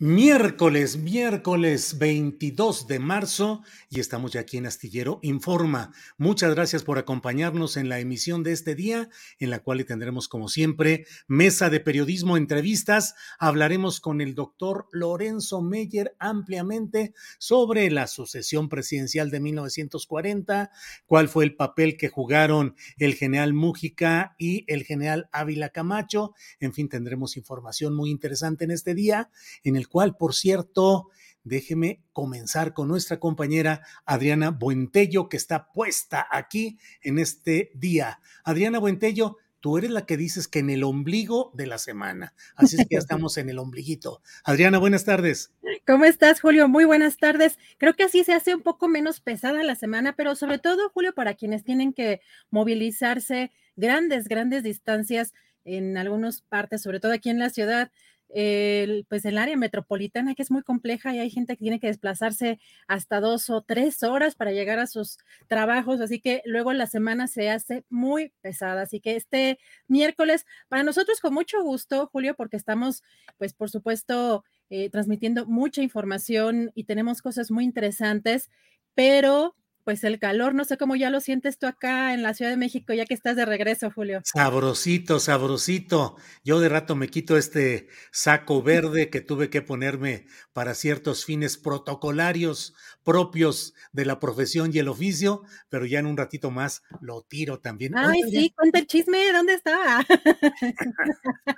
Miércoles, miércoles 22 de marzo y estamos ya aquí en Astillero Informa. Muchas gracias por acompañarnos en la emisión de este día, en la cual tendremos como siempre mesa de periodismo, entrevistas. Hablaremos con el doctor Lorenzo Meyer ampliamente sobre la sucesión presidencial de 1940, cuál fue el papel que jugaron el general Mújica y el general Ávila Camacho. En fin, tendremos información muy interesante en este día, en el cual, por cierto, déjeme comenzar con nuestra compañera Adriana Buentello, que está puesta aquí en este día. Adriana Buentello, tú eres la que dices que en el ombligo de la semana. Así es que ya estamos en el ombliguito. Adriana, buenas tardes. ¿Cómo estás, Julio? Muy buenas tardes. Creo que así se hace un poco menos pesada la semana, pero sobre todo, Julio, para quienes tienen que movilizarse grandes, grandes distancias en algunas partes, sobre todo aquí en la ciudad, el, pues el área metropolitana que es muy compleja y hay gente que tiene que desplazarse hasta dos o tres horas para llegar a sus trabajos, así que luego la semana se hace muy pesada. Así que este miércoles, para nosotros con mucho gusto, Julio, porque estamos, pues por supuesto, eh, transmitiendo mucha información y tenemos cosas muy interesantes, pero pues el calor, no sé cómo ya lo sientes tú acá en la Ciudad de México, ya que estás de regreso, Julio. Sabrosito, sabrosito. Yo de rato me quito este saco verde que tuve que ponerme para ciertos fines protocolarios propios de la profesión y el oficio, pero ya en un ratito más lo tiro también. Ay, sí, cuenta el chisme, ¿dónde está?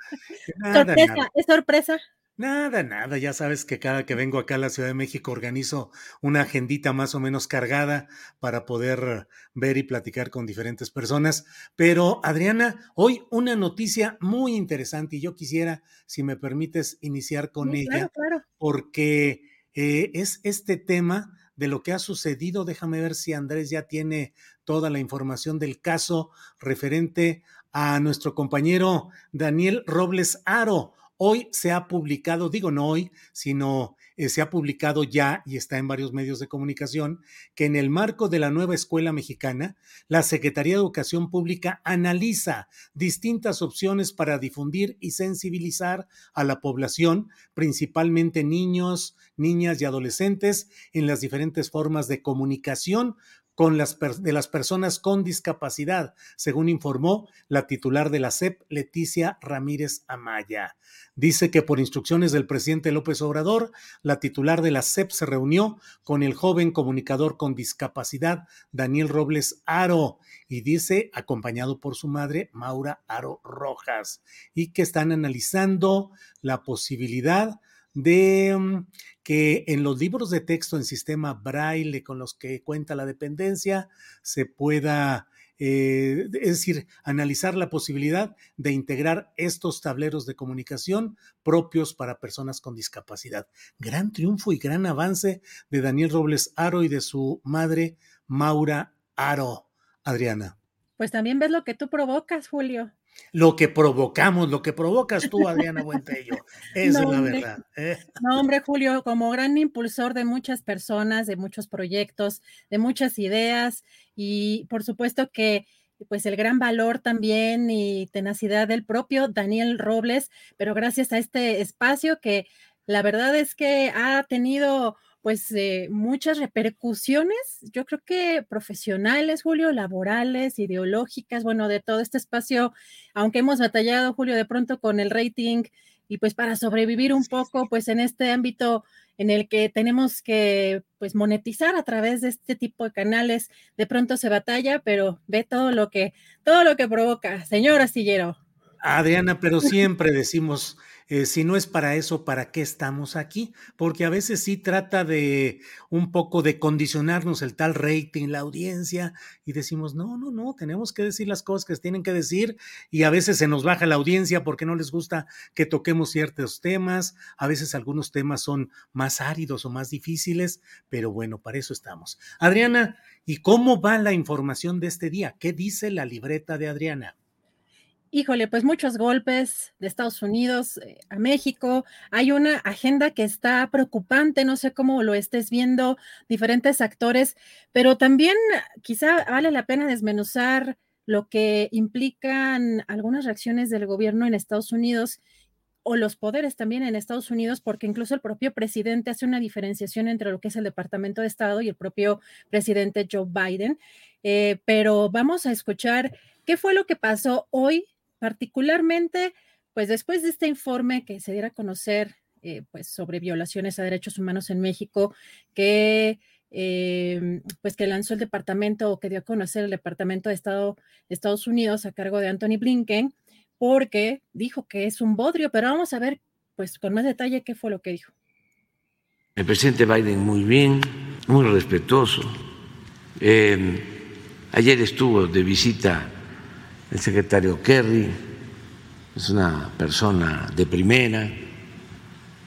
sorpresa, es sorpresa. Nada, nada, ya sabes que cada que vengo acá a la Ciudad de México organizo una agendita más o menos cargada para poder ver y platicar con diferentes personas. Pero Adriana, hoy una noticia muy interesante y yo quisiera, si me permites, iniciar con ella, porque eh, es este tema de lo que ha sucedido. Déjame ver si Andrés ya tiene toda la información del caso referente a nuestro compañero Daniel Robles Aro Hoy se ha publicado, digo no hoy, sino eh, se ha publicado ya y está en varios medios de comunicación, que en el marco de la nueva escuela mexicana, la Secretaría de Educación Pública analiza distintas opciones para difundir y sensibilizar a la población, principalmente niños, niñas y adolescentes, en las diferentes formas de comunicación con las de las personas con discapacidad, según informó la titular de la CEP, Leticia Ramírez Amaya. Dice que por instrucciones del presidente López Obrador, la titular de la CEP se reunió con el joven comunicador con discapacidad, Daniel Robles Aro, y dice, acompañado por su madre, Maura Aro Rojas, y que están analizando la posibilidad de mm, que en los libros de texto en sistema braille con los que cuenta la dependencia se pueda, eh, es decir, analizar la posibilidad de integrar estos tableros de comunicación propios para personas con discapacidad. Gran triunfo y gran avance de Daniel Robles Aro y de su madre Maura Aro. Adriana. Pues también ves lo que tú provocas, Julio. Lo que provocamos, lo que provocas tú, Adriana Buentello. Es la verdad. ¿eh? No, hombre, Julio, como gran impulsor de muchas personas, de muchos proyectos, de muchas ideas y por supuesto que pues el gran valor también y tenacidad del propio Daniel Robles, pero gracias a este espacio que la verdad es que ha tenido pues eh, muchas repercusiones, yo creo que profesionales, Julio, laborales, ideológicas, bueno, de todo este espacio, aunque hemos batallado, Julio, de pronto con el rating y pues para sobrevivir un poco, pues en este ámbito en el que tenemos que pues monetizar a través de este tipo de canales, de pronto se batalla, pero ve todo lo que, todo lo que provoca, señor Astillero. Adriana, pero siempre decimos eh, si no es para eso, ¿para qué estamos aquí? Porque a veces sí trata de un poco de condicionarnos el tal rating, la audiencia, y decimos, no, no, no, tenemos que decir las cosas que se tienen que decir, y a veces se nos baja la audiencia porque no les gusta que toquemos ciertos temas, a veces algunos temas son más áridos o más difíciles, pero bueno, para eso estamos. Adriana, ¿y cómo va la información de este día? ¿Qué dice la libreta de Adriana? Híjole, pues muchos golpes de Estados Unidos eh, a México. Hay una agenda que está preocupante, no sé cómo lo estés viendo, diferentes actores, pero también quizá vale la pena desmenuzar lo que implican algunas reacciones del gobierno en Estados Unidos o los poderes también en Estados Unidos, porque incluso el propio presidente hace una diferenciación entre lo que es el Departamento de Estado y el propio presidente Joe Biden. Eh, pero vamos a escuchar qué fue lo que pasó hoy particularmente, pues después de este informe que se diera a conocer, eh, pues sobre violaciones a derechos humanos en México, que em, pues que lanzó el departamento o que dio a conocer el Departamento de Estado de Estados Unidos a cargo de Anthony Blinken, porque dijo que es un bodrio, pero vamos a ver pues con más detalle qué fue lo que dijo. El presidente Biden muy bien, muy respetuoso. Em, ayer estuvo de visita el secretario Kerry, es una persona de primera.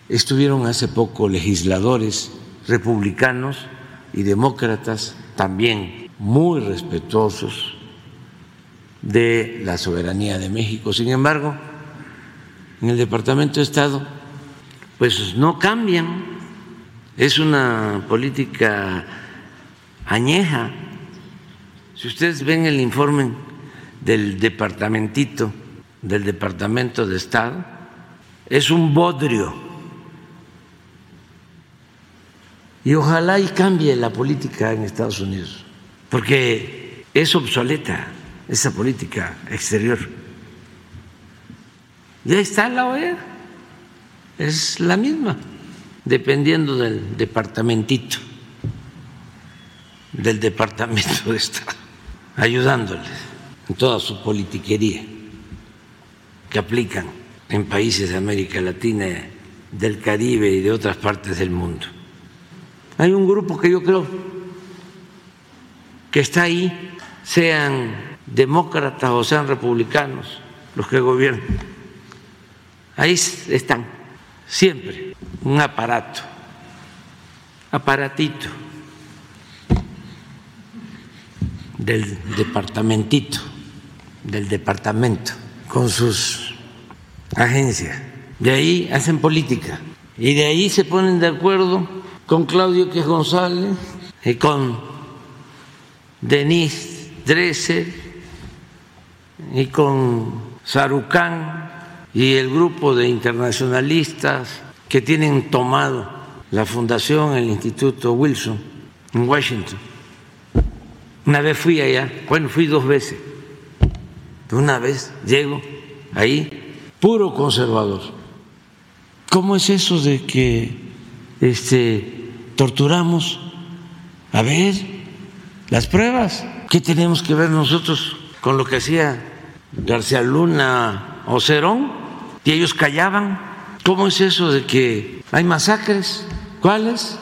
Estuvieron hace poco legisladores republicanos y demócratas también muy respetuosos de la soberanía de México. Sin embargo, en el Departamento de Estado, pues no cambian. Es una política añeja. Si ustedes ven el informe del departamentito, del Departamento de Estado, es un bodrio. Y ojalá y cambie la política en Estados Unidos, porque es obsoleta esa política exterior. Ya está la OEA, es la misma, dependiendo del departamentito, del Departamento de Estado, ayudándoles en toda su politiquería que aplican en países de América Latina, del Caribe y de otras partes del mundo. Hay un grupo que yo creo que está ahí, sean demócratas o sean republicanos los que gobiernan. Ahí están, siempre, un aparato, aparatito del departamentito del departamento con sus agencias. De ahí hacen política y de ahí se ponen de acuerdo con Claudio que González y con Denise Dresser y con Sarucán y el grupo de internacionalistas que tienen tomado la fundación, el Instituto Wilson en Washington. Una vez fui allá, bueno, fui dos veces una vez llego ahí, puro conservador. ¿Cómo es eso de que este, torturamos? A ver, las pruebas. ¿Qué tenemos que ver nosotros con lo que hacía García Luna o Cerón? Y ellos callaban. ¿Cómo es eso de que hay masacres? ¿Cuáles?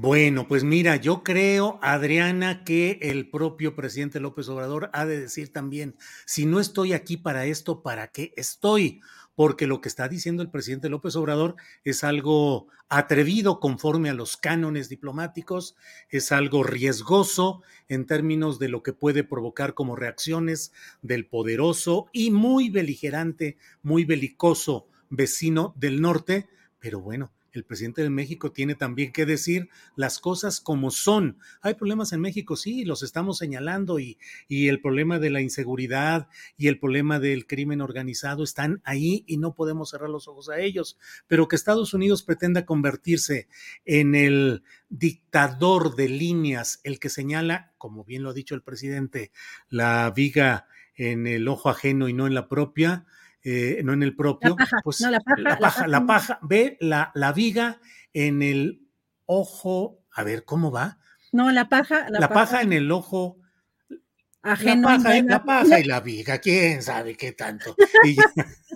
Bueno, pues mira, yo creo, Adriana, que el propio presidente López Obrador ha de decir también, si no estoy aquí para esto, ¿para qué estoy? porque lo que está diciendo el presidente López Obrador es algo atrevido conforme a los cánones diplomáticos, es algo riesgoso en términos de lo que puede provocar como reacciones del poderoso y muy beligerante, muy belicoso vecino del norte, pero bueno, el presidente de México tiene también que decir las cosas como son. Hay problemas en México, sí, los estamos señalando y, y, el problema de la inseguridad y el problema del crimen organizado están ahí y no podemos cerrar los ojos a ellos. Pero que Estados Unidos pretenda convertirse en el dictador de líneas, el que señala, como bien lo ha dicho el presidente, la viga en el ojo ajeno y no en la propia, eh, no en el propio, pues no, la paja, la paja, la paja, ve la, la viga en el ojo, a ver, ¿cómo va? No, la paja. La, paja, en el ojo. Ajeno, la, paja, la paja y la viga, quién sabe qué tanto. Ya,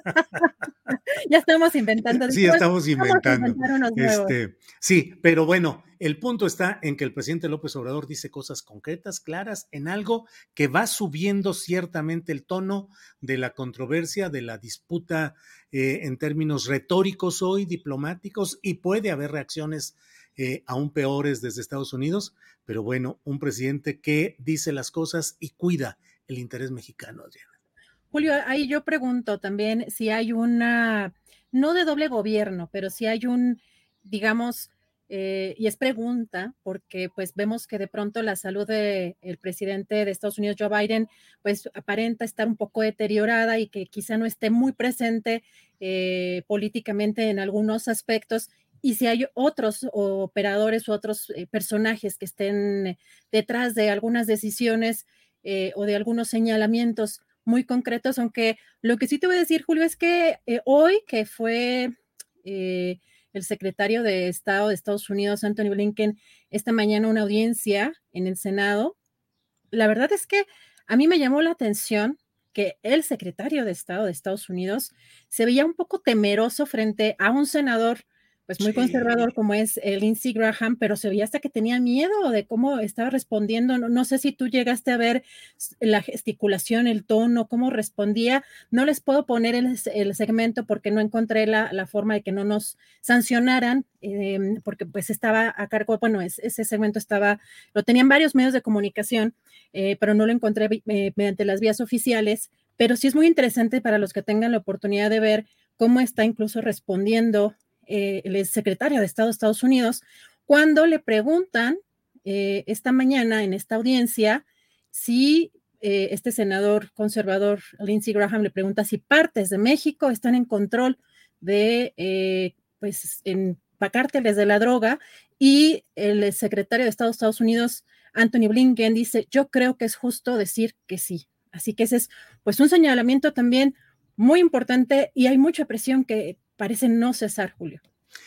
ya estamos inventando. sí, estamos inventando. Este, sí, pero bueno, el punto está en que el presidente López Obrador dice cosas concretas, claras, en algo que va subiendo ciertamente el tono de la controversia, de la disputa eh, en términos retóricos hoy, diplomáticos, y puede haber reacciones eh, aún peores desde Estados Unidos, pero bueno, un presidente que dice las cosas y cuida el interés mexicano. Julio, ahí yo pregunto también si hay una, no de doble gobierno, pero si hay un, digamos, eh, y es pregunta, porque pues vemos que de pronto la salud del presidente de Estados Unidos, Joe Biden, pues aparenta estar un poco deteriorada y que quizá no esté muy presente eh, políticamente en algunos aspectos. Y si hay otros operadores u otros eh, personajes que estén detrás de algunas decisiones eh, o de algunos señalamientos muy concretos, aunque lo que sí te voy a decir, Julio, es que eh, hoy que fue eh, el secretario de Estado de Estados Unidos, Anthony Blinken, esta mañana una audiencia en el Senado, la verdad es que a mí me llamó la atención que el secretario de Estado de Estados Unidos se veía un poco temeroso frente a un senador pues muy Sí. conservador como es eh, Lindsey Graham, pero se veía hasta que tenía miedo de cómo estaba respondiendo. No, no sé si tú llegaste a ver la gesticulación, el tono, cómo respondía. No les puedo poner el, el segmento porque no encontré la, la forma de que no nos sancionaran, eh, porque pues estaba a cargo, bueno, es- ese segmento estaba, lo tenían varios medios de comunicación, eh, pero no lo encontré eh, mediante las vías oficiales. Pero sí es muy interesante para los que tengan la oportunidad de ver cómo está incluso respondiendo eh, el secretario de Estado de Estados Unidos cuando le preguntan eh, esta mañana en esta audiencia si eh, este senador conservador Lindsey Graham le pregunta si partes de México están en control de, eh, pues, en cárteles de la droga y el secretario de Estado de Estados Unidos, Anthony Blinken, dice, yo creo que es justo decir que sí. Así que ese es, pues, un señalamiento también muy importante y hay mucha presión que parece no cesar, Julio.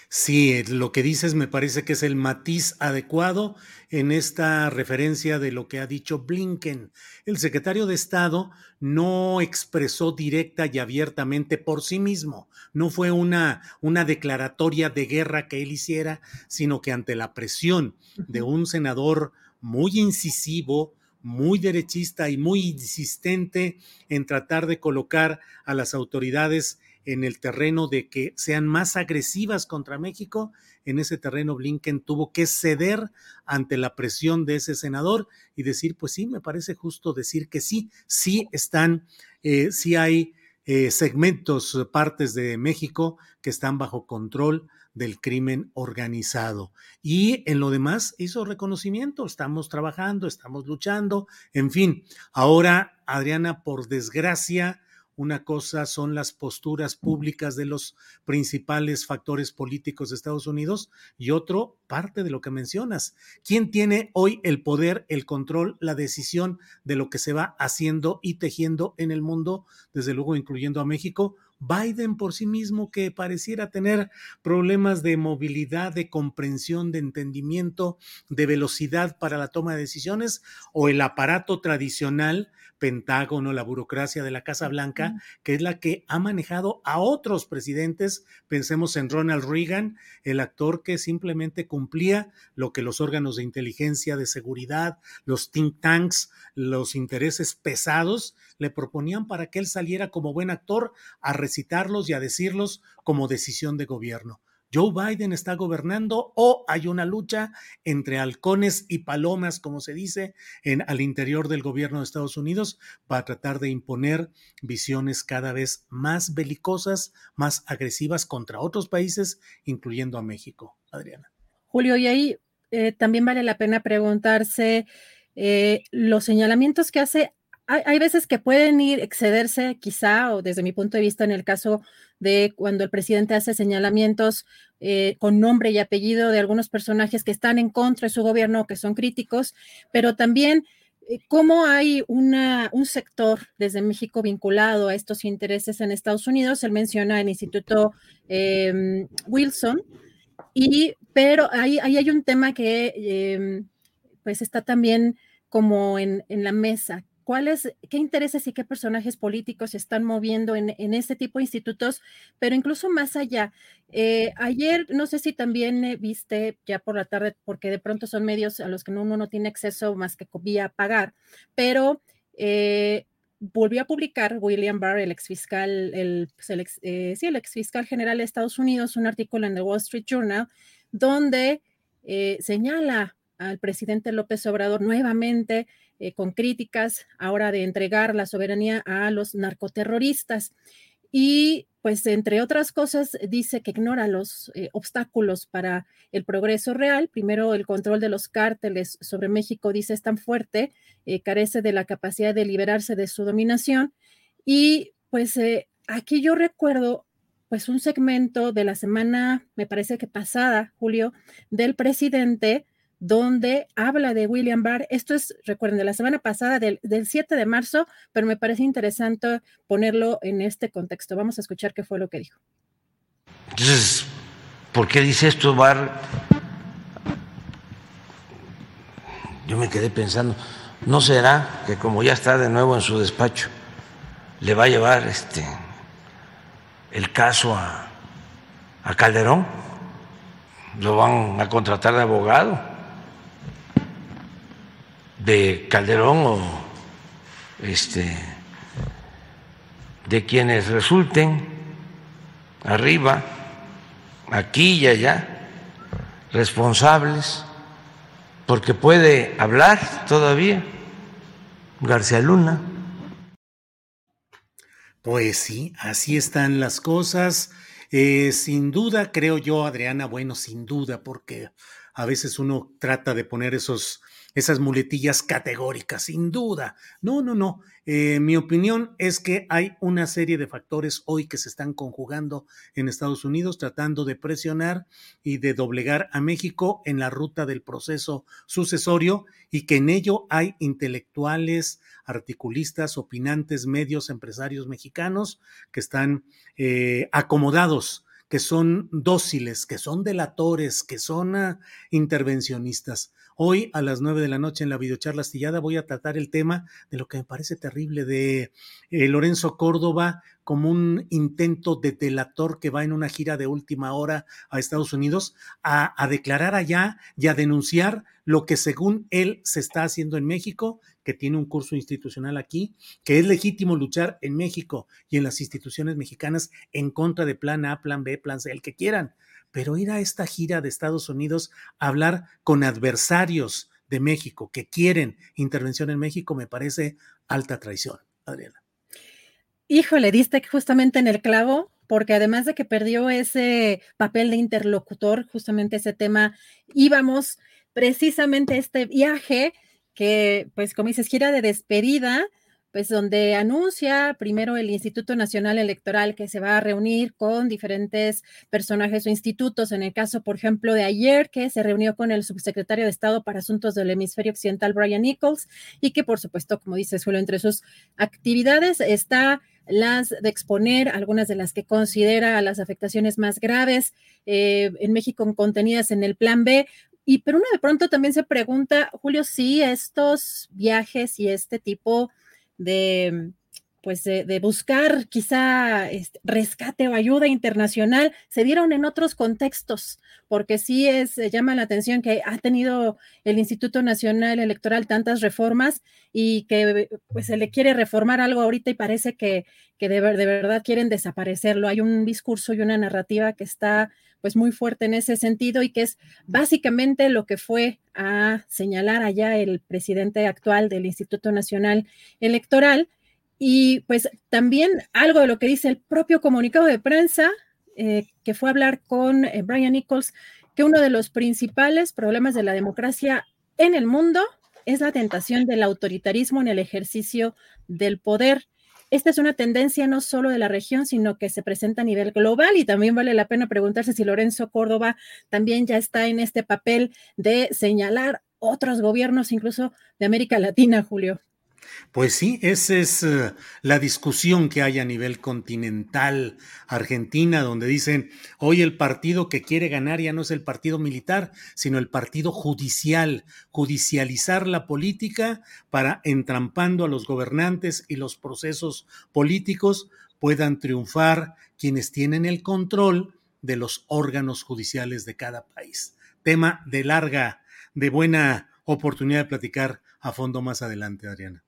Sí, eh, lo que dices me parece que es el matiz adecuado en esta referencia de lo que ha dicho Blinken. El secretario de Estado no expresó directa y abiertamente por sí mismo, no fue una, una declaratoria de guerra que él hiciera, sino que ante la presión de un senador muy incisivo, muy derechista y muy insistente en tratar de colocar a las autoridades en el terreno de que sean más agresivas contra México, en ese terreno Blinken tuvo que ceder ante la presión de ese senador y decir, pues sí, me parece justo decir que sí, sí están, eh, sí hay eh, segmentos, eh, partes de México que están bajo control del crimen organizado. Y en lo demás hizo reconocimiento, estamos trabajando, estamos luchando, en fin. Ahora, Adriana, por desgracia, una cosa son las posturas públicas de los principales factores políticos de Estados Unidos y otro parte de lo que mencionas. ¿Quién tiene hoy el poder, el control, la decisión de lo que se va haciendo y tejiendo en el mundo, desde luego incluyendo a México? Biden por sí mismo que pareciera tener problemas de movilidad, de comprensión, de entendimiento, de velocidad para la toma de decisiones o el aparato tradicional, Pentágono, la burocracia de la Casa Blanca, que es la que ha manejado a otros presidentes. Pensemos en Ronald Reagan, el actor que simplemente cumplía lo que los órganos de inteligencia, de seguridad, los think tanks, los intereses pesados le proponían para que él saliera como buen actor a recitarlos y a decirlos como decisión de gobierno. Joe Biden está gobernando o hay una lucha entre halcones y palomas, como se dice, en, al interior del gobierno de Estados Unidos para tratar de imponer visiones cada vez más belicosas, más agresivas contra otros países, incluyendo a México. Adriana. Julio, y ahí eh, también vale la pena preguntarse eh, los señalamientos que hace hay, veces que pueden ir excederse, quizá, o desde mi punto de vista, en el caso de cuando el presidente hace señalamientos eh, con nombre y apellido de algunos personajes que están en contra de su gobierno, que son críticos, pero también eh, cómo hay una, un sector desde México vinculado a estos intereses en Estados Unidos. Él menciona el Instituto em, Wilson, y, pero ahí, hay un tema que em, pues está también como en la mesa, cuáles, qué intereses y qué personajes políticos se están moviendo en, este tipo de institutos, pero incluso más allá. Eh, ayer, no sé si también eh, viste ya por la tarde, porque de pronto son medios a los que uno no tiene acceso más que vía pagar, pero eh, volvió a publicar William Barr, el exfiscal, el, pues, el sí, el exfiscal general de Estados Unidos, un artículo en el Wall Street Journal, donde señala al presidente López Obrador nuevamente eh, con críticas ahora de entregar la soberanía a los narcoterroristas. Y pues entre otras cosas dice que ignora los eh, obstáculos para el progreso real. Primero, el control de los cárteles sobre México, dice, es tan fuerte, eh, carece de la capacidad de liberarse de su dominación. Y pues aquí yo recuerdo pues un segmento de la semana, me parece que pasada, Julio, del presidente donde habla de William Barr. Esto es, recuerden, de la semana pasada, del, 7 de marzo, pero me parece interesante ponerlo en este contexto. Vamos a escuchar qué fue lo que dijo. Entonces, ¿por qué dice esto Barr? Yo me quedé pensando, ¿no será que como ya está de nuevo en su despacho, le va a llevar este el caso a Calderón? ¿Lo van a contratar de abogado? De Calderón o este, de quienes resulten arriba, aquí y allá, responsables, porque puede hablar todavía García Luna. Pues sí, así están las cosas. Eh, sin duda, creo yo, Adriana, bueno, sin duda, porque a veces uno trata de poner esos esas muletillas categóricas, sin duda. No, no, no. Eh, mi opinión es que hay una serie de factores hoy que se están conjugando en Estados Unidos tratando de presionar y de doblegar a México en la ruta del proceso sucesorio y que en ello hay intelectuales, articulistas, opinantes, medios, empresarios mexicanos que están eh, acomodados que son dóciles, que son delatores, que son ah, intervencionistas. Hoy a las nueve de la noche en la videocharla astillada voy a tratar el tema de lo que me parece terrible de eh, Lorenzo Córdoba como un intento de delator que va en una gira de última hora a Estados Unidos a declarar allá y a denunciar lo que según él se está haciendo en México, que tiene un curso institucional aquí, que es legítimo luchar en México y en las instituciones mexicanas en contra de plan A, plan B, plan C, el que quieran pero ir a esta gira de Estados Unidos a hablar con adversarios de México que quieren intervención en México me parece alta traición, Adriana. Híjole, diste justamente en el clavo, porque además de que perdió ese papel de interlocutor, justamente ese tema, íbamos precisamente este viaje que, pues como dices, gira de despedida, pues donde anuncia primero el Instituto Nacional Electoral que se va a reunir con diferentes personajes o institutos, en el caso, por ejemplo, de ayer, que se reunió con el subsecretario de Estado para Asuntos del Hemisferio Occidental, Brian Nichols, y que, por supuesto, como dice Suelo, entre sus actividades está las de exponer algunas de las que considera las afectaciones más graves eh, en México contenidas en el Plan B, y pero uno de pronto también se pregunta, Julio, si estos viajes y este tipo de pues de, buscar quizá este, rescate o ayuda internacional, se dieron en otros contextos, porque sí es, llama la atención que ha tenido el Instituto Nacional Electoral tantas reformas y que pues se le quiere reformar algo ahorita y parece que, que de, de verdad quieren desaparecerlo. Hay un discurso y una narrativa que está pues muy fuerte en ese sentido y que es básicamente lo que fue a señalar allá el presidente actual del Instituto Nacional Electoral y pues también algo de lo que dice el propio comunicado de prensa, eh, que fue a hablar con eh, Brian Nichols, que uno de los principales problemas de la democracia en el mundo es la tentación del autoritarismo en el ejercicio del poder. Esta es una tendencia no solo de la región, sino que se presenta a nivel global y también vale la pena preguntarse si Lorenzo Córdoba también ya está en este papel de señalar otros gobiernos, incluso de América Latina, Julio. Pues sí, esa es eh, la discusión que hay a nivel continental Argentina, donde dicen, hoy el partido que quiere ganar ya no es el partido militar, sino el partido judicial, judicializar la política para, entrampando a los gobernantes y los procesos políticos, puedan triunfar quienes tienen el control de los órganos judiciales de cada país. Tema de larga, de buena oportunidad de platicar a fondo más adelante, Adriana.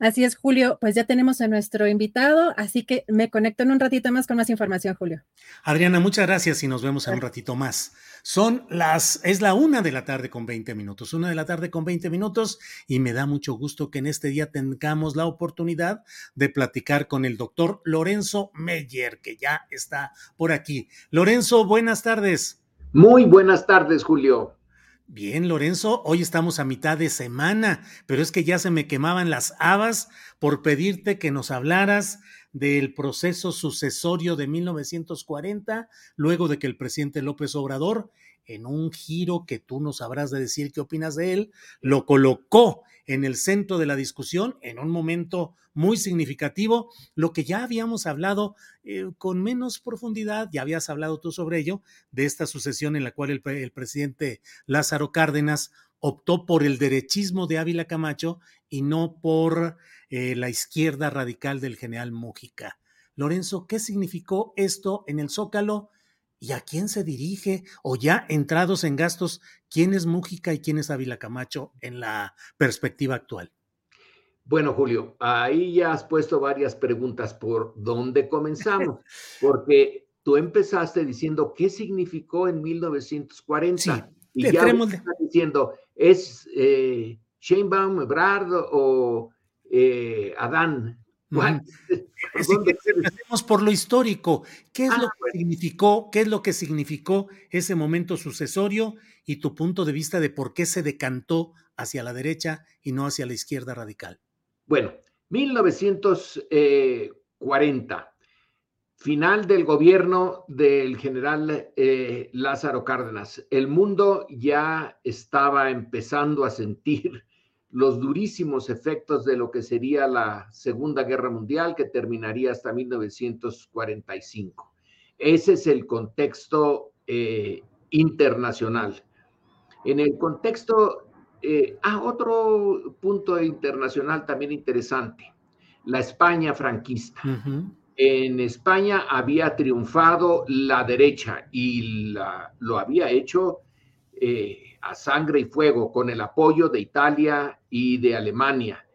Así es, Julio, pues ya tenemos a nuestro invitado, así que me conecto en un ratito más con más información, Julio. Adriana, muchas gracias y nos vemos en un ratito más. Son las, es la una de la tarde con 20 minutos, una de la tarde con 20 minutos y me da mucho gusto que en este día tengamos la oportunidad de platicar con el doctor Lorenzo Meyer, que ya está por aquí. Lorenzo, buenas tardes. Muy buenas tardes, Julio. Bien, Lorenzo, hoy estamos a mitad de semana, pero es que ya se me quemaban las habas por pedirte que nos hablaras del proceso sucesorio de 1940, luego de que el presidente López Obrador, en un giro que tú nos sabrás de decir qué opinas de él, lo colocó en el centro de la discusión en un momento muy significativo, lo que ya habíamos hablado eh, con menos profundidad, ya habías hablado tú sobre ello, de esta sucesión en la cual el, presidente Lázaro Cárdenas optó por el derechismo de Ávila Camacho y no por eh, la izquierda radical del general Mújica. Lorenzo, ¿qué significó esto en el Zócalo? ¿Y a quién se dirige? O ya entrados en gastos, ¿quién es Mújica y quién es Ávila Camacho en la perspectiva actual? Bueno, Julio, ahí ya has puesto varias preguntas por dónde comenzamos, porque tú empezaste diciendo qué significó en 1940 y ya estás diciendo es eh, Sheinbaum, Ebrard o eh, Adán. Empecemos por lo histórico. ¿Qué es lo ah, que significó? ¿Qué es lo que significó ese momento sucesorio y tu punto de vista de por qué se decantó hacia la derecha y no hacia la izquierda radical? Bueno, 1940, final del gobierno del general eh, Lázaro Cárdenas. El mundo ya estaba empezando a sentir los durísimos efectos de lo que sería la Segunda Guerra Mundial, que terminaría hasta 1945. Ese es el contexto eh, internacional. En el contexto eh, ah, otro punto internacional también interesante, la España franquista. En España había triunfado la derecha y lo había hecho eh, a sangre y fuego con el apoyo de Italia y de Alemania.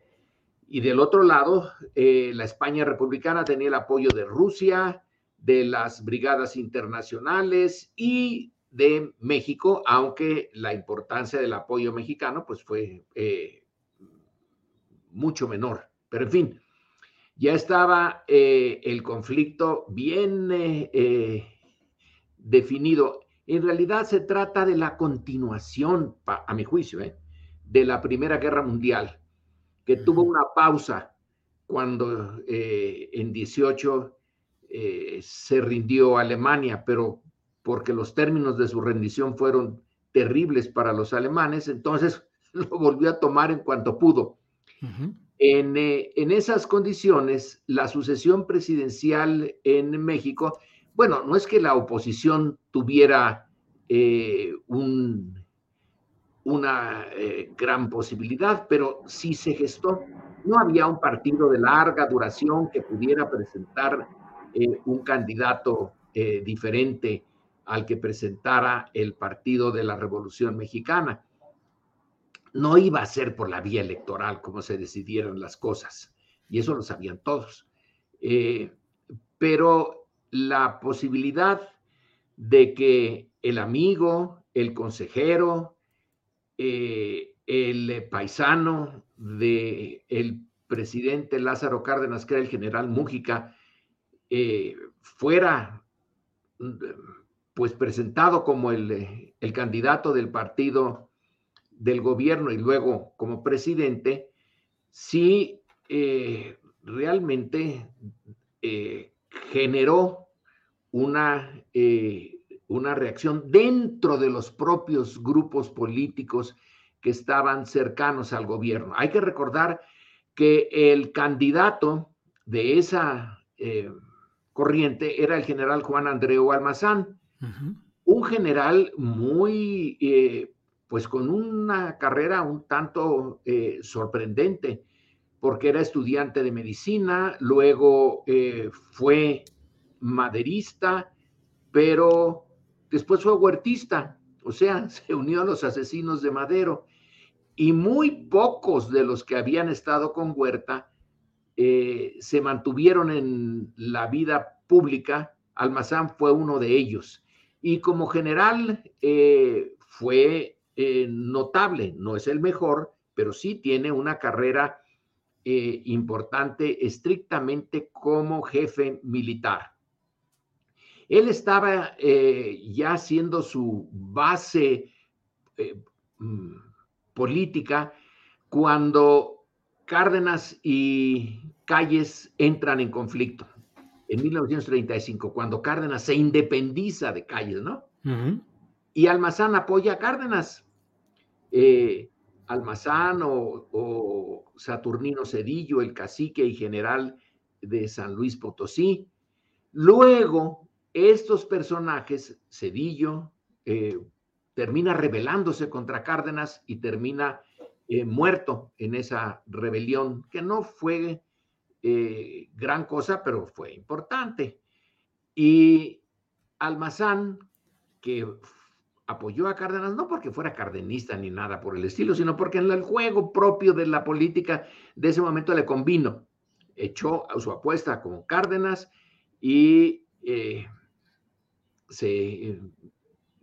Y del otro lado, eh, la España republicana tenía el apoyo de Rusia, de las brigadas internacionales y de México, aunque la importancia del apoyo mexicano pues fue eh, mucho menor. Pero en fin, ya estaba eh, el conflicto bien definido. En realidad se trata de la continuación, a mi juicio, de la Primera Guerra Mundial, que tuvo una pausa cuando en 18 se rindió Alemania, pero porque los términos de su rendición fueron terribles para los alemanes, entonces lo volvió a tomar en cuanto pudo. Eh, en, esas condiciones, la sucesión presidencial en México, bueno, no es que la oposición tuviera eh, un, una eh, gran posibilidad, pero si se gestó. No había un partido de larga duración que pudiera presentar eh, un candidato diferente al que presentara el Partido de la Revolución Mexicana. No iba a ser por la vía electoral como se decidieron las cosas, y eso lo sabían todos. pero la posibilidad de que el amigo, el consejero, eh, el paisano del el presidente Lázaro Cárdenas, que era el general Mújica, eh, fuera pues presentado como el, el, candidato del partido del gobierno y luego como presidente, sí eh, realmente generó una una reacción dentro de los propios grupos políticos que estaban cercanos al gobierno. Hay que recordar que el candidato de esa eh, corriente era el general Juan Andreu Almazán, un general muy, eh, pues con una carrera un tanto eh, sorprendente, porque era estudiante de medicina, luego fue maderista, pero Después fue huertista, o sea, se unió a los asesinos de Madero. Y muy pocos de los que habían estado con Huerta eh, se mantuvieron en la vida pública. Almazán fue uno de ellos. Y como general eh, fue eh, notable, no es el mejor, pero sí tiene una carrera importante estrictamente como jefe militar. Él estaba eh, ya haciendo su base eh, mm, política cuando Cárdenas y Calles entran en conflicto en 1935, cuando Cárdenas se independiza de Calles, ¿no? Y Almazán apoya a Cárdenas. Eh, Almazán o, Saturnino Cedillo, el cacique y general de San Luis Potosí. Luego, estos personajes, Cedillo, eh, termina rebelándose contra Cárdenas y termina eh, muerto en esa rebelión, que no fue eh, gran cosa, pero fue importante. Y Almazán, que apoyó a Cárdenas, no porque fuera cardenista ni nada por el estilo, sino porque en el juego propio de la política de ese momento le convino. Echó su apuesta como Cárdenas y se eh,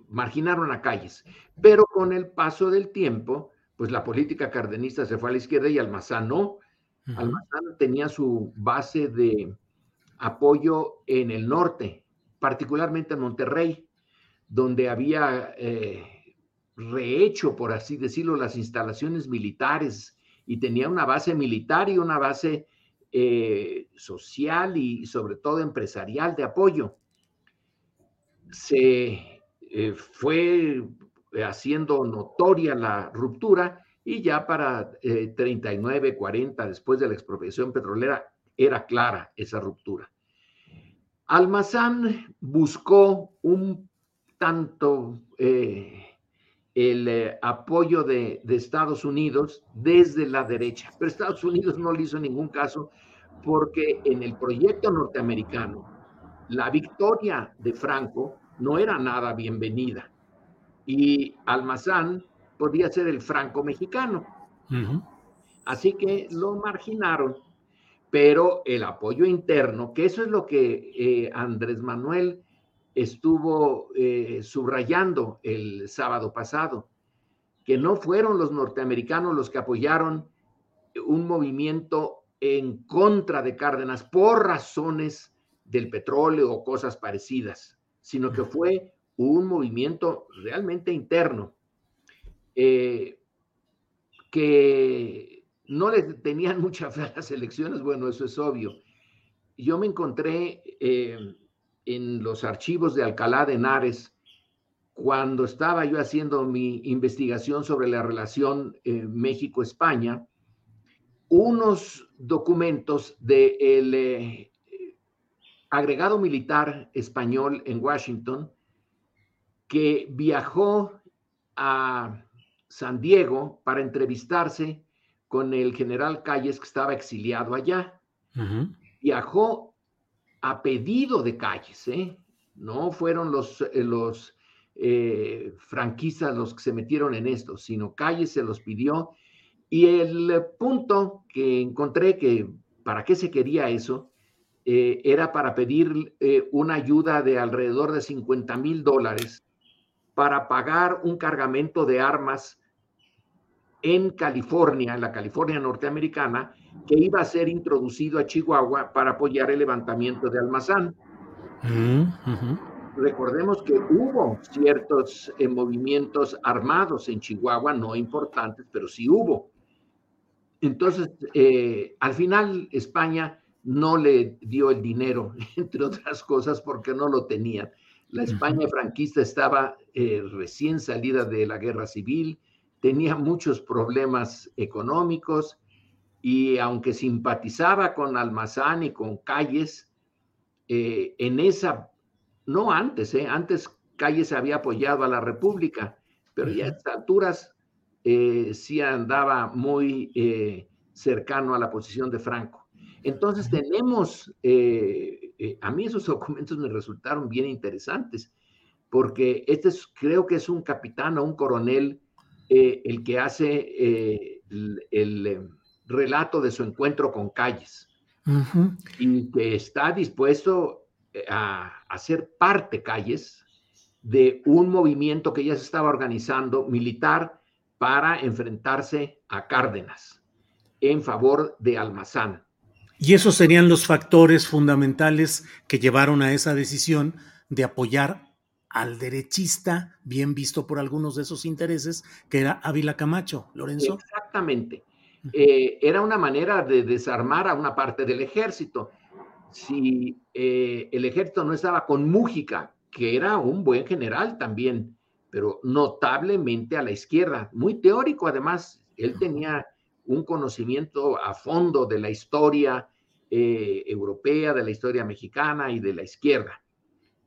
marginaron a calles. Pero con el paso del tiempo, pues la política cardenista se fue a la izquierda y Almazán no. Almazán tenía su base de apoyo en el norte, particularmente en Monterrey, donde había eh, rehecho, por así decirlo, las instalaciones militares y tenía una base militar y una base eh, social y sobre todo empresarial de apoyo se eh, fue haciendo notoria la ruptura y ya para 39, eh, 40, después de la expropiación petrolera, era clara esa ruptura. Almazán buscó un tanto eh, el apoyo de, de, Estados Unidos desde la derecha, pero Estados Unidos no le hizo ningún caso porque en el proyecto norteamericano la victoria de Franco no era nada bienvenida. Y Almazán podía ser el franco mexicano. Así que lo marginaron, pero el apoyo interno, que eso es lo que eh, Andrés Manuel estuvo eh, subrayando el sábado pasado, que no fueron los norteamericanos los que apoyaron un movimiento en contra de Cárdenas por razones del petróleo o cosas parecidas, sino que fue un movimiento realmente interno eh, que no le tenían mucha fe a las elecciones, bueno, eso es obvio. Yo me encontré eh, en los archivos de Alcalá de Henares cuando estaba yo haciendo mi investigación sobre la relación eh, México-España, unos documentos del de agregado militar español en Washington que viajó a San Diego para entrevistarse con el general Calles que estaba exiliado allá. Viajó a pedido de Calles, ¿eh? no fueron los, eh, eh, franquistas los que se metieron en esto, sino Calles se los pidió. Y el punto que encontré que para qué se quería eso era para pedir una ayuda de alrededor de 50 mil dólares para pagar un cargamento de armas en California, en la California norteamericana, que iba a ser introducido a Chihuahua para apoyar el levantamiento de Almazán. Mm, Recordemos que hubo ciertos eh, movimientos armados en Chihuahua, no importantes, pero sí hubo. Entonces, eh, al final España no le dio el dinero, entre otras cosas, porque no lo tenían. La España franquista estaba eh, recién salida de la guerra civil, tenía muchos problemas económicos y aunque simpatizaba con Almazán y con Calles, eh, en esa, no antes, eh, antes Calles había apoyado a la República, pero ya a estas alturas eh, sí andaba muy cercano a la posición de Franco. Entonces tenemos, a mí esos documentos me resultaron bien interesantes, porque este es, creo que es un capitán o un coronel eh, el que hace eh, el, eh, relato de su encuentro con Calles y que está dispuesto a, hacer ser parte, Calles, de un movimiento que ya se estaba organizando militar para enfrentarse a Cárdenas en favor de Almazán. Y esos serían los factores fundamentales que llevaron a esa decisión de apoyar al derechista, bien visto por algunos de esos intereses, que era Ávila Camacho, Lorenzo. Exactamente. Eh, era una manera de desarmar a una parte del ejército. Si eh, el ejército no estaba con Mújica, que era un buen general también, pero notablemente a la izquierda, muy teórico además, él tenía un conocimiento a fondo de la historia eh, europea, de la historia mexicana y de la izquierda.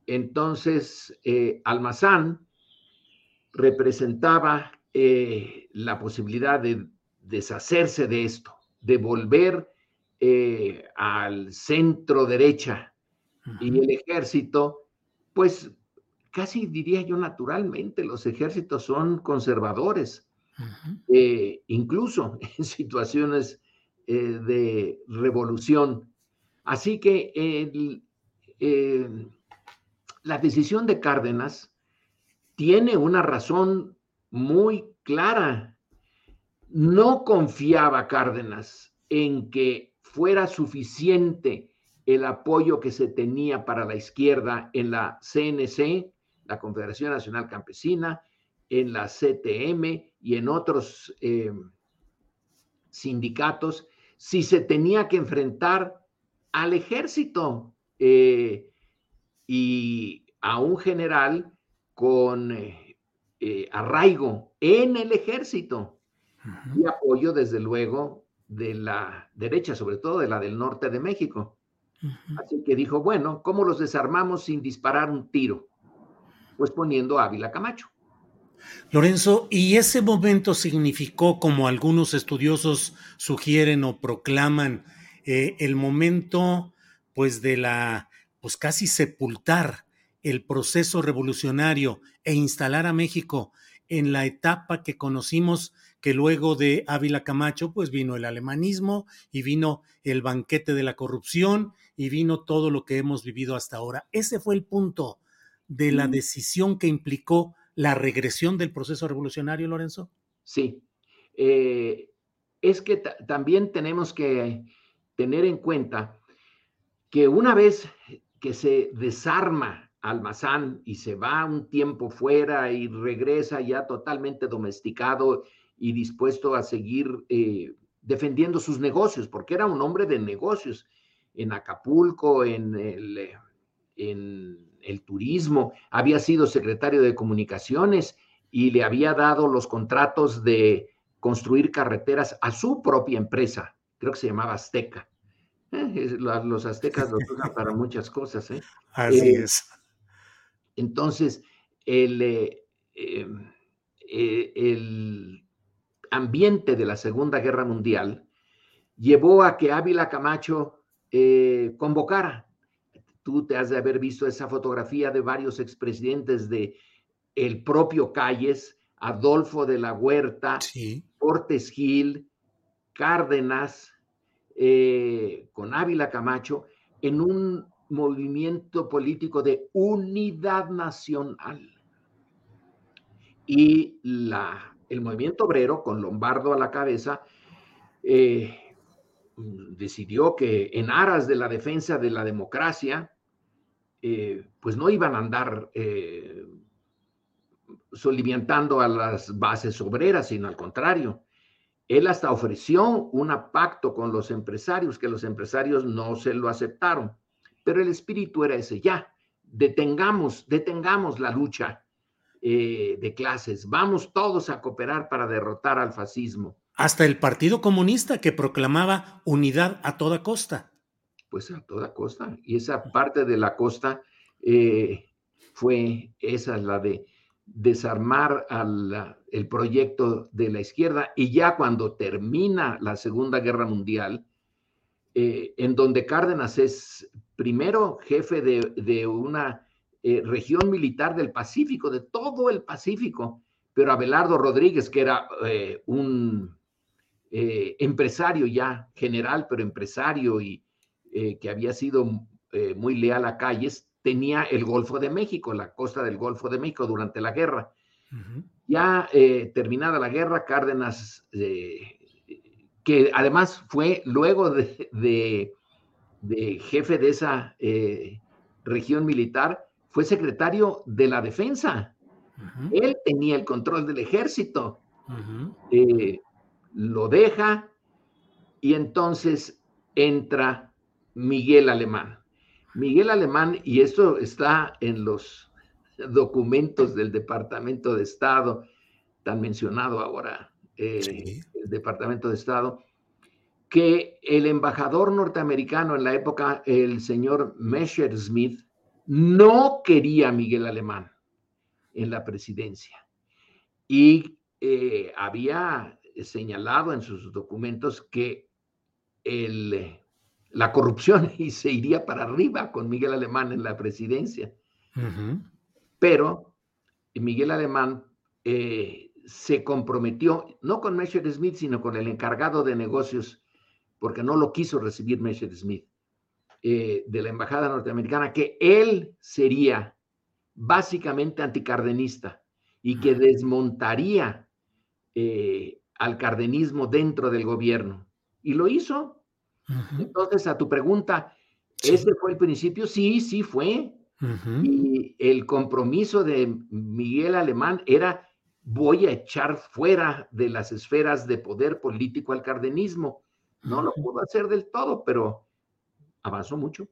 Entonces, Almazán representaba eh, la posibilidad de deshacerse de esto, de volver eh, al centro derecha y el ejército, pues casi diría yo naturalmente, los ejércitos son conservadores, incluso en situaciones de revolución. Así que el, la decisión de Cárdenas tiene una razón muy clara. No confiaba Cárdenas en que fuera suficiente el apoyo que se tenía para la izquierda en la CNC, la Confederación Nacional Campesina, en la CTM y en otros eh, sindicatos, si se tenía que enfrentar al ejército. Eh, y a un general con eh, arraigo en el ejército y apoyo, desde luego, de la derecha, sobre todo de la del norte de México. Así que dijo, bueno, ¿cómo los desarmamos sin disparar un tiro? Pues poniendo a Ávila Camacho. Lorenzo, ¿y ese momento significó, como algunos estudiosos sugieren o proclaman, eh, el momento, pues, de la pues casi sepultar el proceso revolucionario e instalar a México en la etapa que conocimos que luego de Ávila Camacho, pues vino el alemanismo y vino el banquete de la corrupción y vino todo lo que hemos vivido hasta ahora. Ese fue el punto de la decisión que implicó la regresión del proceso revolucionario, Lorenzo. Sí, eh, es que también tenemos que tener en cuenta que una vez que se desarma Almazán y se va un tiempo fuera y regresa ya totalmente domesticado y dispuesto a seguir eh, defendiendo sus negocios, porque era un hombre de negocios en Acapulco, en el, eh, en el turismo, había sido secretario de comunicaciones y le había dado los contratos de construir carreteras a su propia empresa, creo que se llamaba Azteca. Eh, los aztecas los usan para muchas cosas. ¿eh? Así eh, es. Entonces, el, el ambiente de la Segunda Guerra Mundial llevó a que Ávila Camacho eh, convocara. Tú te has de haber visto esa fotografía de varios expresidentes de el propio Calles, Adolfo de la Huerta, Sí. Portes Gil, Cárdenas, eh, con Ávila Camacho, en un movimiento político de unidad nacional. Y la, el movimiento obrero, con Lombardo a la cabeza, eh, decidió que en aras de la defensa de la democracia, eh, pues no iban a andar eh, soliviantando a las bases obreras, sino al contrario. Él hasta ofreció un pacto con los empresarios, que los empresarios no se lo aceptaron, pero el espíritu era ese, ya, detengamos, detengamos la lucha eh, de clases, vamos todos a cooperar para derrotar al fascismo. Hasta el Partido Comunista que proclamaba unidad a toda costa. Pues a toda costa. Y esa parte de la costa eh, fue esa, la de desarmar al, el proyecto de la izquierda. Y ya cuando termina la Segunda Guerra Mundial, eh, en donde Cárdenas es primero jefe de, de una eh, región militar del Pacífico, de todo el Pacífico, pero Abelardo Rodríguez, que era eh, un eh, empresario ya, general, pero empresario y que había sido muy leal a Calles, tenía el Golfo de México, la costa del Golfo de México durante la guerra. Uh -huh. Ya terminada la guerra, Cárdenas, que además fue luego de, de, de jefe de esa región militar, fue secretario de la defensa. Uh -huh. Él tenía el control del ejército. Uh -huh. lo deja y entonces entra Miguel Alemán. Miguel Alemán, y esto está en los documentos del Departamento de Estado, tan mencionado ahora, eh, sí. el Departamento de Estado, que el embajador norteamericano en la época, el señor Messerschmitt, no quería a Miguel Alemán en la presidencia. Y eh, había señalado en sus documentos que el, la corrupción y se iría para arriba con Miguel Alemán en la presidencia. Uh -huh. Pero Miguel Alemán eh, se comprometió, no con Messer Smith, sino con el encargado de negocios, porque no lo quiso recibir Messer Smith, eh, de la embajada norteamericana, que él sería básicamente anticardenista y que desmontaría eh, al cardenismo dentro del gobierno. Y lo hizo. Uh -huh. Entonces, a tu pregunta, sí. ¿ese fue el principio? Sí, sí fue. Uh -huh. Y el compromiso de Miguel Alemán era, voy a echar fuera de las esferas de poder político al cardenismo. No uh -huh. lo pudo hacer del todo, pero avanzó mucho.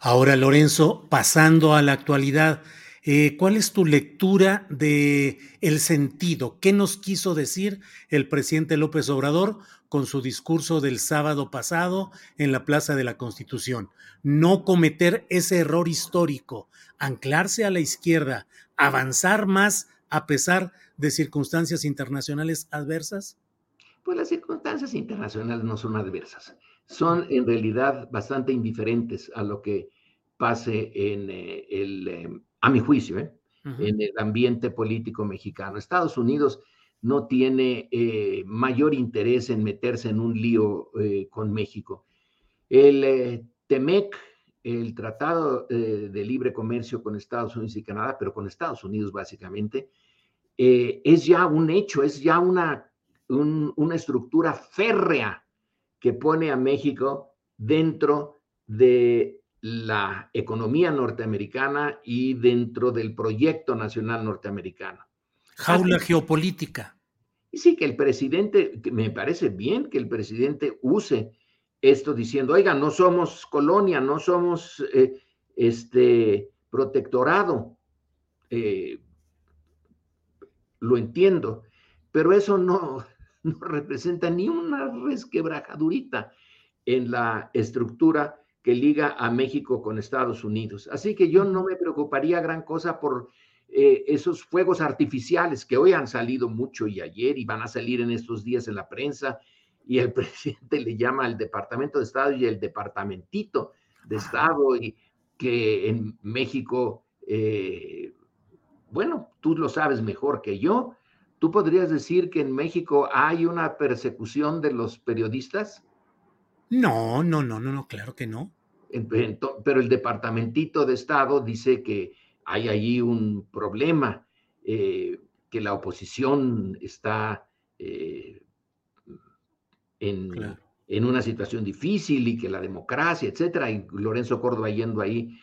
Ahora, Lorenzo, pasando a la actualidad, eh, ¿Cuál es tu lectura de el sentido? ¿Qué nos quiso decir el presidente López Obrador con su discurso del sábado pasado en la Plaza de la Constitución? No cometer ese error histórico, anclarse a la izquierda, avanzar más a pesar de circunstancias internacionales adversas. Pues las circunstancias internacionales no son adversas, son en realidad bastante indiferentes a lo que pase en eh, el eh, a mi juicio, ¿eh? uh -huh. en el ambiente político mexicano. Estados Unidos no tiene eh, mayor interés en meterse en un lío con México. El TEMEC, el Tratado de Libre Comercio con Estados Unidos y Canadá, pero con Estados Unidos básicamente, es ya un hecho, es ya una, un, una estructura férrea que pone a México dentro de la economía norteamericana y dentro del proyecto nacional norteamericano. Jaula Así, geopolítica. Y sí, que el presidente, que me parece bien que el presidente use esto diciendo, oiga, no somos colonia, no somos eh, este protectorado. Eh, lo entiendo, pero eso no, no representa ni una resquebrajadurita en la estructura que liga a México con Estados Unidos. Así que yo no me preocuparía gran cosa por eh, esos fuegos artificiales que hoy han salido mucho y ayer y van a salir en estos días en la prensa y el presidente le llama al Departamento de Estado y el Departamentito de Estado y que en México, eh, bueno, tú lo sabes mejor que yo, ¿tú podrías decir que en México hay una persecución de los periodistas? No, no, no, no, no, claro que no. Pero el Departamentito de Estado dice que hay allí un problema, eh, que la oposición está eh, en, en, una situación difícil y que la democracia, etcétera, y Lorenzo Córdoba yendo ahí.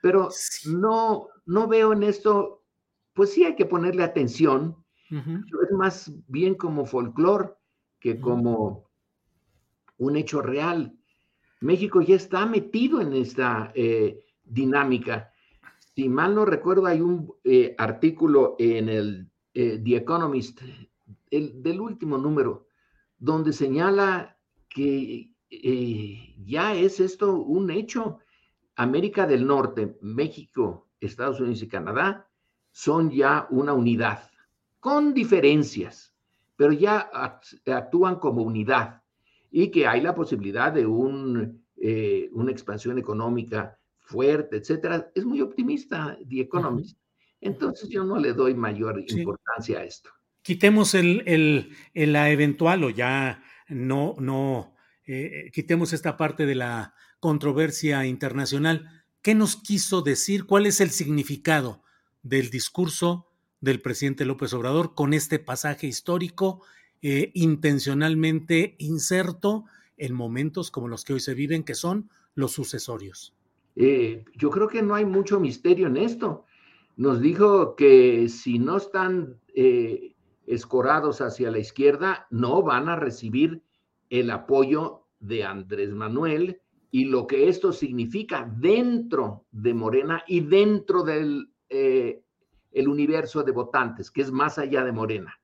Pero no, no veo en esto, pues sí hay que ponerle atención. Es más bien como folclore que como un hecho real. México ya está metido en esta eh, dinámica si mal no recuerdo, hay un eh, artículo en el eh, The Economist, el, del último número, donde señala que ya es esto un hecho. América del Norte, México, Estados Unidos y Canadá son ya una unidad, con diferencias, pero ya actúan como unidad y que hay la posibilidad de un, una expansión económica fuerte, etcétera, es muy optimista The Economist. Entonces yo no le doy mayor importancia a esto. Quitemos el, el, la eventual o ya no, no, eh, quitemos esta parte de la controversia internacional. ¿Qué nos quiso decir? ¿Cuál es el significado del discurso del presidente López Obrador con este pasaje histórico eh, intencionalmente inserto en momentos como los que hoy se viven, que son los sucesorios? Eh, yo creo que no hay mucho misterio en esto. Nos dijo que si no están eh, escorados hacia la izquierda, no van a recibir el apoyo de Andrés Manuel y lo que esto significa dentro de Morena y dentro del el universo de votantes, que es más allá de Morena.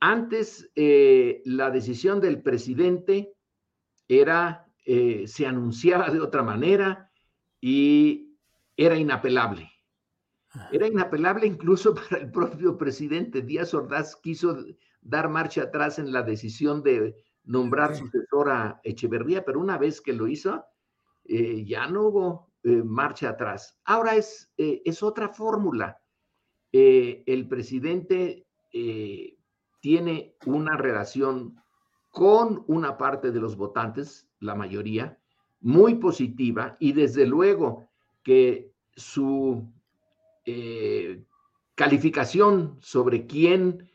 Antes, la decisión del presidente era, se anunciaba de otra manera, y era inapelable. Era inapelable incluso para el propio presidente. Díaz Ordaz quiso dar marcha atrás en la decisión de nombrar sucesor a Echeverría, pero una vez que lo hizo, eh, ya no hubo eh, marcha atrás. Ahora es, eh, es otra fórmula. El presidente tiene una relación con una parte de los votantes, la mayoría, muy positiva y desde luego que su eh, calificación sobre quién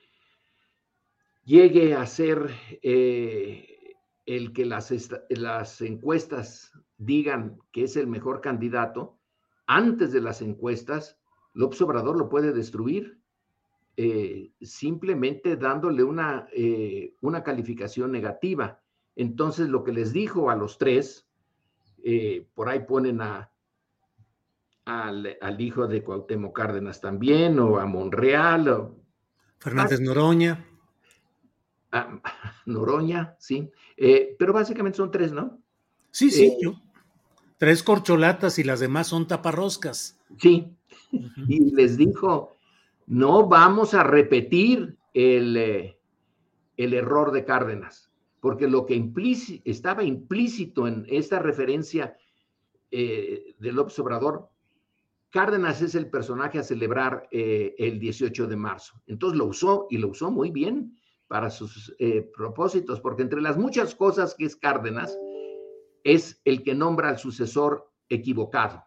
llegue a ser eh, el que las encuestas digan que es el mejor candidato, antes de las encuestas, López Obrador lo puede destruir eh, simplemente dándole una, una calificación negativa. Entonces, lo que les dijo a los tres, eh, por ahí ponen a, al, hijo de Cuauhtémoc Cárdenas también, o a Monreal. O, Fernández Noroña. Noroña, sí. Eh, pero básicamente son tres, ¿no? Sí, sí. Eh, tres corcholatas y las demás son taparroscas. Sí. Y les dijo, no vamos a repetir el, el error de Cárdenas porque lo que estaba implícito en esta referencia eh, de López Obrador, Cárdenas es el personaje a celebrar eh, el 18 de marzo. Entonces lo usó y lo usó muy bien para sus eh, propósitos, porque entre las muchas cosas que es Cárdenas, es el que nombra al sucesor equivocado.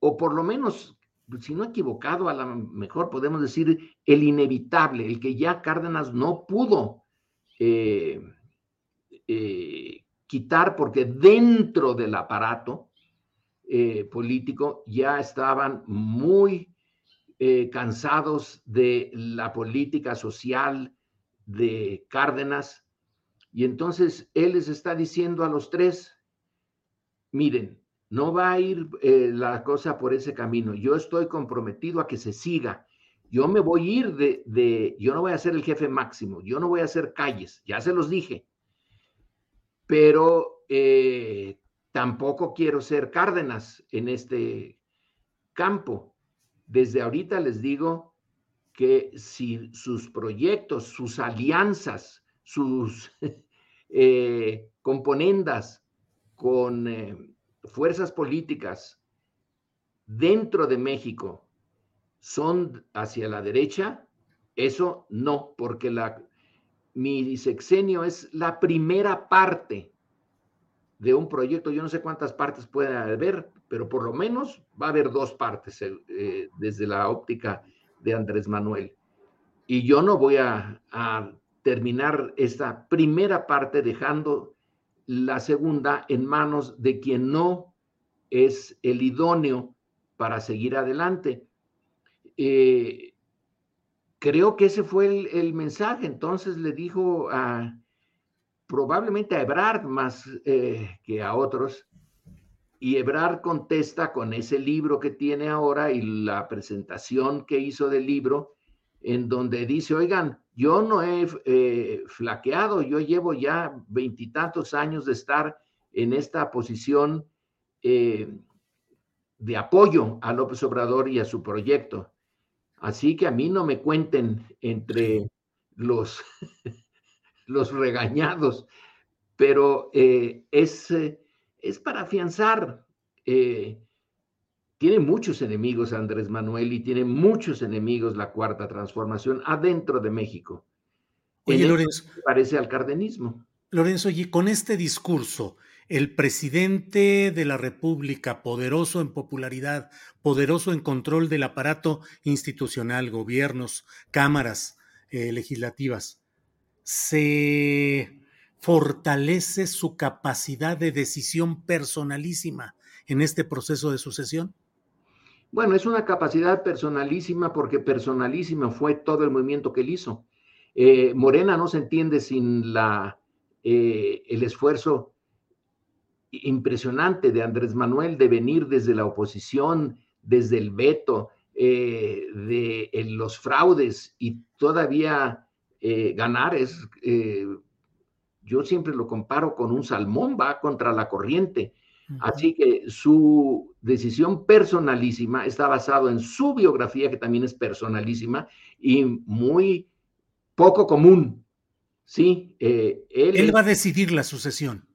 O por lo menos, si no equivocado, a lo mejor podemos decir el inevitable, el que ya Cárdenas no pudo eh, eh, quitar porque dentro del aparato eh, político ya estaban muy cansados de la política social de Cárdenas. Y entonces él les está diciendo a los tres, miren, no va a ir la cosa por ese camino, yo estoy comprometido a que se siga. Yo me voy a ir de, yo no voy a ser el jefe máximo, yo no voy a hacer calles, ya se los dije, pero eh, tampoco quiero ser Cárdenas en este campo. Desde ahorita les digo que si sus proyectos, sus alianzas, sus eh, componendas con eh, fuerzas políticas dentro de México son hacia la derecha, eso no, porque mi sexenio es la primera parte de un proyecto. Yo no sé cuántas partes puede haber, pero por lo menos va a haber dos partes eh, desde la óptica de Andrés Manuel. Y yo no voy a terminar esta primera parte dejando la segunda en manos de quien no es el idóneo para seguir adelante. Eh, creo que ese fue el, mensaje. Entonces le dijo a probablemente a Ebrard más eh, que a otros. Y Ebrard contesta con ese libro que tiene ahora y la presentación que hizo del libro, en donde dice, oigan, yo no he eh, flaqueado, yo llevo ya veintitantos años de estar en esta posición de apoyo a López Obrador y a su proyecto. Así que a mí no me cuenten entre los, los regañados, pero eh, es, eh, es para afianzar. Eh, tiene muchos enemigos Andrés Manuel y tiene muchos enemigos la cuarta transformación adentro de México. Oye, Lorenzo. Parece al cardenismo. Lorenzo, y con este discurso, el presidente de la República, poderoso en popularidad, poderoso en control del aparato institucional, gobiernos, cámaras eh, legislativas, se fortalece su capacidad de decisión personalísima en este proceso de sucesión? Bueno, es una capacidad personalísima porque personalísima fue todo el movimiento que él hizo. Eh, Morena no se entiende sin la, eh, el esfuerzo impresionante de Andrés Manuel de venir desde la oposición, desde el veto, eh, de los fraudes y todavía ganar es, yo siempre lo comparo con un salmón, va contra la corriente. Así que su decisión personalísima está basado en su biografía, que también es personalísima y muy poco común. Sí, él, él va a decidir la sucesión.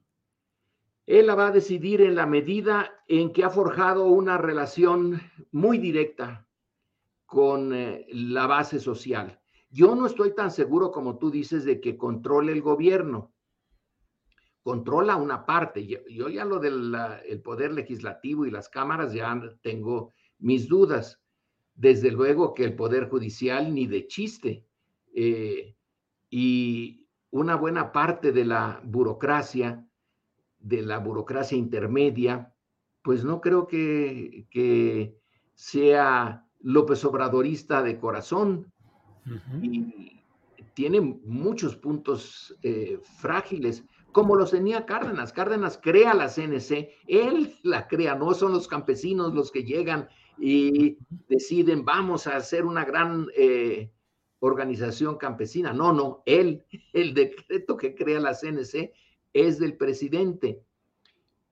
Él la va a decidir en la medida en que ha forjado una relación muy directa con eh, la base social. Yo no estoy tan seguro como tú dices de que controle el gobierno. Controla una parte. Yo, ya lo del el poder legislativo y las cámaras ya tengo mis dudas. Desde luego que el poder judicial ni de chiste. Eh, y una buena parte de la burocracia de la burocracia intermedia, pues no creo que, que sea López Obradorista de corazón y tiene muchos puntos eh, frágiles, como los tenía Cárdenas. Cárdenas crea la CNC, él la crea, no son los campesinos los que llegan y deciden, vamos a hacer una gran eh, organización campesina. No, no, él, el decreto que crea la CNC es del presidente.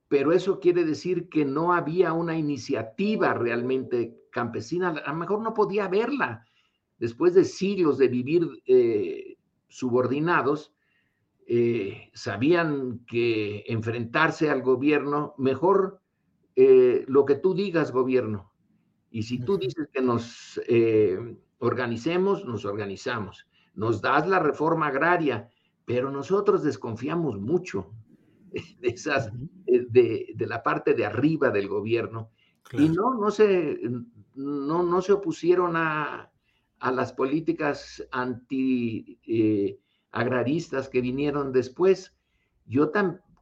Pero eso quiere decir que no había una iniciativa realmente campesina. A lo mejor no podía haberla. Después de siglos de vivir eh, subordinados, eh, sabían que enfrentarse al gobierno, mejor eh, lo que tú digas, gobierno. Y si tú dices que nos organicemos, nos organizamos. Nos das la reforma agraria, pero nosotros desconfiamos mucho de esas, de, la parte de arriba del gobierno. Y no, no se, no, no se opusieron a, las políticas anti eh, agraristas que vinieron después. Yo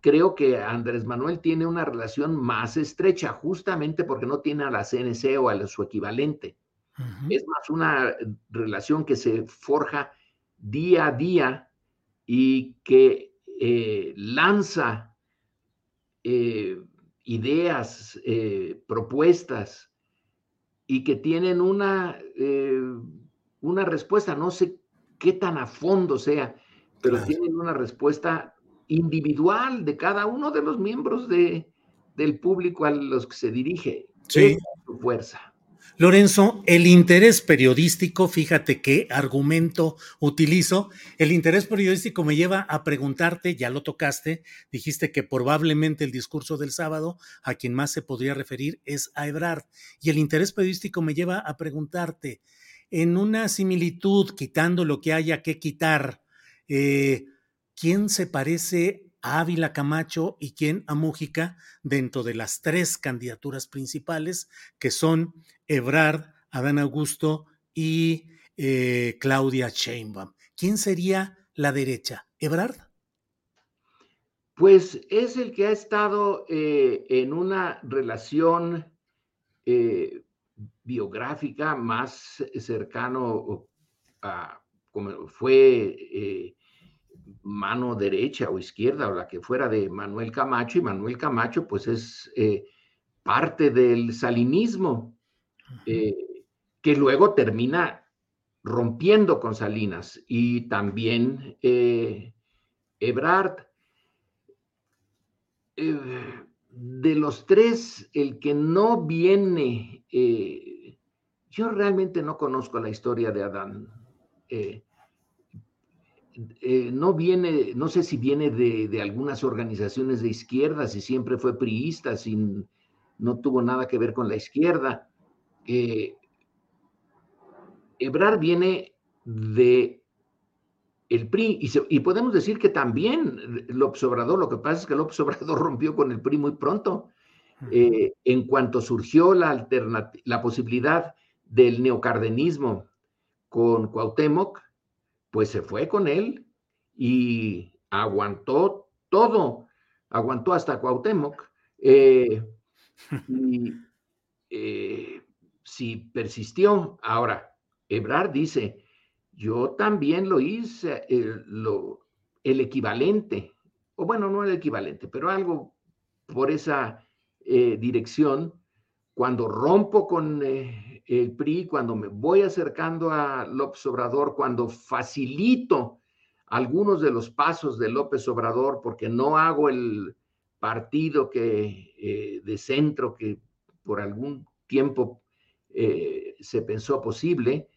creo que Andrés Manuel tiene una relación más estrecha, justamente porque no tiene a la CNC o a su equivalente. Es más una relación que se forja día a día y que eh, lanza eh, ideas, eh, propuestas y que tienen una, una respuesta, no sé qué tan a fondo sea, pero tienen una respuesta individual de cada uno de los miembros de, del público a los que se dirige. Sí. su fuerza. Lorenzo, el interés periodístico, fíjate qué argumento utilizo. El interés periodístico me lleva a preguntarte, ya lo tocaste, dijiste que probablemente el discurso del sábado a quien más se podría referir es a Ebrard. Y el interés periodístico me lleva a preguntarte, en una similitud, quitando lo que haya que quitar, eh, ¿quién se parece a Ávila Camacho y quién a Mújica dentro de las tres candidaturas principales que son Ebrard, Adán Augusto y eh, Claudia Sheinbaum. ¿Quién sería la derecha? ¿Ebrard? Pues es el que ha estado eh, en una relación biográfica más cercano a como fue mano derecha o izquierda o la que fuera de Manuel Camacho y Manuel Camacho pues es eh, parte del salinismo eh, que luego termina rompiendo con Salinas y también eh, Ebrard. de los tres, el que no viene, yo realmente no conozco la historia de Adán. Eh, no viene, no sé si viene de, algunas organizaciones de izquierda, si siempre fue priista, sin, no tuvo nada que ver con la izquierda. Eh, Ebrar viene de el PRI y, podemos decir que también López Obrador, lo que pasa es que López Obrador rompió con el PRI muy pronto. Eh, en cuanto surgió la, la posibilidad del neocardenismo con Cuauhtémoc, pues se fue con él y aguantó todo, aguantó hasta Cuauhtémoc. Eh, y eh, si persistió, ahora, Ebrard dice, yo también lo hice, el, lo, el equivalente, o bueno, no el equivalente, pero algo por esa eh, dirección, cuando rompo con el PRI, cuando me voy acercando a López Obrador, cuando facilito algunos de los pasos de López Obrador, porque no hago el partido que, eh, de centro que por algún tiempo eh, se pensó posible,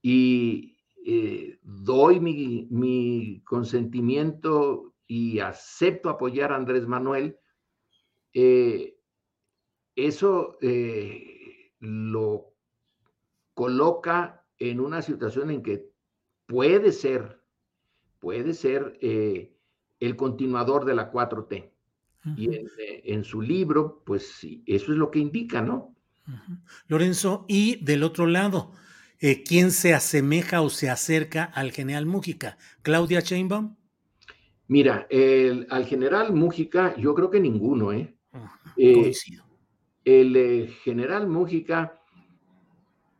y eh, doy mi, mi, consentimiento y acepto apoyar a Andrés Manuel, eso lo coloca en una situación en que puede ser, puede ser eh, el continuador de la 4T. Y eh, en, su libro, pues sí, eso es lo que indica, ¿no? Lorenzo, y del otro lado, eh, ¿quién se asemeja o se acerca al general Mújica? ¿Claudia Sheinbaum? Mira, al general Mújica, yo creo que ninguno, ¿eh? el general Mújica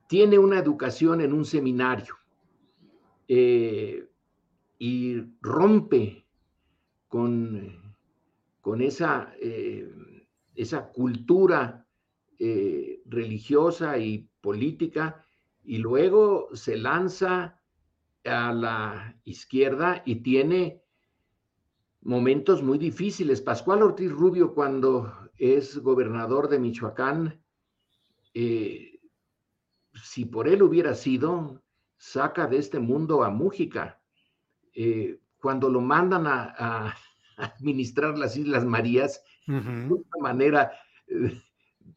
tiene una educación en un seminario eh, y rompe con, con esa, eh, esa cultura eh, religiosa y política y luego se lanza a la izquierda y tiene momentos muy difíciles. Pascual Ortiz Rubio, cuando es gobernador de Michoacán, si por él hubiera sido, saca de este mundo a Mújica. Eh, cuando lo mandan a, administrar las Islas Marías, una manera eh,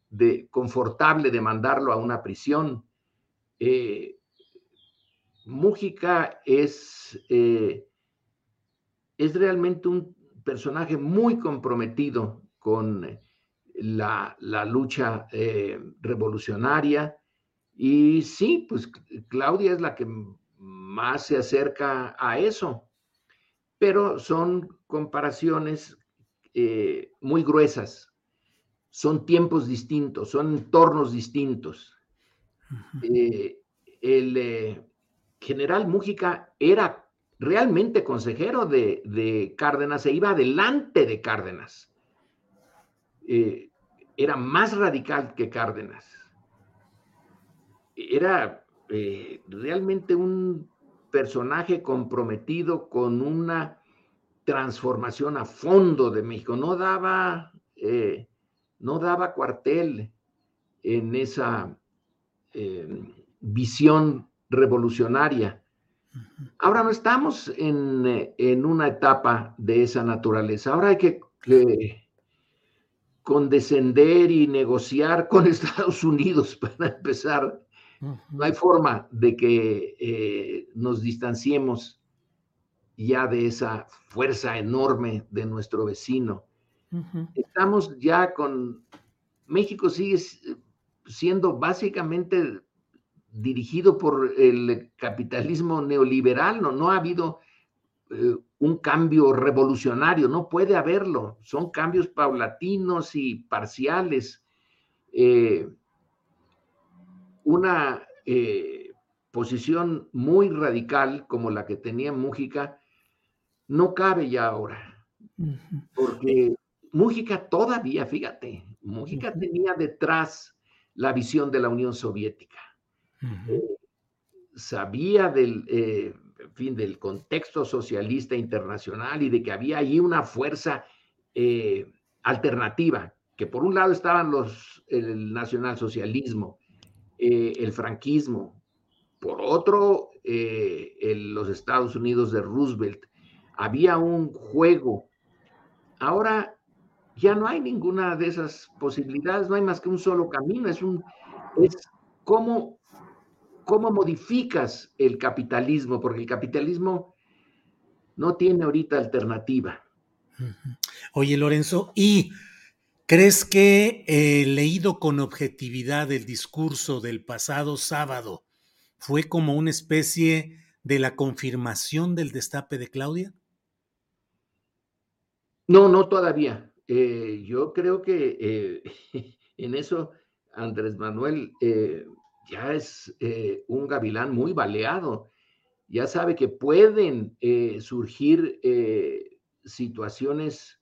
de, confortable de mandarlo a una prisión. Eh, Mújica es, es realmente un personaje muy comprometido con la, la lucha revolucionaria y sí, pues Claudia es la que más se acerca a eso, pero son comparaciones eh, muy gruesas, son tiempos distintos, son entornos distintos. Eh, el eh, general Mújica era realmente consejero de, de, Cárdenas e iba adelante de Cárdenas. era más radical que Cárdenas era eh, realmente un personaje comprometido con una transformación a fondo de México. No daba, eh, no daba cuartel en esa, visión revolucionaria. Ahora no estamos en, una etapa de esa naturaleza. Ahora hay que condescender y negociar con Estados Unidos para empezar. No hay forma de que eh, nos distanciemos ya de esa fuerza enorme de nuestro vecino. Estamos ya con... México sigue siendo básicamente dirigido por el capitalismo neoliberal, no, no ha habido eh, un cambio revolucionario, no puede haberlo, son cambios paulatinos y parciales. Eh, una eh, posición muy radical como la que tenía Mújica no cabe ya ahora, porque Mújica todavía, fíjate, Mújica tenía detrás la visión de la Unión Soviética. sabía del, fin, del contexto socialista internacional y de que había ahí una fuerza eh, alternativa, que por un lado estaban los, el nacionalsocialismo, eh, el franquismo, por otro, eh, los Estados Unidos de Roosevelt. Había un juego. Ahora ya no hay ninguna de esas posibilidades, no hay más que un solo camino, es un es cómo cómo modificas el capitalismo, porque el capitalismo no tiene ahorita alternativa. Oye, Lorenzo, ¿y crees que eh, leído con objetividad el discurso del pasado sábado fue como una especie de la confirmación del destape de Claudia? No, no todavía. Eh, yo creo que eh, en eso Andrés Manuel ya es un gavilán muy baleado, ya sabe que pueden surgir situaciones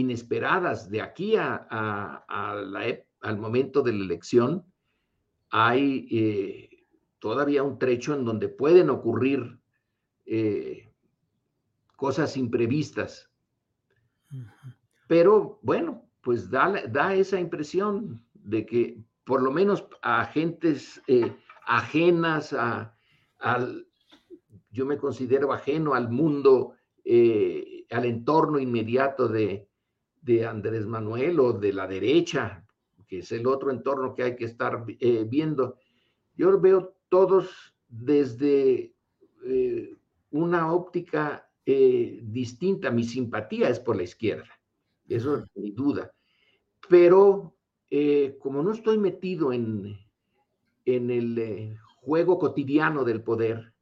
inesperadas de aquí a, al momento de la elección. Hay todavía un trecho en donde pueden ocurrir cosas imprevistas. Pero bueno, pues da, da esa impresión de que por lo menos a gentes eh, ajenas a, al, yo me considero ajeno al mundo, eh, al entorno inmediato de, Andrés Manuel o de la derecha, que es el otro entorno que hay que estar eh, viendo. Yo veo todos desde una óptica distinta. Mi simpatía es por la izquierda, eso es mi duda. Pero eh, como no estoy metido en, en el eh, juego cotidiano del poder,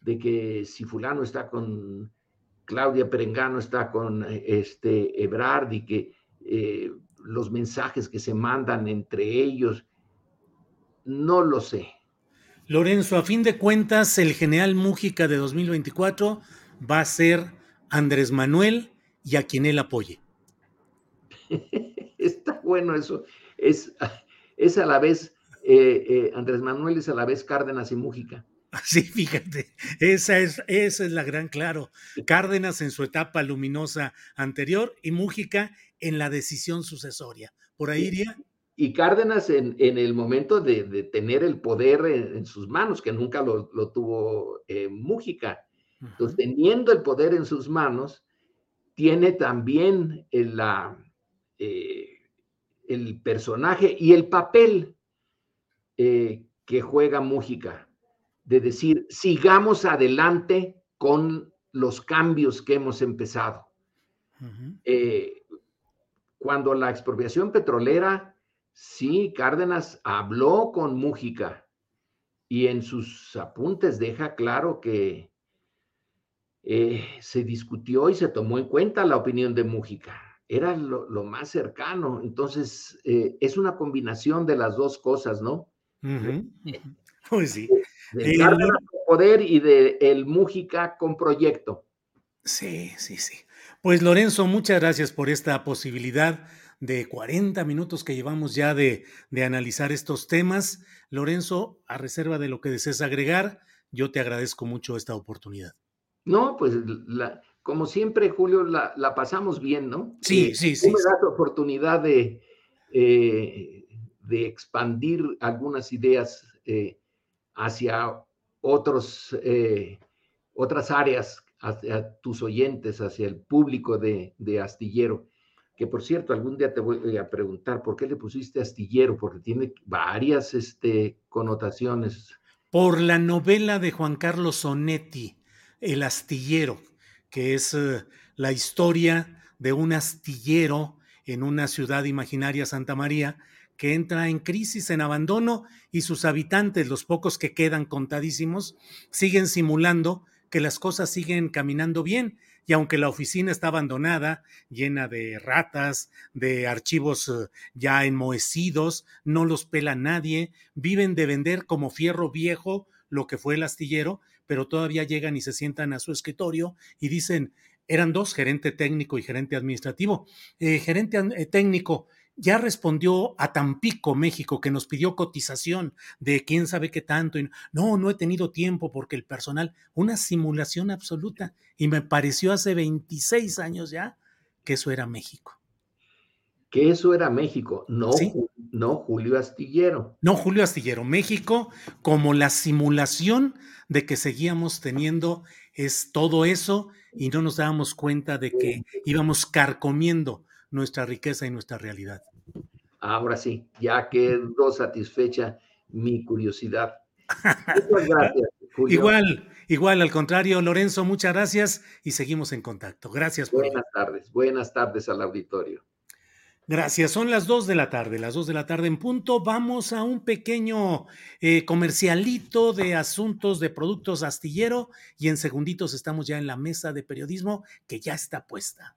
de que si fulano está con Claudia Perengano, está con eh, este Ebrard y que los mensajes que se mandan entre ellos, no lo sé. Lorenzo, a fin de cuentas, el general Mújica de 2024 va a ser Andrés Manuel y a quien él apoye. Está bueno eso. Es, es a la vez, eh, eh, Andrés Manuel es a la vez Cárdenas y Mújica. Sí, fíjate, esa es, esa es la gran claro. Cárdenas en su etapa luminosa anterior y Mújica en la decisión sucesoria. ¿Por ahí iría? Y Cárdenas en, el momento de, tener el poder en, sus manos, que nunca lo, tuvo eh, Mújica. Entonces, teniendo el poder en sus manos, tiene también la, eh, el personaje y el papel eh, que juega Mújica, de decir, sigamos adelante con los cambios que hemos empezado. Eh, cuando la expropiación petrolera, sí, Cárdenas habló con Mújica y en sus apuntes deja claro que se discutió y se tomó en cuenta la opinión de Mújica era lo, más cercano. Entonces, eh, es una combinación de las dos cosas, ¿no? Pues sí. De, con poder y de el Mújica con proyecto. Sí, sí, sí. Pues Lorenzo, muchas gracias por esta posibilidad de 40 minutos que llevamos ya de, de analizar estos temas. Lorenzo, a reserva de lo que desees agregar, yo te agradezco mucho esta oportunidad. No, pues la, como siempre, Julio, la, pasamos bien, ¿no? Sí, eh, sí, sí. me das oportunidad de, eh, de expandir algunas ideas eh, hacia otros, eh, otras áreas, hacia tus oyentes, hacia el público de, de, Astillero. Que por cierto, algún día te voy a preguntar por qué le pusiste Astillero, porque tiene varias este, connotaciones. Por la novela de Juan Carlos Sonetti, El Astillero, que es uh, la historia de un astillero en una ciudad imaginaria, Santa María, que entra en crisis, en abandono, y sus habitantes, los pocos que quedan contadísimos, siguen simulando que las cosas siguen caminando bien. Y aunque la oficina está abandonada, llena de ratas, de archivos eh, ya enmohecidos, no los pela nadie, viven de vender como fierro viejo lo que fue el astillero, pero todavía llegan y se sientan a su escritorio y dicen, eran dos, gerente técnico y gerente administrativo. Eh, gerente eh, técnico, ya respondió a Tampico, México, que nos pidió cotización de quién sabe qué tanto. Y no, no he tenido tiempo porque el personal, una simulación absoluta. Y me pareció hace 26 años ya que eso era México. Que eso era México, no, ¿Sí? no Julio Astillero. No Julio Astillero, México como la simulación de que seguíamos teniendo es todo eso y no nos dábamos cuenta de que íbamos carcomiendo nuestra riqueza y nuestra realidad. Ahora sí, ya quedó satisfecha mi curiosidad. Muchas gracias. Julio. Igual, igual, al contrario, Lorenzo, muchas gracias y seguimos en contacto. Gracias. Por buenas tardes, buenas tardes al auditorio. Gracias, son las dos de la tarde, las dos de la tarde en punto. Vamos a un pequeño eh, comercialito de asuntos de productos astillero y en segunditos estamos ya en la mesa de periodismo que ya está puesta.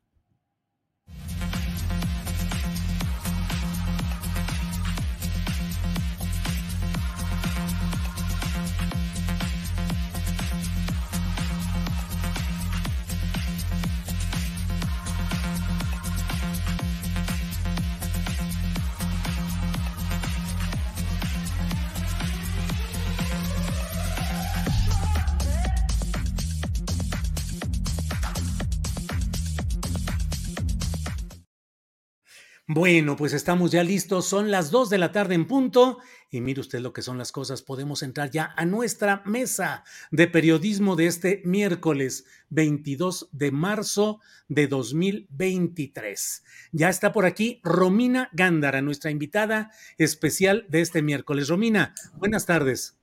Bueno, pues estamos ya listos, son las dos de la tarde en punto y mire usted lo que son las cosas, podemos entrar ya a nuestra mesa de periodismo de este miércoles 22 de marzo de 2023. Ya está por aquí Romina Gándara, nuestra invitada especial de este miércoles. Romina, buenas tardes.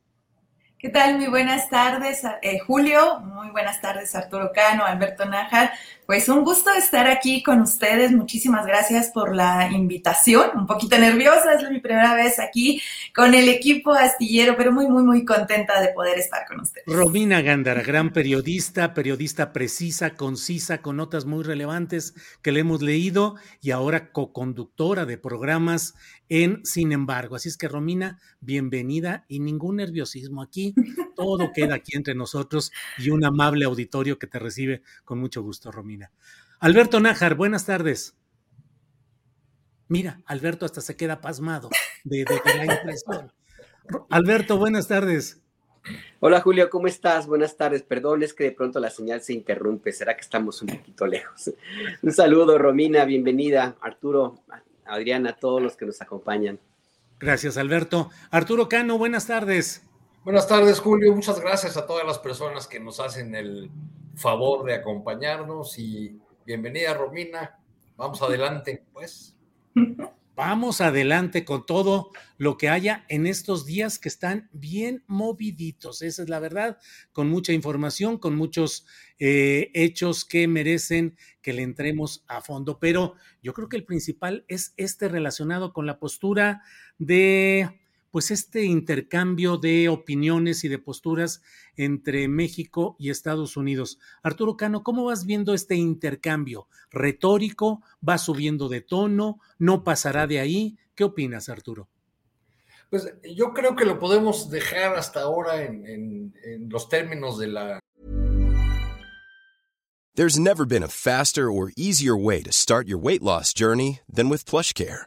¿Qué tal? Muy buenas tardes, eh, Julio. Muy buenas tardes, Arturo Cano, Alberto Nájar. Pues un gusto estar aquí con ustedes. Muchísimas gracias por la invitación. Un poquito nerviosa, es mi primera vez aquí con el equipo astillero, pero muy, muy, muy contenta de poder estar con ustedes. Romina Gándara, gran periodista, periodista precisa, concisa, con notas muy relevantes que le hemos leído y ahora co-conductora de programas en Sin embargo. Así es que, Romina, bienvenida y ningún nerviosismo aquí. Todo queda aquí entre nosotros y un amable auditorio que te recibe con mucho gusto, Romina. Alberto Nájar, buenas tardes. Mira, Alberto hasta se queda pasmado de, la impresión. Alberto, buenas tardes. Hola Julio, ¿cómo estás? Buenas tardes. Perdón, es que de pronto la señal se interrumpe. ¿Será que estamos un poquito lejos? Un saludo, Romina, bienvenida. Arturo, Adriana, todos los que nos acompañan. Gracias, Alberto. Arturo Cano, buenas tardes. Buenas tardes, Julio. Muchas gracias a todas las personas que nos hacen el favor de acompañarnos y bienvenida Romina. Vamos adelante, pues. Vamos adelante con todo lo que haya en estos días que están bien moviditos. Esa es la verdad, con mucha información, con muchos eh, hechos que merecen que le entremos a fondo. Pero yo creo que el principal es este relacionado con la postura de pues este intercambio de opiniones y de posturas entre México y Estados Unidos. Arturo Cano, ¿cómo vas viendo este intercambio? ¿Retórico? ¿Va subiendo de tono? ¿No pasará de ahí? ¿Qué opinas, Arturo? Pues yo creo que lo podemos dejar hasta ahora en, en, en los términos de la... There's never been a faster or easier way to start your weight loss journey than with PlushCare.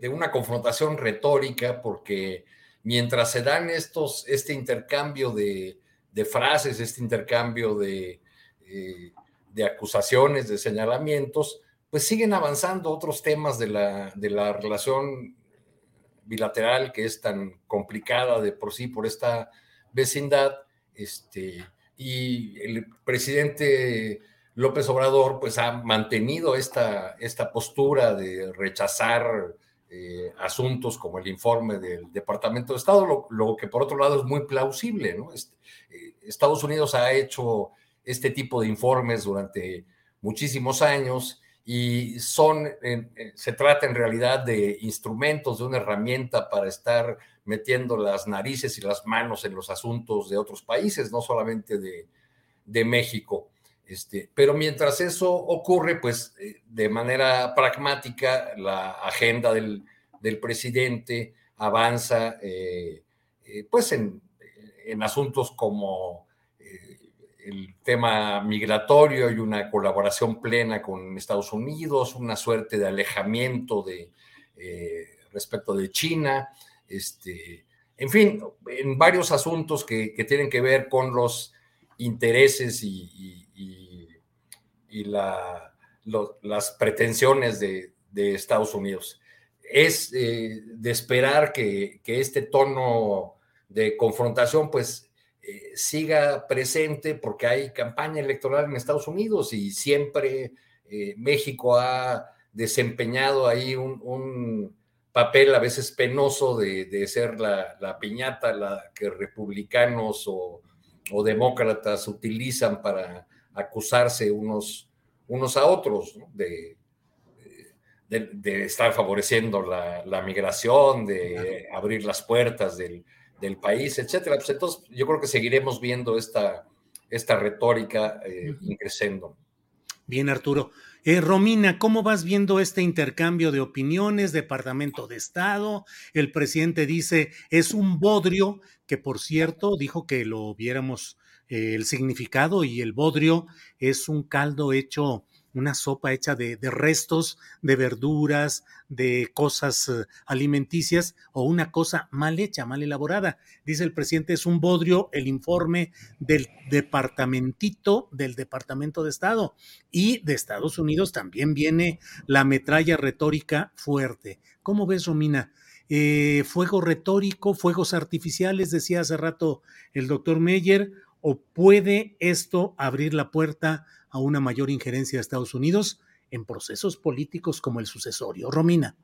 De, una confrontación retórica, porque mientras se dan estos, este intercambio de, de frases, este intercambio de, eh, de acusaciones, de señalamientos, pues siguen avanzando otros temas de la, de la relación bilateral que es tan complicada de por sí por esta vecindad. Este, y el presidente López Obrador pues ha mantenido esta, esta postura de rechazar eh, asuntos como el informe del Departamento de Estado, lo, que por otro lado es muy plausible. ¿no? Este, eh, Estados Unidos ha hecho este tipo de informes durante muchísimos años y son, eh, se trata en realidad de instrumentos, de una herramienta para estar metiendo las narices y las manos en los asuntos de otros países, no solamente de, de México. Este, pero mientras eso ocurre, pues eh, de manera pragmática, la agenda del, presidente avanza eh, eh, pues en, asuntos como el tema migratorio y una colaboración plena con Estados Unidos, una suerte de alejamiento de, respecto de China, este, en fin, en varios asuntos que, tienen que ver con los intereses y, y las pretensiones de, Estados Unidos. Es eh, de esperar que, que este tono de confrontación, pues eh, siga presente porque hay campaña electoral en Estados Unidos y siempre eh, México ha desempeñado ahí un, papel a veces penoso de, ser la, la, piñata la que republicanos o, o, demócratas utilizan para acusarse unos, unos a otros ¿no? de, de, de, estar favoreciendo la, la migración, de abrir las puertas del, del país, etcétera. Pues entonces, yo creo que seguiremos viendo esta, esta retórica eh, creciendo. Bien, Arturo. Eh, Romina, ¿cómo vas viendo este intercambio de opiniones, Departamento de Estado? El presidente dice, es un bodrio, que por cierto dijo que lo viéramos eh, el significado y el bodrio es un caldo hecho una sopa hecha de, de, restos de verduras, de cosas uh, alimenticias o una cosa mal hecha, mal elaborada. Dice el presidente, es un bodrio el informe del departamentito del Departamento de Estado. Y de Estados Unidos también viene la metralla retórica fuerte. ¿Cómo ves, Romina? Eh, fuego retórico, fuegos artificiales, decía hace rato el doctor Meyer, o puede esto abrir la puerta a una mayor injerencia de Estados Unidos en procesos políticos como el sucesorio. Romina.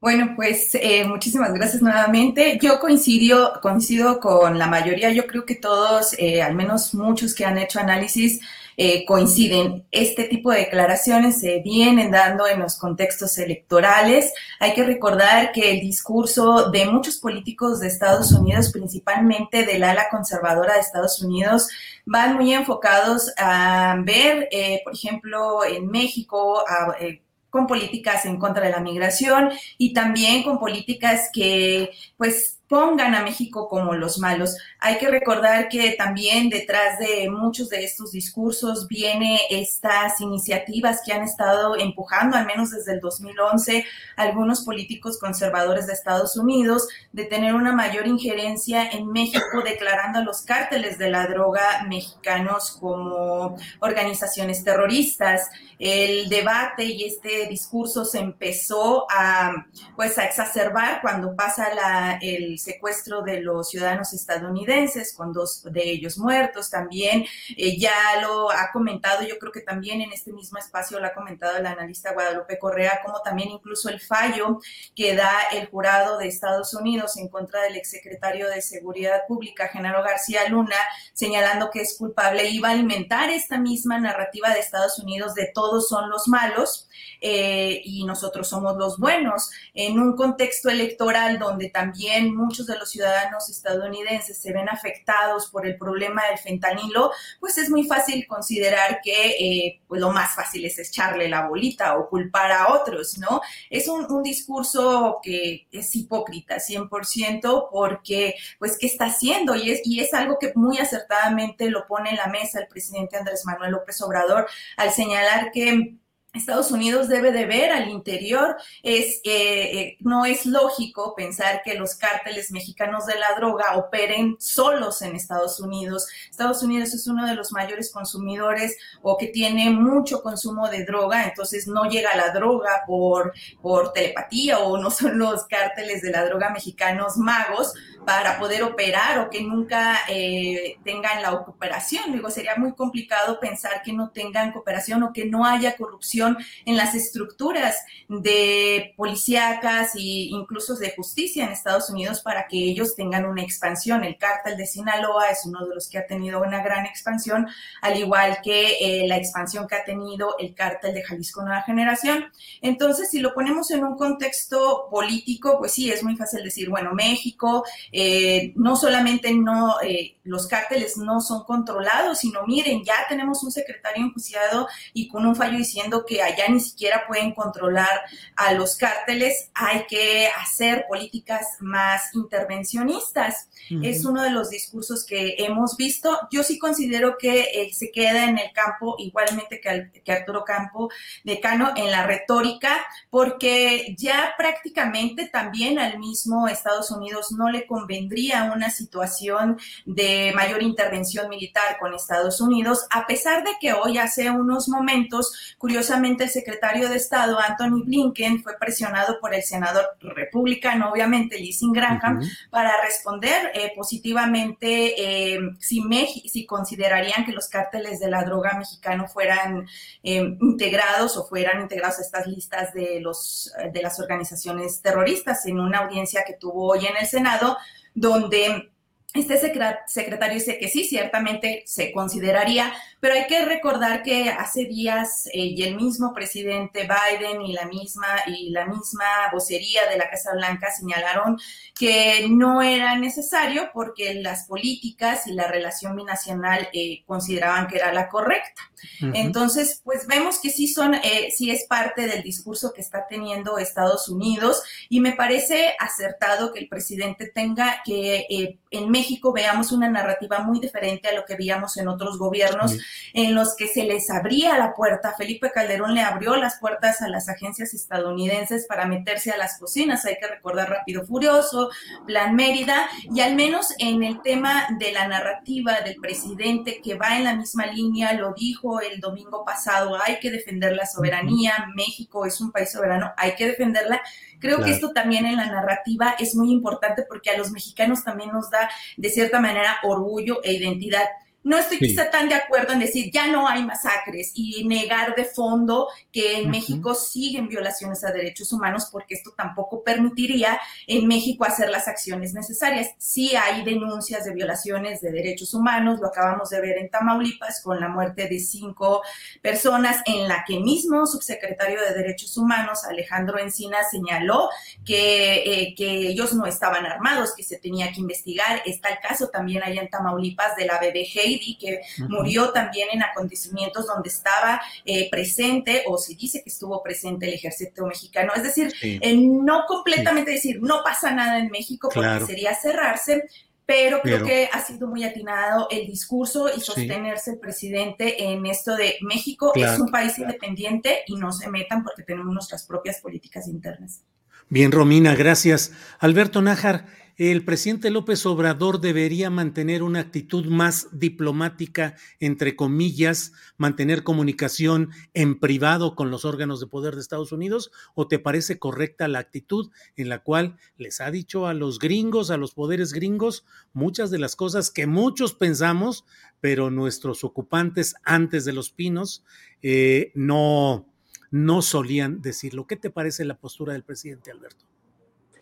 Bueno, pues eh, muchísimas gracias nuevamente. Yo coincido, coincido con la mayoría, yo creo que todos, eh, al menos muchos que han hecho análisis, eh, coinciden. Este tipo de declaraciones se vienen dando en los contextos electorales. Hay que recordar que el discurso de muchos políticos de Estados Unidos, principalmente del ala conservadora de Estados Unidos, van muy enfocados a ver, eh, por ejemplo, en México, eh, con políticas en contra de la migración y también con políticas que pues pongan a México como los malos. Hay que recordar que también detrás de muchos de estos discursos viene estas iniciativas que han estado empujando, al menos desde el 2011, algunos políticos conservadores de Estados Unidos, de tener una mayor injerencia en México, declarando a los cárteles de la droga mexicanos como organizaciones terroristas. El debate y este discurso se empezó a, pues, a exacerbar cuando pasa la, el secuestro de los ciudadanos estadounidenses, con dos de ellos muertos también. Eh, ya lo ha comentado, yo creo que también en este mismo espacio lo ha comentado el analista Guadalupe Correa, como también incluso el fallo que da el jurado de Estados Unidos en contra del exsecretario de Seguridad Pública, Genaro García Luna, señalando que es culpable, iba a alimentar esta misma narrativa de Estados Unidos de todos son los malos eh, y nosotros somos los buenos, en un contexto electoral donde también muchos de los ciudadanos estadounidenses se ven afectados por el problema del fentanilo, pues es muy fácil considerar que eh, pues lo más fácil es echarle la bolita o culpar a otros, ¿no? Es un, un discurso que es hipócrita 100% porque, pues, ¿qué está haciendo? Y es, y es algo que muy acertadamente lo pone en la mesa el presidente Andrés Manuel López Obrador al señalar que Estados Unidos debe de ver al interior. Es, eh, eh, no es lógico pensar que los cárteles mexicanos de la droga operen solos en Estados Unidos. Estados Unidos es uno de los mayores consumidores o que tiene mucho consumo de droga, entonces no llega la droga por, por telepatía o no son los cárteles de la droga mexicanos magos para poder operar o que nunca eh, tengan la cooperación. Digo, sería muy complicado pensar que no tengan cooperación o que no haya corrupción en las estructuras de policíacas e incluso de justicia en Estados Unidos para que ellos tengan una expansión. El cártel de Sinaloa es uno de los que ha tenido una gran expansión, al igual que eh, la expansión que ha tenido el cártel de Jalisco Nueva Generación. Entonces, si lo ponemos en un contexto político, pues sí, es muy fácil decir, bueno, México eh, no solamente no, eh, los cárteles no son controlados, sino miren, ya tenemos un secretario enjuiciado y con un fallo diciendo que allá ni siquiera pueden controlar a los cárteles, hay que hacer políticas más intervencionistas. Es uno de los discursos que hemos visto. Yo sí considero que eh, se queda en el campo, igualmente que, que Arturo Campo, decano, en la retórica, porque ya prácticamente también al mismo Estados Unidos no le convendría una situación de mayor intervención militar con Estados Unidos, a pesar de que hoy hace unos momentos, curiosamente, el secretario de Estado, Anthony Blinken, fue presionado por el senador republicano, obviamente, Lizzie Graham, para responder eh, positivamente eh, si, si considerarían que los cárteles de la droga mexicano fueran eh, integrados o fueran integrados a estas listas de, los, de las organizaciones terroristas en una audiencia que tuvo hoy en el Senado, donde este secretario dice que sí, ciertamente se consideraría, pero hay que recordar que hace días eh, y el mismo presidente Biden y la misma y la misma vocería de la Casa Blanca señalaron que no era necesario porque las políticas y la relación binacional eh, consideraban que era la correcta. Entonces, pues vemos que sí son, eh, sí es parte del discurso que está teniendo Estados Unidos y me parece acertado que el presidente tenga que en México veamos una narrativa muy diferente a lo que veíamos en otros gobiernos, en los que se les abría la puerta. Felipe Calderón le abrió las puertas a las agencias estadounidenses para meterse a las cocinas. Hay que recordar Rápido Furioso, Plan Mérida, y al menos en el tema de la narrativa del presidente que va en la misma línea, lo dijo el domingo pasado, hay que defender la soberanía, México es un país soberano, hay que defenderla Creo que esto también en la narrativa es muy importante porque a los mexicanos también nos da de cierta manera orgullo e identidad. No estoy quizá tan de acuerdo en decir ya no hay masacres y negar de fondo que en México siguen violaciones a derechos humanos porque esto tampoco permitiría en México hacer las acciones necesarias. Sí hay denuncias de violaciones de derechos humanos, lo acabamos de ver en Tamaulipas con la muerte de cinco personas en la que mismo subsecretario de Derechos Humanos Alejandro Encina señaló que, eh, que ellos no estaban armados, que se tenía que investigar. Está el caso también allá en Tamaulipas de la BBG que murió también en acontecimientos donde estaba eh, presente o se dice que estuvo presente el ejército mexicano. Es decir, no completamente decir no pasa nada en México porque sería cerrarse, pero creo que ha sido muy atinado el discurso y sostenerse el presidente en esto de México es un país independiente y no se metan porque tenemos nuestras propias políticas internas. Bien, Romina, gracias. Alberto Nájar, el presidente López Obrador debería mantener una actitud más diplomática, entre comillas, mantener comunicación en privado con los órganos de poder de Estados Unidos, o te parece correcta la actitud en la cual les ha dicho a los gringos, a los poderes gringos, muchas de las cosas que muchos pensamos, pero nuestros ocupantes antes de los pinos eh, no, no solían decirlo. ¿Qué te parece la postura del presidente Alberto?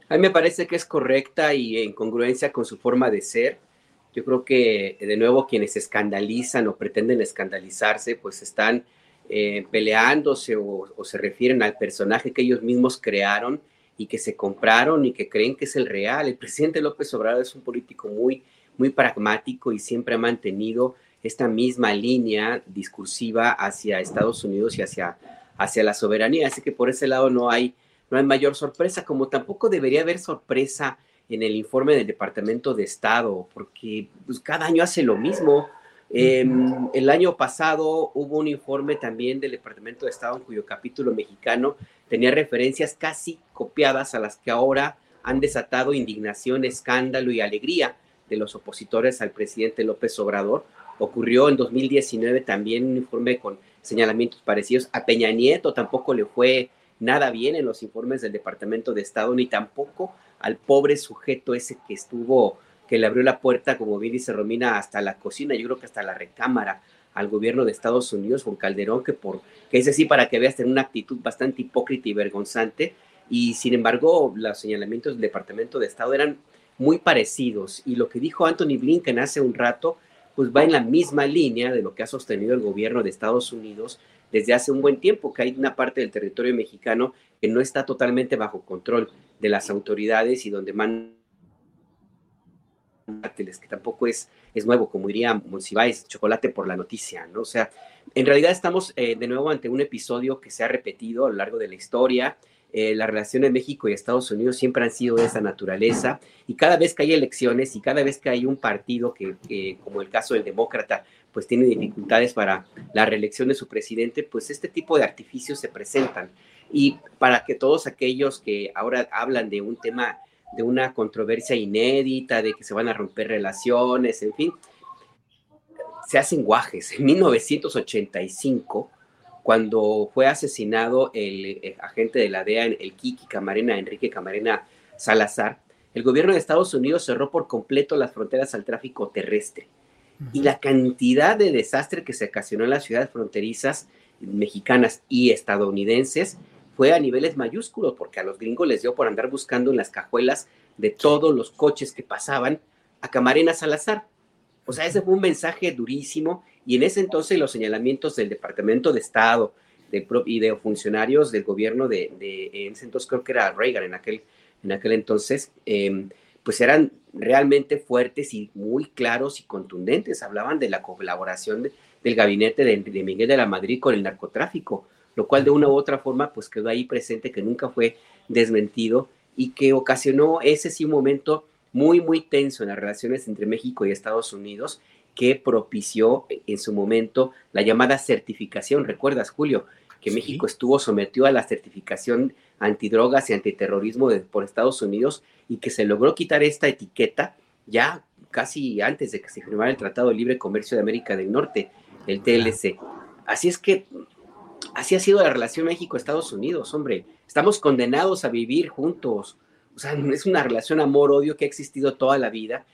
A mí me parece que es correcta y en congruencia con su forma de ser. Yo creo que, de nuevo, quienes escandalizan o pretenden escandalizarse, pues están eh, peleándose o, se refieren al personaje que ellos mismos crearon y que se compraron y que creen que es el real. El presidente López Obrador es un político muy, muy pragmático y siempre ha mantenido esta misma línea discursiva hacia Estados Unidos y hacia, hacia la soberanía. Así que por ese lado no hay no hay mayor sorpresa, como tampoco debería haber sorpresa en el informe del Departamento de Estado, porque pues, cada año hace lo mismo. Em, el año pasado hubo un informe también del Departamento de Estado en cuyo capítulo mexicano tenía referencias casi copiadas a las que ahora han desatado indignación, escándalo y alegría de los opositores al presidente López Obrador. Ocurrió en 2019 también un informe con señalamientos parecidos. A Peña Nieto tampoco le fue nada bien en los informes del Departamento de Estado, ni tampoco al pobre sujeto ese que estuvo, que le abrió la puerta, como bien dice Romina, hasta la cocina, yo creo que hasta la recámara al gobierno de Estados Unidos, con Calderón, que por, que es así para que veas tener una actitud bastante hipócrita y vergonzante, y sin embargo los señalamientos del Departamento de Estado eran muy parecidos, y lo que dijo Anthony Blinken hace un rato, pues va en la misma línea de lo que ha sostenido el gobierno de Estados Unidos desde hace un buen tiempo, que hay una parte del territorio mexicano que no está totalmente bajo control de las autoridades y donde mandan que tampoco es, es nuevo, como diría Monsiváis, chocolate por la noticia, ¿no? O sea, en realidad estamos eh, de nuevo ante un episodio que se ha repetido a lo largo de la historia. Eh, las relaciones México y Estados Unidos siempre han sido de esa naturaleza y cada vez que hay elecciones y cada vez que hay un partido que, como el caso del demócrata, pues tiene dificultades para la reelección de su presidente, pues este tipo de artificios se presentan. Y para que todos aquellos que ahora hablan de un tema, de una controversia inédita, de que se van a romper relaciones, en fin, se hacen guajes. En 1985, cuando fue asesinado el, eh, agente de la DEA, el Kiki Camarena, Enrique Camarena Salazar, el gobierno de Estados Unidos cerró por completo las fronteras al tráfico terrestre. Y la cantidad de desastre que se ocasionó en las ciudades fronterizas mexicanas y estadounidenses fue a niveles mayúsculos, porque a los gringos les dio por andar buscando en las cajuelas de todos los coches que pasaban a Camarena Salazar. O sea, ese fue un mensaje durísimo y en ese entonces los señalamientos del Departamento de Estado de, y de funcionarios del gobierno de, en ese entonces creo que era Reagan en aquel, en aquel entonces, em, pues eran realmente fuertes y muy claros y contundentes. Hablaban de la colaboración del gabinete de, Miguel de la Madrid con el narcotráfico, lo cual de una u otra forma pues quedó ahí presente, que nunca fue desmentido y que ocasionó ese sí momento muy, muy tenso en las relaciones entre México y Estados Unidos que propició en su momento la llamada certificación. ¿Recuerdas, Julio? Que México estuvo sometido a la certificación antidrogas y antiterrorismo por Estados Unidos y que se logró quitar esta etiqueta ya casi antes de que se firmara el Tratado de Libre Comercio de América del Norte, el TLC. Así es que así ha sido la relación México-Estados Unidos, hombre. Estamos condenados a vivir juntos. O sea, es una relación amor-odio que ha existido toda la vida.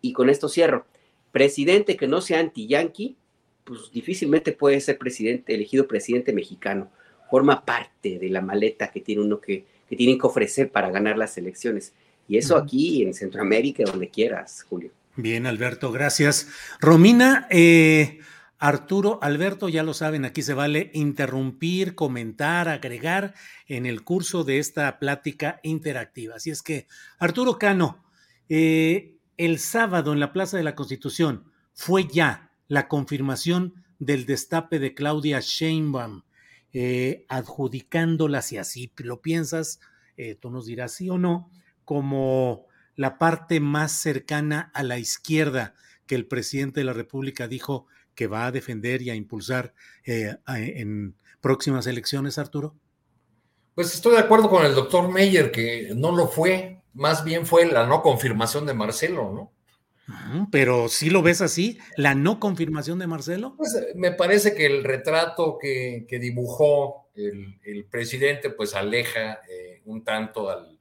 Y con esto cierro. Presidente que no sea anti-yanqui, pues difícilmente puede ser presidente, elegido presidente mexicano forma parte de la maleta que tiene uno que, que tienen que ofrecer para ganar las elecciones. Y eso aquí en Centroamérica, donde quieras, Julio. Bien, Alberto, gracias. Romina, eh, Arturo, Alberto, ya lo saben, aquí se vale interrumpir, comentar, agregar en el curso de esta plática interactiva. Así es que, Arturo Cano, eh, el sábado en la Plaza de la Constitución fue ya la confirmación del destape de Claudia Sheinbaum eh, adjudicándola, si así lo piensas, eh, tú nos dirás sí o no, como la parte más cercana a la izquierda que el presidente de la República dijo que va a defender y a impulsar eh, en próximas elecciones, Arturo? Pues estoy de acuerdo con el doctor Meyer que no lo fue, más bien fue la no confirmación de Marcelo, ¿no? Pero si lo ves así, la no confirmación de Marcelo. Pues eh, me parece que el retrato que, dibujó el, presidente, pues aleja eh, un tanto al,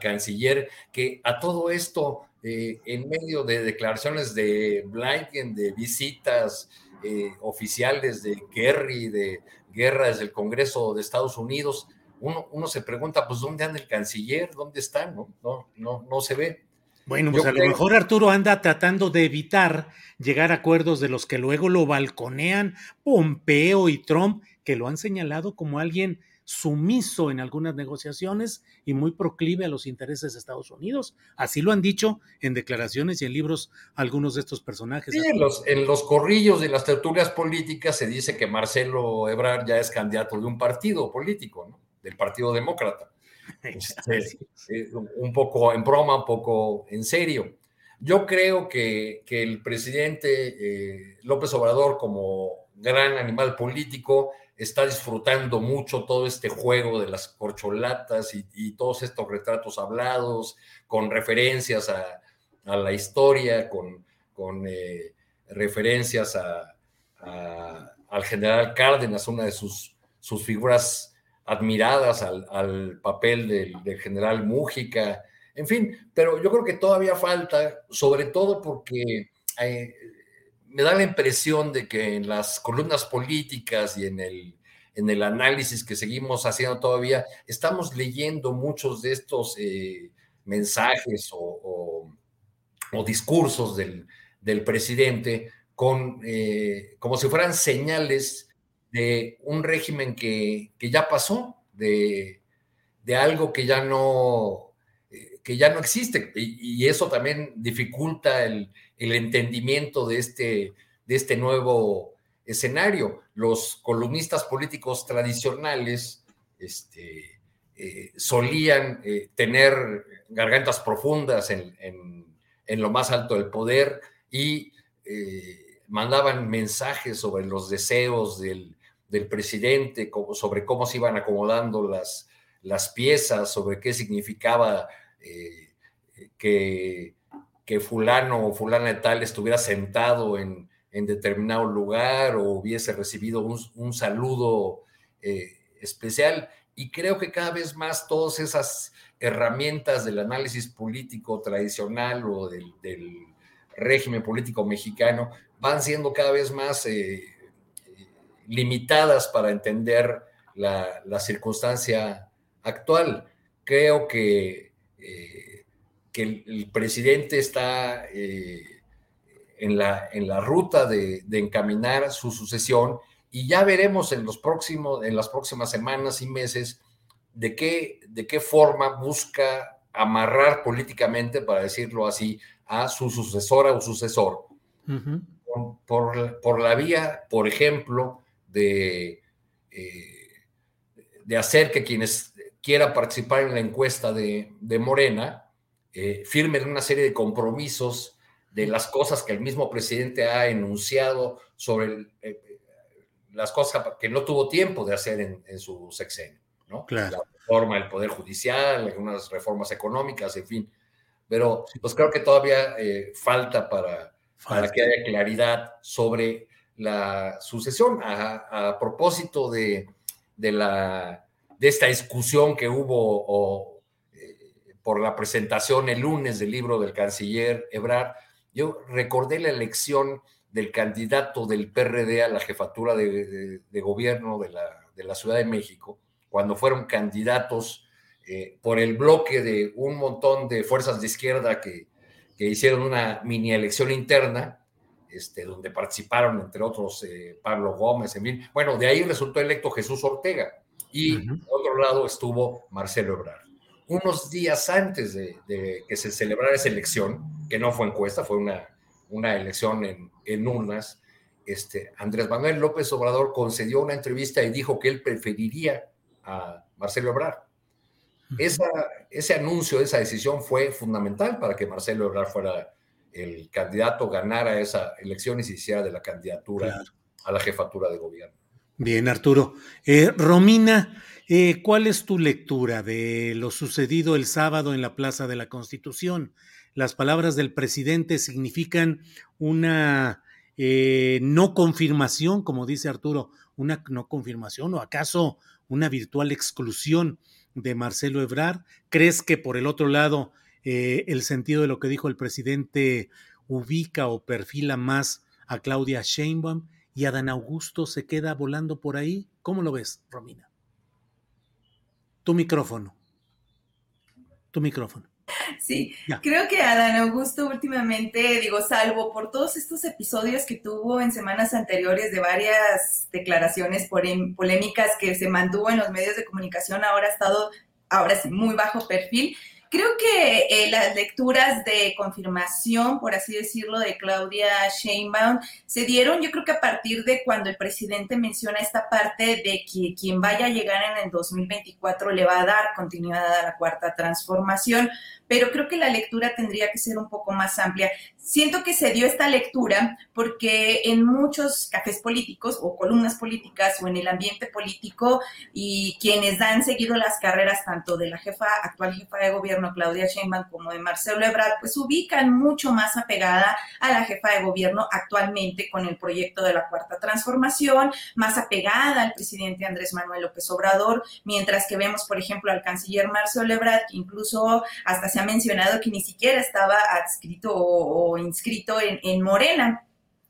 canciller, que a todo esto, eh, en medio de declaraciones de Blinken, de visitas oficiales de Kerry, de guerra desde el Congreso de Estados Unidos, uno, uno se pregunta, pues, ¿dónde anda el canciller? ¿Dónde está? No, no, no, no se ve. Bueno, pues a lo mejor Arturo anda tratando de evitar llegar a acuerdos de los que luego lo balconean Pompeo y Trump, que lo han señalado como alguien sumiso en algunas negociaciones y muy proclive a los intereses de Estados Unidos. Así lo han dicho en declaraciones y en libros algunos de estos personajes. Sí, en, los, en los corrillos de las tertulias políticas se dice que Marcelo Ebrard ya es candidato de un partido político, ¿no? Del Partido Demócrata. Este, eh, un poco en broma, un poco en serio. Yo creo que, el presidente eh, López Obrador, como gran animal político, está disfrutando mucho todo este juego de las corcholatas y, todos estos retratos hablados, con referencias a, la historia, con, con eh, referencias al general Cárdenas, una de sus, sus figuras admiradas al, papel del, general Mújica, en fin, pero yo creo que todavía falta, sobre todo porque eh, me da la impresión de que en las columnas políticas y en el, en el análisis que seguimos haciendo todavía, estamos leyendo muchos de estos eh, mensajes o, discursos del, presidente con, eh, como si fueran señales de un régimen que, ya pasó, de, algo que ya no, eh, que ya no existe. Y, eso también dificulta el, entendimiento de este, de este nuevo escenario. Los columnistas políticos tradicionales este, eh, solían eh, tener gargantas profundas en, lo más alto del poder y mandaban mensajes sobre los deseos del, del presidente sobre cómo se iban acomodando las, las piezas, sobre qué significaba eh, que, que, fulano o fulana de tal estuviera sentado en, determinado lugar o hubiese recibido un, saludo eh, especial. Y creo que cada vez más todas esas herramientas del análisis político tradicional o del, régimen político mexicano van siendo cada vez más... Eh, limitadas para entender la, circunstancia actual. Creo que, eh, que el, presidente está eh, en, la, en la ruta de, encaminar su sucesión y ya veremos en, los próximos, en las próximas semanas y meses de qué, de qué forma busca amarrar políticamente, para decirlo así, a su sucesora o sucesor. por, por, la vía, por ejemplo, de, eh, de hacer que quienes quieran participar en la encuesta de, Morena eh, firmen una serie de compromisos de las cosas que el mismo presidente ha enunciado sobre eh, las cosas que no tuvo tiempo de hacer en, su sexenio, ¿no? La reforma del Poder Judicial, algunas reformas económicas, en fin. Pero pues creo que todavía falta para, para que haya claridad sobre la sucesión. A, propósito de, la, de esta discusión que hubo eh, por la presentación el lunes del libro del canciller Ebrard, yo recordé la elección del candidato del PRD a la jefatura de, gobierno de la, Ciudad de México, cuando fueron candidatos eh, por el bloque de un montón de fuerzas de izquierda que, que hicieron una mini elección interna este, donde participaron, entre otros, eh, Pablo Gómez, en fin. Bueno, de ahí resultó electo Jesús Ortega y uh otro lado estuvo Marcelo Ebrard. Unos días antes de, que se celebrara esa elección, que no fue encuesta, fue una, una elección en, en urnas, este, Andrés Manuel López Obrador concedió una entrevista y dijo que él preferiría a Marcelo Ebrard. Esa, ese anuncio, esa decisión fue fundamental para que Marcelo Ebrard fuera el candidato ganara esa elección y se hiciera de la candidatura a la jefatura de gobierno. Bien, Arturo. Eh, Romina, eh, ¿cuál es tu lectura de lo sucedido el sábado en la Plaza de la Constitución? Las palabras del presidente significan una eh, no confirmación, como dice Arturo, una no confirmación o acaso una virtual exclusión de Marcelo Ebrard. ¿Crees que por el otro lado el sentido de lo que dijo el presidente ubica o perfila más a Claudia Sheinbaum y Adán Augusto se queda volando por ahí. ¿Cómo lo ves, Romina? Tu micrófono. Tu micrófono. Sí, creo que Adán Augusto últimamente, digo, salvo por todos estos episodios que tuvo en semanas anteriores de varias declaraciones polémicas que se mantuvo en los medios de comunicación, ahora ha estado, ahora sí, muy bajo perfil Creo que eh, las lecturas de confirmación, por así decirlo, de Claudia Sheinbaum se dieron, yo creo que a partir de cuando el presidente menciona esta parte de que quien vaya a llegar en el 2024 le va a dar continuidad a la cuarta transformación, pero creo que la lectura tendría que ser un poco más amplia. Siento que se dio esta lectura porque en muchos cafés políticos o columnas políticas o en el ambiente político y quienes han seguido las carreras tanto de la jefa, actual jefa de gobierno Claudia Sheinbaum como de Marcelo Ebrard, pues ubican mucho más apegada a la jefa de gobierno actualmente con el proyecto de la cuarta transformación, más apegada al presidente Andrés Manuel López Obrador, mientras que vemos, por ejemplo, al canciller Marcelo Ebrard, que incluso hasta se ha mencionado que ni siquiera estaba adscrito o, inscrito en, Morena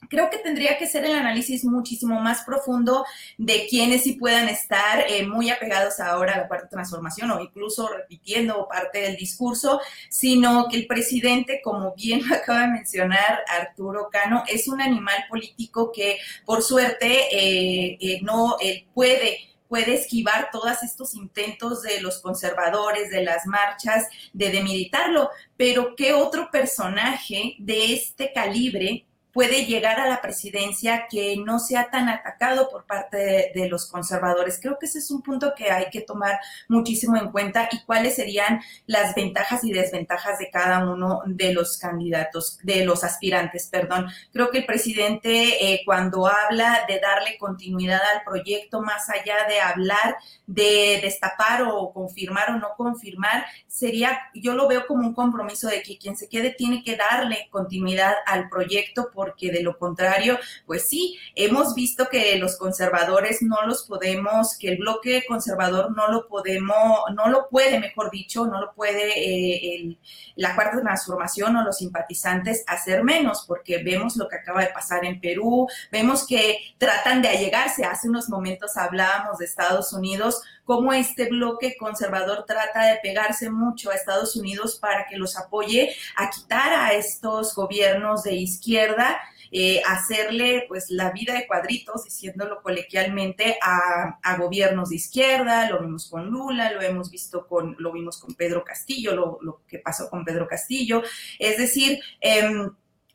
creo que tendría que ser el análisis muchísimo más profundo de quienes sí puedan estar eh, muy apegados ahora a la cuarta transformación o incluso repitiendo parte del discurso, sino que el presidente, como bien acaba de mencionar Arturo Cano, es un animal político que por suerte eh, eh, no puede puede esquivar todos estos intentos de los conservadores, de las marchas, de demilitarlo. Pero ¿qué otro personaje de este calibre puede llegar a la presidencia que no sea tan atacado por parte de, los conservadores. Creo que ese es un punto que hay que tomar muchísimo en cuenta y cuáles serían las ventajas y desventajas de cada uno de los candidatos, de los aspirantes, perdón. Creo que el presidente eh, cuando habla de darle continuidad al proyecto, más allá de hablar de destapar o confirmar o no confirmar, sería, yo lo veo como un compromiso de que quien se quede tiene que darle continuidad al proyecto porque de lo contrario, pues sí, hemos visto que los conservadores no los podemos, que el bloque conservador no lo podemos, no lo puede, mejor dicho, no lo puede eh, la cuarta transformación o los simpatizantes hacer menos, porque vemos lo que acaba de pasar en Perú, vemos que tratan de allegarse. Hace unos momentos hablábamos de Estados Unidos, cómo este bloque conservador trata de pegarse mucho a Estados Unidos para que los apoye a quitar a estos gobiernos de izquierda. Eh, hacerle pues la vida de cuadritos, diciéndolo colequialmente, a, gobiernos de izquierda, lo vimos con Lula, lo hemos visto con, lo vimos con Pedro Castillo, lo, lo que pasó con Pedro Castillo, es decir, eh,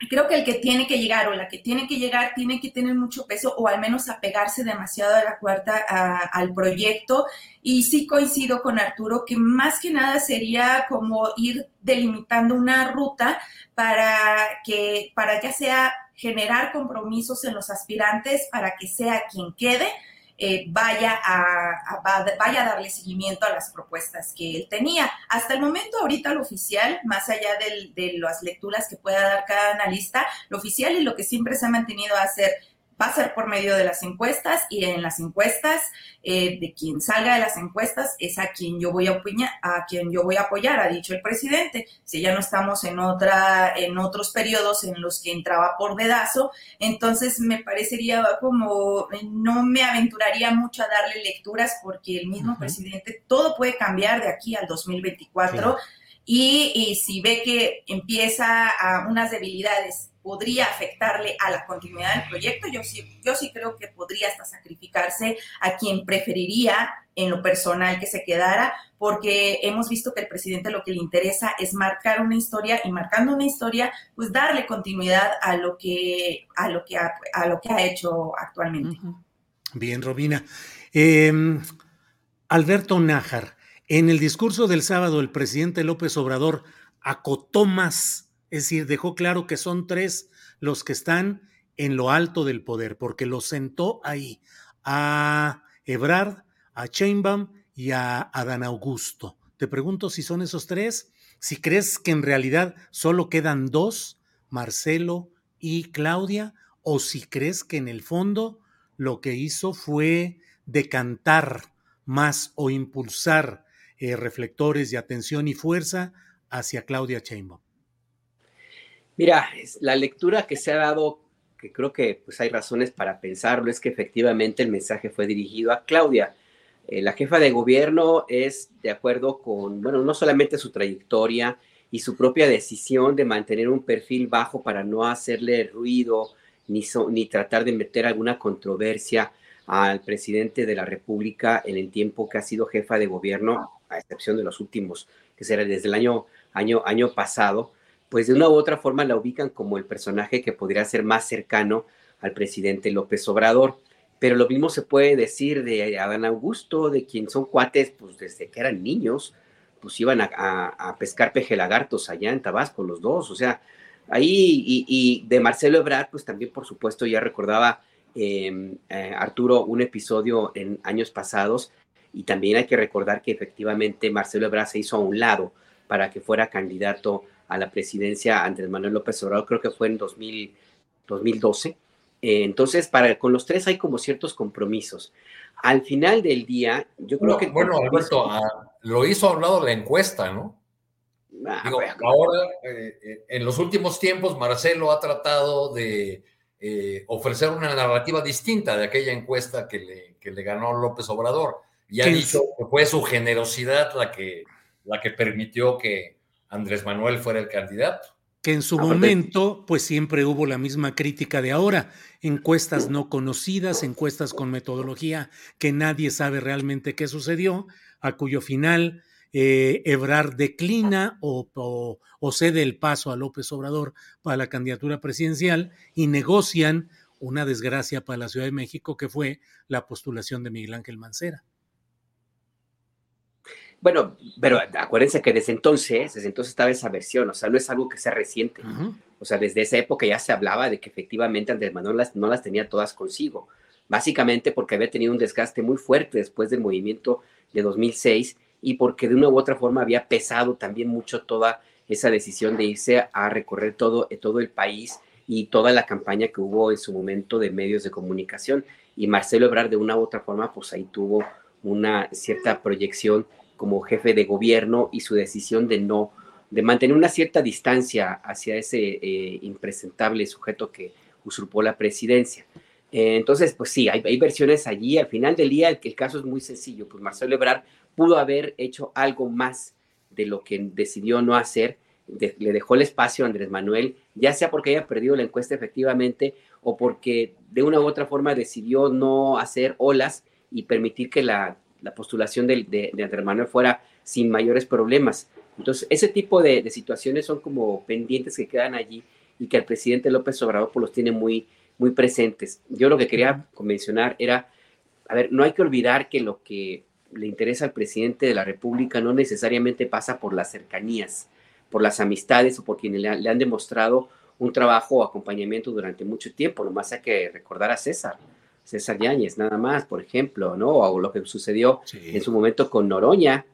creo que el que tiene que llegar o la que tiene que llegar tiene que tener mucho peso o al menos apegarse demasiado a la cuarta al proyecto. Y sí coincido con Arturo que más que nada sería como ir delimitando una ruta para que, para ya sea generar compromisos en los aspirantes para que sea quien quede, eh, vaya, a, vaya a darle seguimiento a las propuestas que él tenía. Hasta el momento, ahorita lo oficial, más allá de las lecturas que pueda dar cada analista, lo oficial y lo que siempre se ha mantenido a hacer va a ser por medio de las encuestas y en las encuestas eh, de quien salga de las encuestas es a quien yo voy a apoyar, a quien yo voy a apoyar, ha dicho el presidente. Si ya no estamos en otra, en otros periodos en los que entraba por dedazo, entonces me parecería como no me aventuraría mucho a darle lecturas porque el mismo presidente todo puede cambiar de aquí al 2024. Y, y, si ve que empieza a unas debilidades podría afectarle a la continuidad del proyecto, yo sí, yo sí creo que podría hasta sacrificarse a quien preferiría en lo personal que se quedara, porque hemos visto que el presidente lo que le interesa es marcar una historia y marcando una historia, pues darle continuidad a lo que, a lo que, ha, a lo que ha hecho actualmente. Bien, Robina. Em, Alberto Nájar, en el discurso del sábado, el presidente López Obrador acotó más es decir, dejó claro que son tres los que están en lo alto del poder, porque los sentó ahí a Ebrard, a Chainbaum y a Adán Augusto. Te pregunto si son esos tres, si crees que en realidad solo quedan dos, Marcelo y Claudia, o si crees que en el fondo lo que hizo fue decantar más o impulsar eh, reflectores de atención y fuerza hacia Claudia Sheinbaum. Mira, la lectura que se ha dado, que creo que pues hay razones para pensarlo, es que efectivamente el mensaje fue dirigido a Claudia. Eh, la jefa de gobierno es de acuerdo con, bueno, no solamente su trayectoria y su propia decisión de mantener un perfil bajo para no hacerle ruido ni, ni tratar de meter alguna controversia al presidente de la República en el tiempo que ha sido jefa de gobierno, a excepción de los últimos, que será desde el año, año, año pasado, pues de una u otra forma la ubican como el personaje que podría ser más cercano al presidente López Obrador. Pero lo mismo se puede decir de Adán Augusto, de quien son cuates, pues desde que eran niños, pues iban a, pescar peje lagartos allá en Tabasco, los dos. O sea, ahí, y, de Marcelo Ebrard, pues también, por supuesto, ya recordaba em, eh, Arturo un episodio en años pasados, y también hay que recordar que efectivamente Marcelo Ebrard se hizo a un lado para que fuera candidato a la presidencia Andrés Manuel López Obrador, creo que fue en 2012. Eh, entonces, para, con los tres hay como ciertos compromisos. Al final del día, yo creo que... Bueno, Alberto, ah, lo hizo a un lado la encuesta, ¿no? Ah, ahora, eh, eh, en los últimos tiempos, Marcelo ha tratado de ofrecer una narrativa distinta de aquella encuesta que le, que le ganó López Obrador. Y ha dicho que fue su generosidad la que, la que permitió que, Andrés Manuel fuera el candidato. Que en su momento, pues siempre hubo la misma crítica de ahora. Encuestas no conocidas, encuestas con metodología que nadie sabe realmente qué sucedió, a cuyo final eh, Ebrard declina o, o, cede el paso a López Obrador para la candidatura presidencial y negocian una desgracia para la Ciudad de México que fue la postulación de Miguel Ángel Mancera. Bueno, pero acuérdense que desde entonces, desde entonces estaba esa versión, o sea, no es algo que sea reciente. O sea, desde esa época ya se hablaba de que efectivamente Andrés Manuel las, no las tenía todas consigo, básicamente porque había tenido un desgaste muy fuerte después del movimiento de 2006 y porque de una u otra forma había pesado también mucho toda esa decisión de irse a recorrer todo, todo el país y toda la campaña que hubo en su momento de medios de comunicación. Y Marcelo Ebrard de una u otra forma, pues ahí tuvo una cierta proyección como jefe de gobierno y su decisión de no, de mantener una cierta distancia hacia ese eh, impresentable sujeto que usurpó la presidencia. Eh, entonces, pues sí, hay, versiones allí. Al final del día, el, el, caso es muy sencillo. Pues Marcelo Ebrard pudo haber hecho algo más de lo que decidió no hacer. le dejó el espacio a Andrés Manuel, ya sea porque haya perdido la encuesta efectivamente o porque de una u otra forma decidió no hacer olas y permitir que la la postulación de, de, Andrés Manuel fuera sin mayores problemas. Entonces, ese tipo de, situaciones son como pendientes que quedan allí y que el presidente López Obrador pues, los tiene muy, muy presentes. Yo lo que quería mencionar era, a ver, no hay que olvidar que lo que le interesa al presidente de la República no necesariamente pasa por las cercanías, por las amistades o por quienes le, le han demostrado un trabajo o acompañamiento durante mucho tiempo. Nomás hay que recordar a César. César Yáñez, nada más, por ejemplo, ¿no? O lo que sucedió en su momento con Noroña,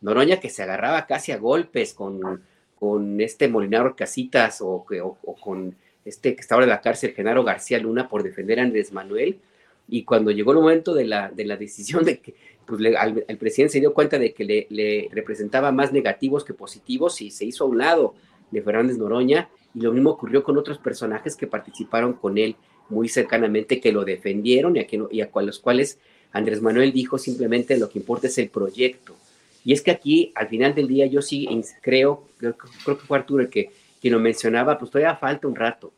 Noroña que se agarraba casi a golpes con, con este Molinaro Casitas o, o, con este que estaba en la cárcel, Genaro García Luna, por defender a Andrés Manuel. Y cuando llegó el momento de la, de la decisión de que pues, el presidente se dio cuenta de que le, le, representaba más negativos que positivos y se hizo a un lado de Fernández Noroña. Y lo mismo ocurrió con otros personajes que participaron con él muy cercanamente que lo defendieron y a, y a los cuales Andrés Manuel dijo simplemente lo que importa es el proyecto. Y es que aquí, al final del día, yo sí creo, creo, que fue Arturo el que quien lo mencionaba, pues todavía falta un rato.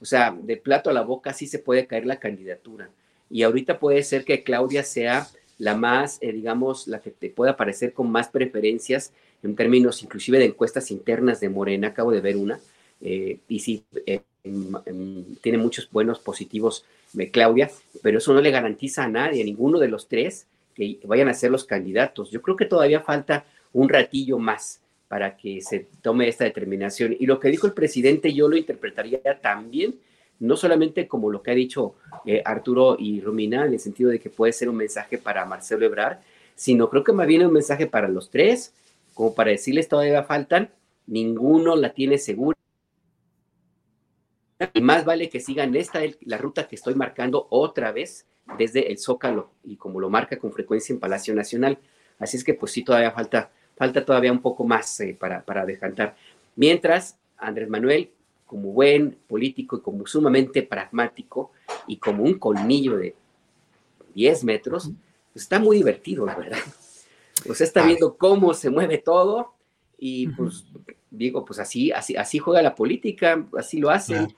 O sea, de plato a la boca sí se puede caer la candidatura. Y ahorita puede ser que Claudia sea la más, eh, digamos, la que te pueda parecer con más preferencias en términos inclusive de encuestas internas de Morena. Acabo de ver una. Eh, y sí, eh, tiene muchos buenos positivos Claudia, pero eso no le garantiza a nadie, a ninguno de los tres, que vayan a ser los candidatos. Yo creo que todavía falta un ratillo más para que se tome esta determinación. Y lo que dijo el presidente yo lo interpretaría también no solamente como lo que ha dicho eh, Arturo y Romina, en el sentido de que puede ser un mensaje para Marcelo Ebrard, sino creo que más bien un mensaje para los tres, como para decirles todavía faltan, ninguno la tiene segura. Y más vale que sigan esta, la ruta que estoy marcando otra vez desde el Zócalo y como lo marca con frecuencia en Palacio Nacional. Así es que pues sí, todavía falta, falta todavía un poco más eh, para, para decantar. Mientras, Andrés Manuel, como buen político y como sumamente pragmático y como un colmillo de 10 metros, pues está muy divertido, la verdad. Pues está viendo cómo se mueve todo y pues digo, pues así, así, así juega la política, así lo hace.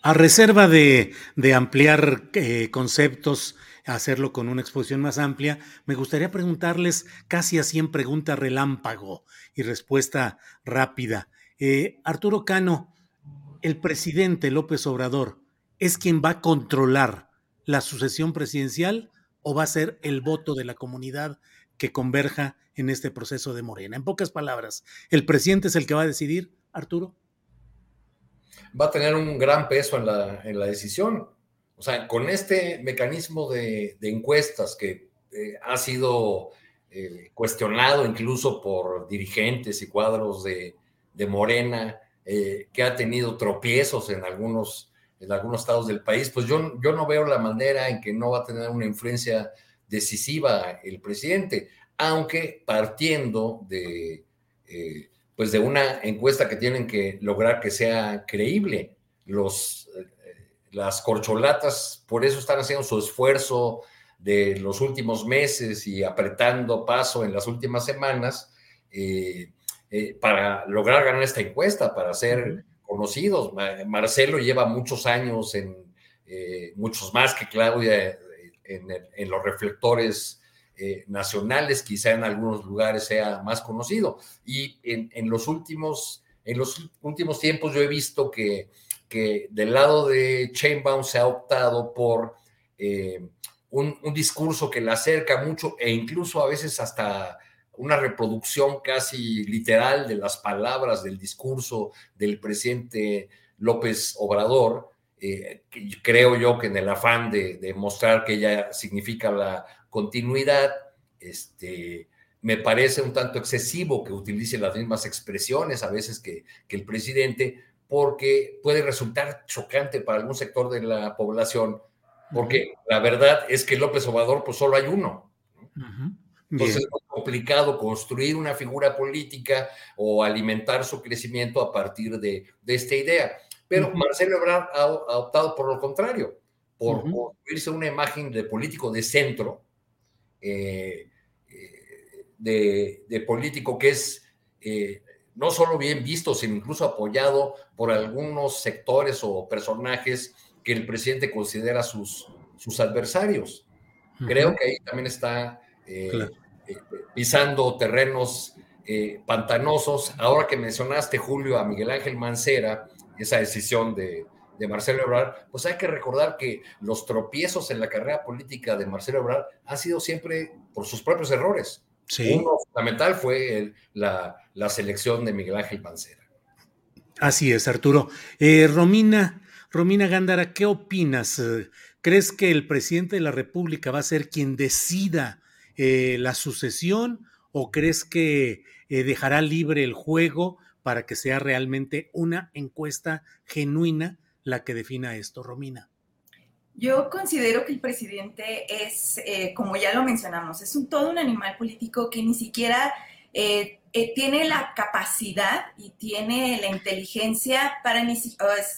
A reserva de, ampliar eh, conceptos, hacerlo con una exposición más amplia, me gustaría preguntarles casi así en pregunta relámpago y respuesta rápida. Eh, Arturo Cano, el presidente López Obrador, ¿es quien va a controlar la sucesión presidencial o va a ser el voto de la comunidad que converja en este proceso de Morena? En pocas palabras, ¿el presidente es el que va a decidir, Arturo? Va a tener un gran peso en la, en la decisión. O sea, con este mecanismo de, encuestas que eh, ha sido eh, cuestionado incluso por dirigentes y cuadros de, Morena, eh, que ha tenido tropiezos en algunos, en algunos estados del país, pues yo, yo no veo la manera en que no va a tener una influencia decisiva el presidente, aunque partiendo de, pues de una encuesta que tienen que lograr que sea creíble. Los, eh, las corcholatas por eso están haciendo su esfuerzo de los últimos meses y apretando paso en las últimas semanas. Eh, para lograr ganar esta encuesta, para ser conocidos. Marcelo lleva muchos años, en, eh, muchos más que Claudia, eh, en, los reflectores nacionales, quizá en algunos lugares sea más conocido. Y en, los, últimos, en los últimos tiempos yo he visto que, que del lado de Chainbound se ha optado por... Un, un, discurso que le acerca mucho e incluso a veces hasta una reproducción casi literal de las palabras del discurso del presidente López Obrador, eh, creo yo que en el afán de, mostrar que ella significa la continuidad, este, me parece un tanto excesivo que utilice las mismas expresiones a veces que, el presidente, porque puede resultar chocante para algún sector de la población, porque la verdad es que López Obrador pues solo hay uno. Entonces es complicado construir una figura política o alimentar su crecimiento a partir de, esta idea. Pero Marcelo Ebrard ha, optado por lo contrario, por construirse una imagen de político de centro, eh, eh, de, político que es eh, no solo bien visto, sino incluso apoyado por algunos sectores o personajes que el presidente considera sus, sus adversarios. Creo que ahí también está eh, pisando terrenos pantanosos. Ahora que mencionaste, Julio, a Miguel Ángel Mancera, esa decisión de, Marcelo Ebrard, pues hay que recordar que los tropiezos en la carrera política de Marcelo Ebrard han sido siempre por sus propios errores. Uno fundamental fue la, selección de Miguel Ángel Mancera. Así es, Arturo. Romina, Romina Gándara, ¿qué opinas? ¿Crees que el presidente de la República va a ser quien decida eh, la sucesión o crees que eh, dejará libre el juego para que sea realmente una encuesta genuina la que defina esto, Romina? Yo considero que el presidente es, eh, como ya lo mencionamos, es un, todo un animal político que ni siquiera eh, tiene la capacidad y tiene la inteligencia para ni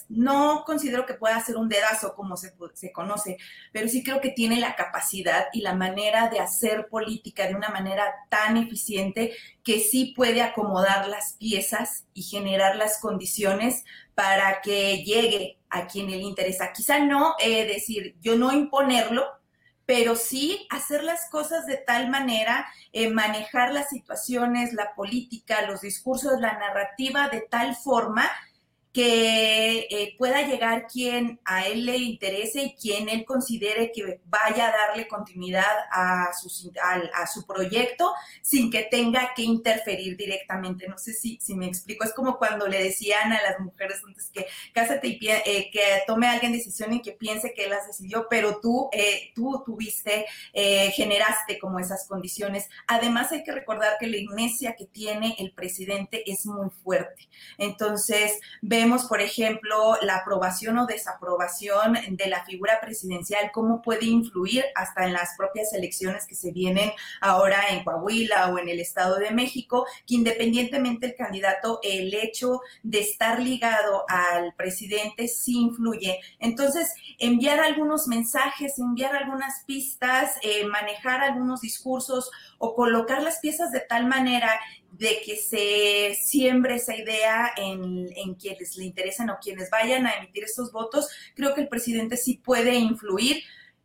no considero que pueda hacer un dedazo como se, se, conoce, pero sí creo que tiene la capacidad y la manera de hacer política de una manera tan eficiente que sí puede acomodar las piezas y generar las condiciones para que llegue a quien le interesa. Quizá no eh, decir, yo no imponerlo, pero sí hacer las cosas de tal manera, eh, manejar las situaciones, la política, los discursos, la narrativa de tal forma que eh, pueda llegar quien a él le interese y quien él considere que vaya a darle continuidad a su, a, su proyecto sin que tenga que interferir directamente. No sé si, si me explico. Es como cuando le decían a las mujeres antes que cásate y eh, que tome alguien decisión y que piense que él las decidió, pero tú, eh, tú tuviste, generaste como esas condiciones. Además hay que recordar que la iglesia que tiene el presidente es muy fuerte. Entonces, ve vemos, por ejemplo, la aprobación o desaprobación de la figura presidencial, cómo puede influir hasta en las propias elecciones que se vienen ahora en Coahuila o en el Estado de México, que independientemente del candidato, el hecho de estar ligado al presidente sí influye. Entonces, enviar algunos mensajes, enviar algunas pistas, eh, manejar algunos discursos o colocar las piezas de tal manera de que se siembre esa idea en, quienes le interesan o quienes vayan a emitir estos votos, creo que el presidente sí puede influir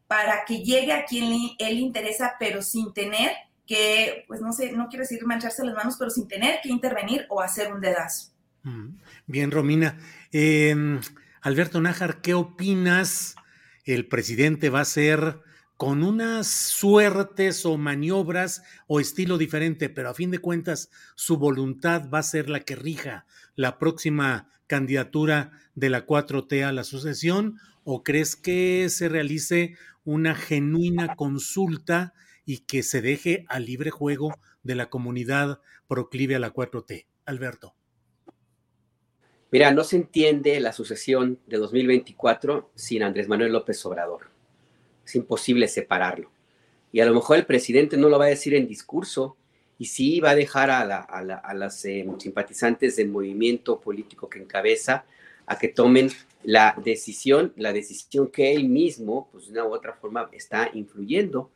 para que llegue a quien le, él interesa, pero sin tener que, pues no sé, no quiero decir mancharse las manos, pero sin tener que intervenir o hacer un dedazo. Mm, bien, Romina. Em, Alberto Nájar, ¿qué opinas? El presidente va a ser con unas suertes o maniobras o estilo diferente, pero a fin de cuentas su voluntad va a ser la que rija la próxima candidatura de la 4T a la sucesión o crees que se realice una genuina consulta y que se deje al libre juego de la comunidad proclive a la 4T? Alberto. Mira, no se entiende la sucesión de 2024 sin Andrés Manuel López Obrador es imposible separarlo. Y a lo mejor el presidente no lo va a decir en discurso y sí va a dejar a, a, las eh, simpatizantes del movimiento político que encabeza a que tomen la decisión, la decisión que él mismo, pues de una u otra forma, está influyendo,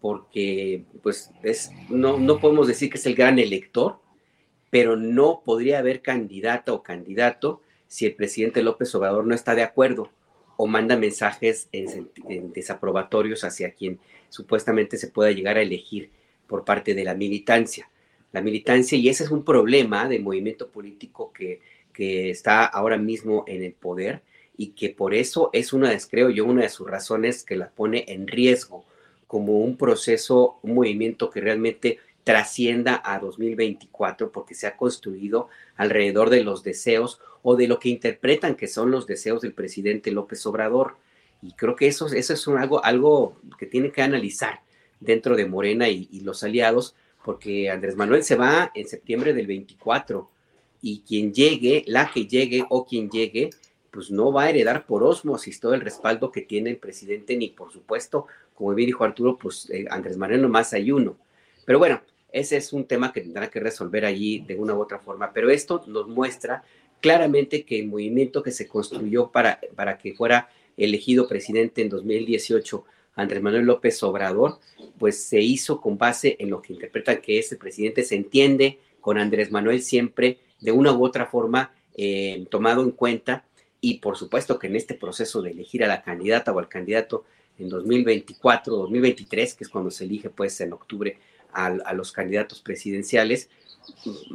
porque pues es, no, no podemos decir que es el gran elector, pero no podría haber candidata o candidato si el presidente López Obrador no está de acuerdo o manda mensajes en, desaprobatorios hacia quien supuestamente se pueda llegar a elegir por parte de la militancia. La militancia, y ese es un problema del movimiento político que, que está ahora mismo en el poder y que por eso es una, yo, una de sus razones que la pone en riesgo como un proceso, un movimiento que realmente trascienda a 2024 porque se ha construido alrededor de los deseos o de lo que interpretan que son los deseos del presidente López Obrador. Y creo que eso, eso es algo, algo que tiene que analizar dentro de Morena y, y, los aliados, porque Andrés Manuel se va en septiembre del 24 y quien llegue, la que llegue o quien llegue, pues no va a heredar por osmosis todo el respaldo que tiene el presidente, ni por supuesto, como bien dijo Arturo, pues eh, Andrés Manuel nomás hay uno. Pero bueno, ese es un tema que tendrá que resolver allí de una u otra forma, pero esto nos muestra claramente que el movimiento que se construyó para, para que fuera elegido presidente en 2018, Andrés Manuel López Obrador, pues se hizo con base en lo que interpretan que ese presidente se entiende con Andrés Manuel siempre de una u otra forma eh, tomado en cuenta y por supuesto que en este proceso de elegir a la candidata o al candidato en 2024, 2023, que es cuando se elige pues en octubre a, los candidatos presidenciales,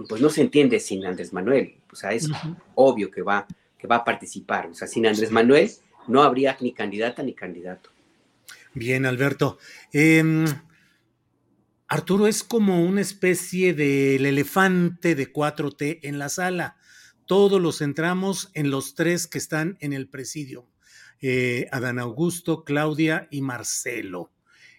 pues no se entiende sin Andrés Manuel. O sea, es obvio que va, que va a participar. O sea, sin Andrés Manuel no habría ni candidata ni candidato. Bien, Alberto. Em, Arturo es como una especie del elefante de 4T en la sala. Todos los centramos en los tres que están en el presidio. Eh, Adán Augusto, Claudia y Marcelo.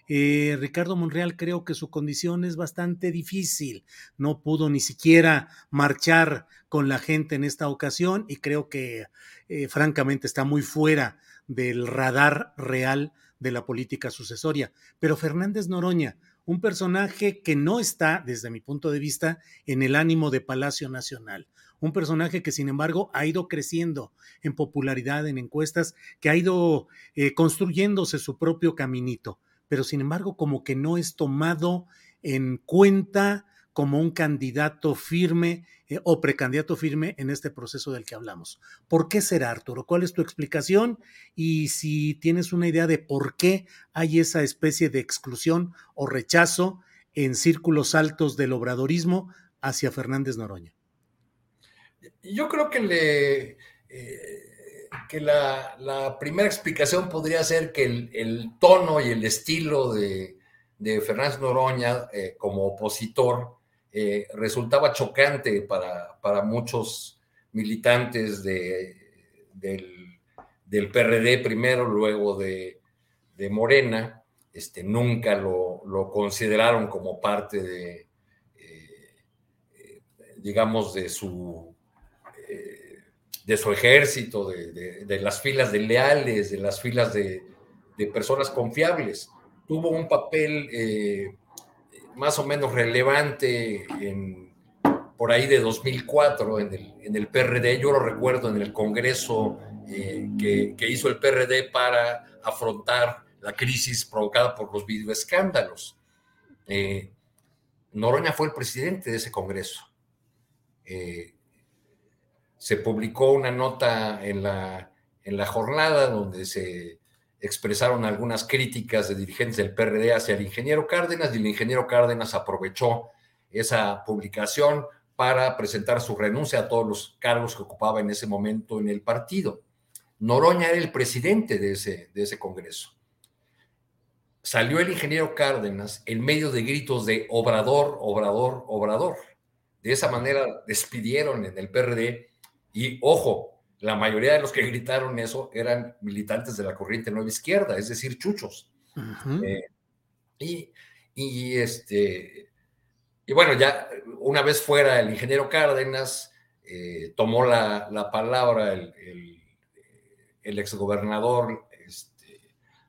Eh, Ricardo Monreal creo que su condición es bastante difícil. No pudo ni siquiera marchar con la gente en esta ocasión y creo que eh, francamente está muy fuera del radar real de la política sucesoria. Pero Fernández Noroña, un personaje que no está, desde mi punto de vista, en el ánimo de Palacio Nacional. Un personaje que, sin embargo, ha ido creciendo en popularidad en encuestas, que ha ido eh, construyéndose su propio caminito pero sin embargo como que no es tomado en cuenta como un candidato firme eh, o precandidato firme en este proceso del que hablamos. ¿Por qué será, Arturo? ¿Cuál es tu explicación? Y si tienes una idea de por qué hay esa especie de exclusión o rechazo en círculos altos del obradorismo hacia Fernández Noroña. Yo creo que le, que la, primera explicación podría ser que el, tono y el estilo de, de Fernández Noroña como opositor resultaba chocante para, para muchos militantes de, del, del, PRD primero, luego de, de Morena, este, nunca lo, lo, consideraron como parte de, eh, eh, digamos, de su, eh, de su ejército, de, de, las filas de leales, de las filas de, personas confiables. Tuvo un papel más o menos relevante por ahí de 2004 en el, en el PRD, yo lo recuerdo en el Congreso eh, que, hizo el PRD para afrontar la crisis provocada por los videoescándalos. Eh, Noroña fue el presidente de ese Congreso. Eh, se publicó una nota en la, en la jornada donde se expresaron algunas críticas de dirigentes del PRD hacia el ingeniero Cárdenas y el ingeniero Cárdenas aprovechó esa publicación para presentar su renuncia a todos los cargos que ocupaba en ese momento en el partido. Noroña era el presidente de ese, de ese Congreso. Salió el ingeniero Cárdenas en medio de gritos de obrador, obrador, obrador. De esa manera despidieron en el PRD y, ojo, la mayoría de los que gritaron eso eran militantes de la corriente nueva izquierda, es decir, chuchos. Eh, y, y, este, y bueno, ya una vez fuera el ingeniero Cárdenas, eh, tomó la, palabra el, el, exgobernador, este,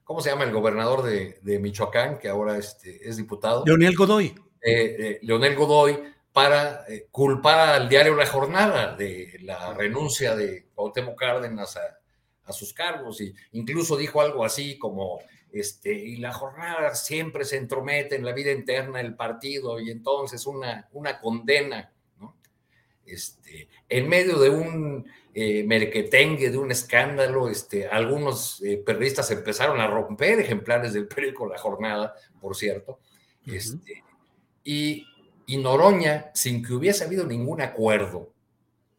¿cómo se llama? El gobernador de, Michoacán, que ahora este, es diputado. Leonel Godoy. Eh, Leonel Godoy, para culpar al diario La Jornada de la renuncia de Cuauhtémoc Cárdenas a, a sus cargos. Y incluso dijo algo así como este, y la jornada siempre se entromete en la vida interna del partido y entonces una, una condena, ¿no? Este, en medio de un eh, merquetengue, de un escándalo, este, algunos eh, periodistas empezaron a romper ejemplares del periódico La Jornada, por cierto, este, y, y, Noroña, sin que hubiese habido ningún acuerdo,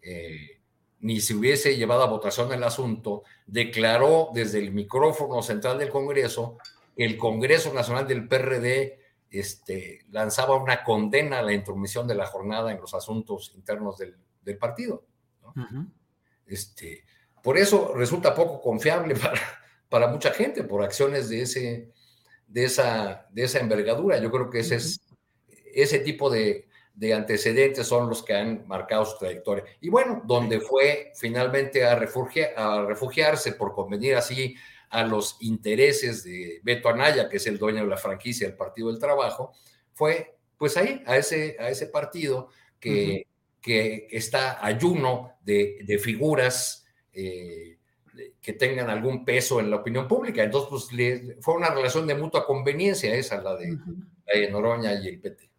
eh, ni se hubiese llevado a votación el asunto, declaró desde el micrófono central del Congreso que el Congreso Nacional del PRD este, lanzaba una condena a la intromisión de la jornada en los asuntos internos del, partido. este, por eso resulta poco confiable para, para mucha gente, por acciones de, ese, de, esa, de esa envergadura. Yo creo que ese, es, ese tipo de, de antecedentes son los que han marcado su trayectoria. Y bueno, donde fue finalmente a, a refugiarse por convenir así a los intereses de Beto Anaya, que es el dueño de la franquicia del Partido del Trabajo, fue pues ahí, a ese, a ese partido que, que está ayuno de, de figuras eh, que tengan algún peso en la opinión pública. Entonces, pues fue una relación de mutua conveniencia esa, la de, la de Noroña y el PT.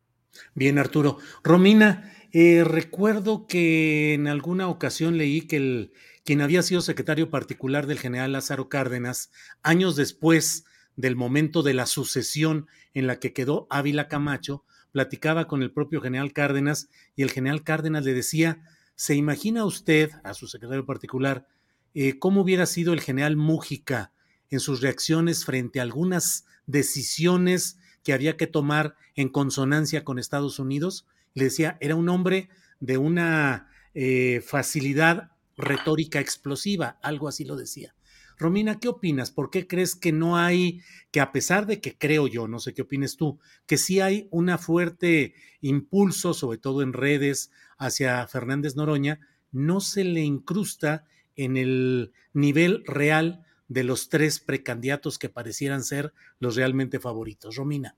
Bien, Arturo. Romina, eh, recuerdo que en alguna ocasión leí que el, quien había sido secretario particular del general Lázaro Cárdenas, años después del momento de la sucesión en la que quedó Ávila Camacho, platicaba con el propio general Cárdenas y el general Cárdenas le decía, ¿se imagina usted, a su secretario particular, eh, cómo hubiera sido el general Mújica en sus reacciones frente a algunas decisiones que había que tomar en consonancia con Estados Unidos. Le decía, era un hombre de una eh, facilidad retórica explosiva, algo así lo decía. Romina, ¿qué opinas? ¿Por qué crees que no hay, que a pesar de que creo yo, no sé qué opines tú, que sí hay una fuerte impulso, sobre todo en redes, hacia Fernández Noroña, no se le incrusta en el nivel real de los tres precandidatos que parecieran ser los realmente favoritos. Romina.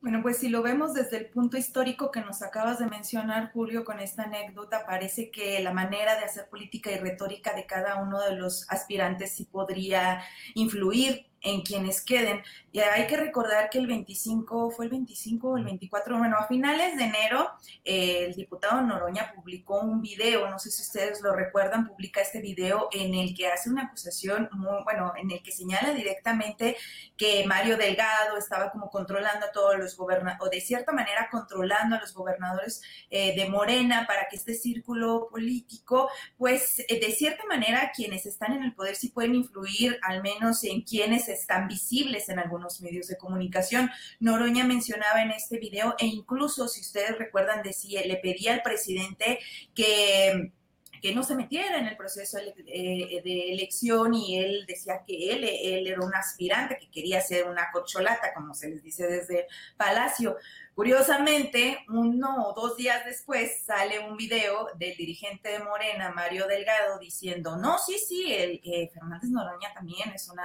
Bueno, pues si lo vemos desde el punto histórico que nos acabas de mencionar, Julio, con esta anécdota, parece que la manera de hacer política y retórica de cada uno de los aspirantes sí podría influir en quienes queden. Y hay que recordar que el 25, fue el 25 o el 24, bueno, a finales de enero, el diputado Noroña publicó un video, no sé si ustedes lo recuerdan, publica este video en el que hace una acusación muy, bueno, en el que señala directamente que Mario Delgado estaba como controlando a todos los gobernadores, o de cierta manera controlando a los gobernadores eh, de Morena para que este círculo político, pues eh, de cierta manera quienes están en el poder sí pueden influir al menos en quienes están visibles en algunos medios de comunicación. Noroña mencionaba en este video e incluso si ustedes recuerdan decía, le pedía al presidente que que no se metiera en el proceso eh, de elección y él decía que él, él era un aspirante que quería ser una corcholata, como se les dice desde Palacio. Curiosamente, uno o dos días después sale un video del dirigente de Morena, Mario Delgado, diciendo, no, sí, sí, el que Fernández Noroña también es una,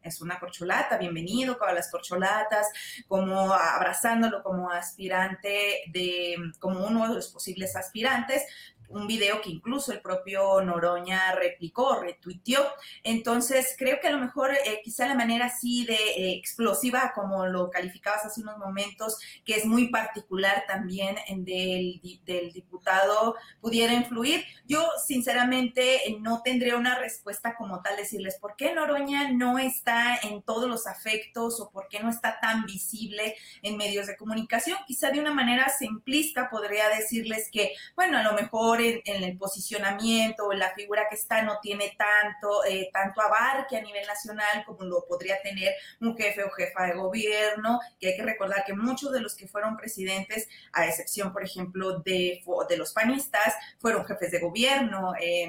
es una corcholata, bienvenido a las corcholatas, como abrazándolo como aspirante de, como uno de los posibles aspirantes, un video que incluso el propio Noroña replicó, retuiteó. Entonces, creo que a lo mejor eh, quizá la manera así de eh, explosiva, como lo calificabas hace unos momentos, que es muy particular también del, del diputado, pudiera influir. Yo, sinceramente, eh, no tendría una respuesta como tal, decirles por qué Noroña no está en todos los afectos o por qué no está tan visible en medios de comunicación. Quizá de una manera simplista podría decirles que, bueno, a lo mejor en, el posicionamiento en la figura que está no tiene tanto, eh, tanto abarque a nivel nacional como lo podría tener un jefe o jefa de gobierno, que hay que recordar que muchos de los que fueron presidentes, a excepción, por ejemplo, de, de los panistas, fueron jefes de gobierno. Eh,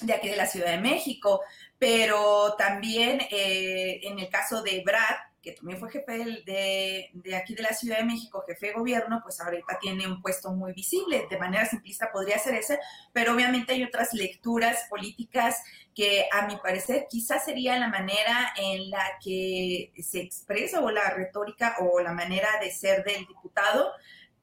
de aquí de la Ciudad de México, pero también eh, en el caso de Brad, que también fue jefe de, de, aquí de la Ciudad de México, jefe de gobierno, pues ahorita tiene un puesto muy visible. De manera simplista podría ser ese, pero obviamente hay otras lecturas políticas que a mi parecer quizás sería la manera en la que se expresa o la retórica o la manera de ser del diputado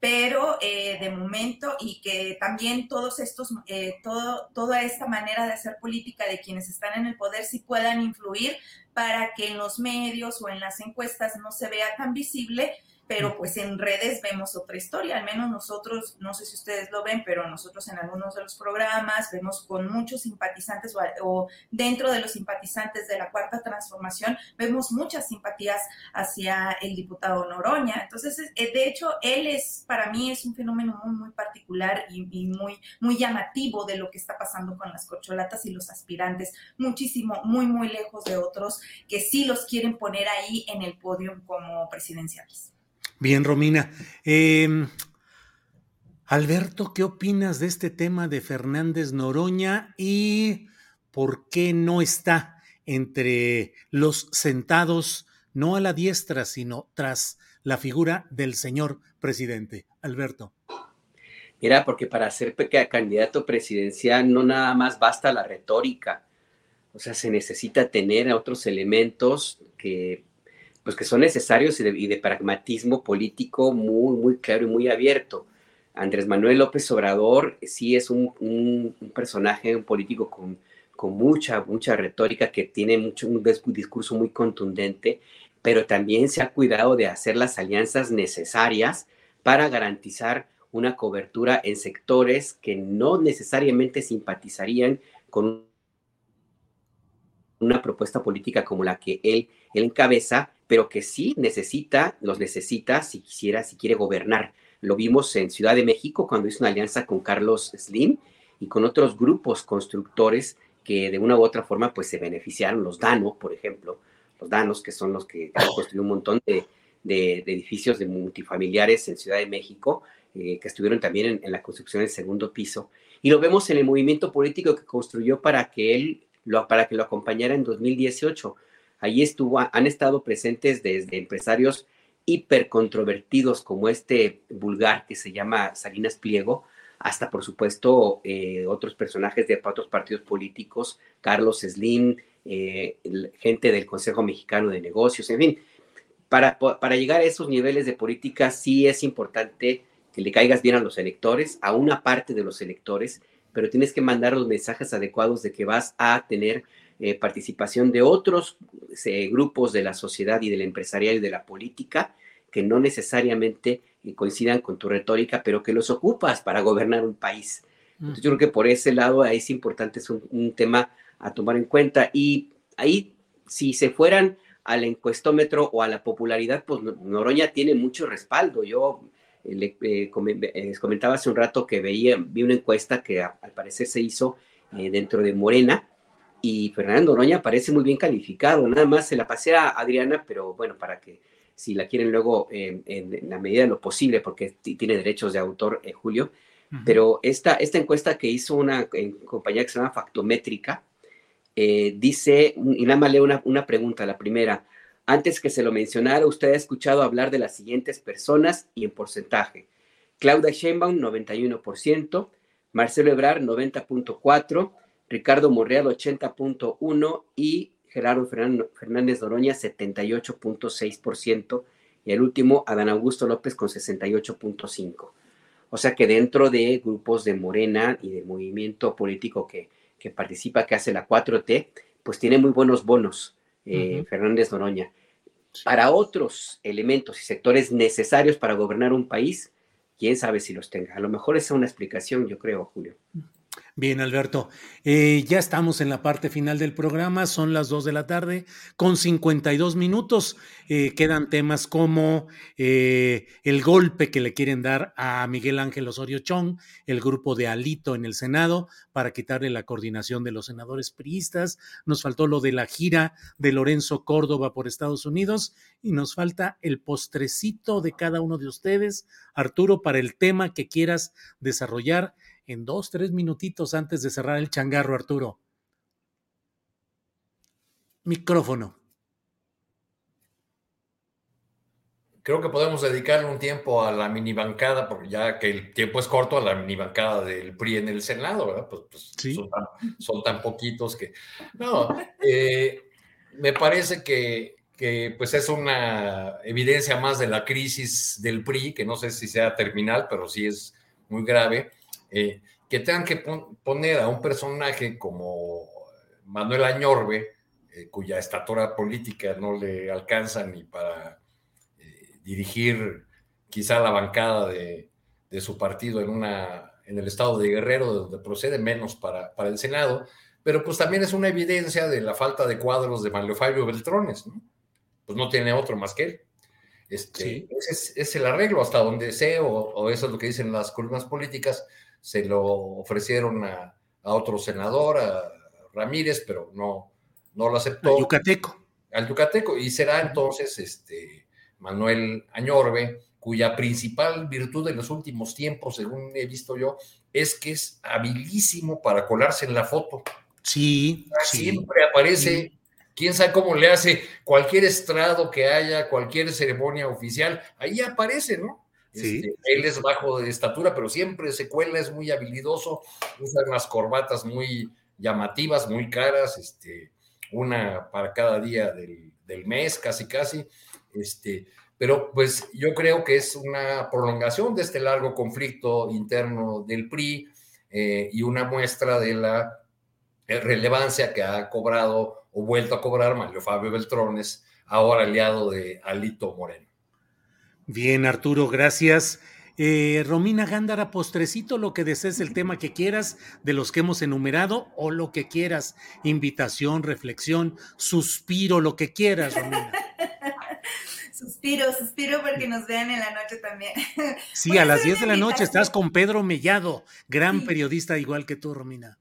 pero eh, de momento y que también todos estos, eh, todo, toda esta manera de hacer política de quienes están en el poder sí puedan influir para que en los medios o en las encuestas no se vea tan visible pero pues en redes vemos otra historia, al menos nosotros, no sé si ustedes lo ven, pero nosotros en algunos de los programas vemos con muchos simpatizantes o, dentro de los simpatizantes de la cuarta transformación, vemos muchas simpatías hacia el diputado Noroña. Entonces, eh, de hecho, él es, para mí, es un fenómeno muy, muy particular y, y muy, muy llamativo de lo que está pasando con las corcholatas y los aspirantes, muchísimo, muy, muy lejos de otros que sí los quieren poner ahí en el podio como presidenciales. Bien, Romina. Em, Alberto, ¿qué opinas de este tema de Fernández Noroña y por qué no está entre los sentados, no a la diestra, sino tras la figura del señor presidente? Alberto. Mira, porque para ser candidato presidencial no nada más basta la retórica, o sea, se necesita tener otros elementos que pues que son necesarios y de, pragmatismo político muy, muy claro y muy abierto. Andrés Manuel López Obrador sí es un, personaje, un político con, con, mucha, mucha retórica, que tiene mucho, un discurso muy contundente, pero también se ha cuidado de hacer las alianzas necesarias para garantizar una cobertura en sectores que no necesariamente simpatizarían con una propuesta política como la que él, él encabeza, pero que sí necesita, los necesita si quisiera, si quiere gobernar. Lo vimos en Ciudad de México cuando hizo una alianza con Carlos Slim y con otros grupos constructores que de una u otra forma pues se beneficiaron, los Dano, por ejemplo, los Danos, que son los que han construido un montón de, edificios de multifamiliares en Ciudad de México, eh, que estuvieron también en, la construcción del segundo piso. Y lo vemos en el movimiento político que construyó para que él, lo, para que lo acompañara en 2018 Allí estuvo, han estado presentes desde empresarios hipercontrovertidos como este vulgar que se llama Salinas Pliego, hasta por supuesto eh, otros personajes de otros partidos políticos, Carlos Slim, eh, gente del Consejo Mexicano de Negocios, en fin. Para, para llegar a esos niveles de política sí es importante que le caigas bien a los electores, a una parte de los electores, pero tienes que mandar los mensajes adecuados de que vas a tener eh, participación de otros eh, grupos de la sociedad y del empresarial y de la política que no necesariamente eh, coincidan con tu retórica, pero que los ocupas para gobernar un país. Entonces, yo creo que por ese lado es importante, es un, tema a tomar en cuenta. Y ahí, si se fueran al encuestómetro o a la popularidad, pues Noroña tiene mucho respaldo. Yo le comentaba hace un rato que veía, vi una encuesta que al parecer se hizo dentro de Morena y Fernando Noroña parece muy bien calificado. Nada más se la pasé a Adriana, pero bueno, para que si la quieren luego en, la medida de lo posible, porque tiene derechos de autor, eh, Julio. Pero esta, esta encuesta que hizo una compañía que se llama Factométrica, eh, dice, y nada más leo una, una pregunta, la primera. Antes que se lo mencionara, usted ha escuchado hablar de las siguientes personas y en porcentaje. Claudia Sheinbaum, 91%, Marcelo Ebrard, 90.4%, Ricardo Monreal 80.1% y Gerardo Fernández Doroña 78.6% y el último Adán Augusto López con 68.5%. O sea que dentro de grupos de Morena y de movimiento político que, que participa, que hace la 4T, pues tiene muy buenos bonos eh, Fernández Doroña. Para otros elementos y sectores necesarios para gobernar un país, quién sabe si los tenga. A lo mejor esa es una explicación, yo creo, Julio. Bien, Alberto. Eh, ya estamos en la parte final del programa, son las 2 de la tarde con 52 minutos. Eh, quedan temas como eh, el golpe que le quieren dar a Miguel Ángel Osorio Chong, el grupo de Alito en el Senado, para quitarle la coordinación de los senadores priistas. Nos faltó lo de la gira de Lorenzo Córdoba por Estados Unidos y nos falta el postrecito de cada uno de ustedes, Arturo, para el tema que quieras desarrollar en dos, tres minutitos antes de cerrar el changarro, Arturo. Micrófono. Creo que podemos dedicarle un tiempo a la mini bancada, porque ya que el tiempo es corto, a la mini bancada del PRI en el Senado, ¿verdad? Pues, pues son, tan, poquitos que. No, eh, me parece que, que pues es una evidencia más de la crisis del PRI, que no sé si sea terminal, pero sí es muy grave eh, que tengan que poner a un personaje como Manuel Añorbe, eh, cuya estatura política no le alcanza ni para eh, dirigir quizá la bancada de, su partido en, una, en el estado de Guerrero, de donde procede, menos para, para el Senado, pero pues también es una evidencia de la falta de cuadros de Manuel Fabio Beltrones, ¿no? Pues no tiene otro más que él. Este, ese es, el arreglo hasta donde sé, o, o, eso es lo que dicen las columnas políticas, se lo ofrecieron a, otro senador, a Ramírez, pero no, no lo aceptó. Al Yucateco. Al Yucateco. Y será entonces este Manuel Añorbe, cuya principal virtud en los últimos tiempos, según he visto yo, es que es habilísimo para colarse en la foto. Sí. Siempre aparece, quién sabe cómo le hace cualquier estrado que haya, cualquier ceremonia oficial, ahí aparece, ¿no? Este, él es bajo de estatura, pero siempre se cuela, es muy habilidoso, usa unas corbatas muy llamativas, muy caras, este, una para cada día del, mes, casi casi. Este, pero pues yo creo que es una prolongación de este largo conflicto interno del PRI eh, y una muestra de la relevancia que ha cobrado o vuelto a cobrar Mario Fabio Beltrones, ahora aliado de Alito Moreno. Bien, Arturo, gracias. Eh, Romina Gándara, postrecito, lo que desees, el tema que quieras, de los que hemos enumerado, o lo que quieras, invitación, reflexión, suspiro, lo que quieras, Romina. suspiro, suspiro porque nos vean en la noche también. Sí, a las 10 de la noche estás con Pedro Mellado, gran periodista igual que tú, Romina.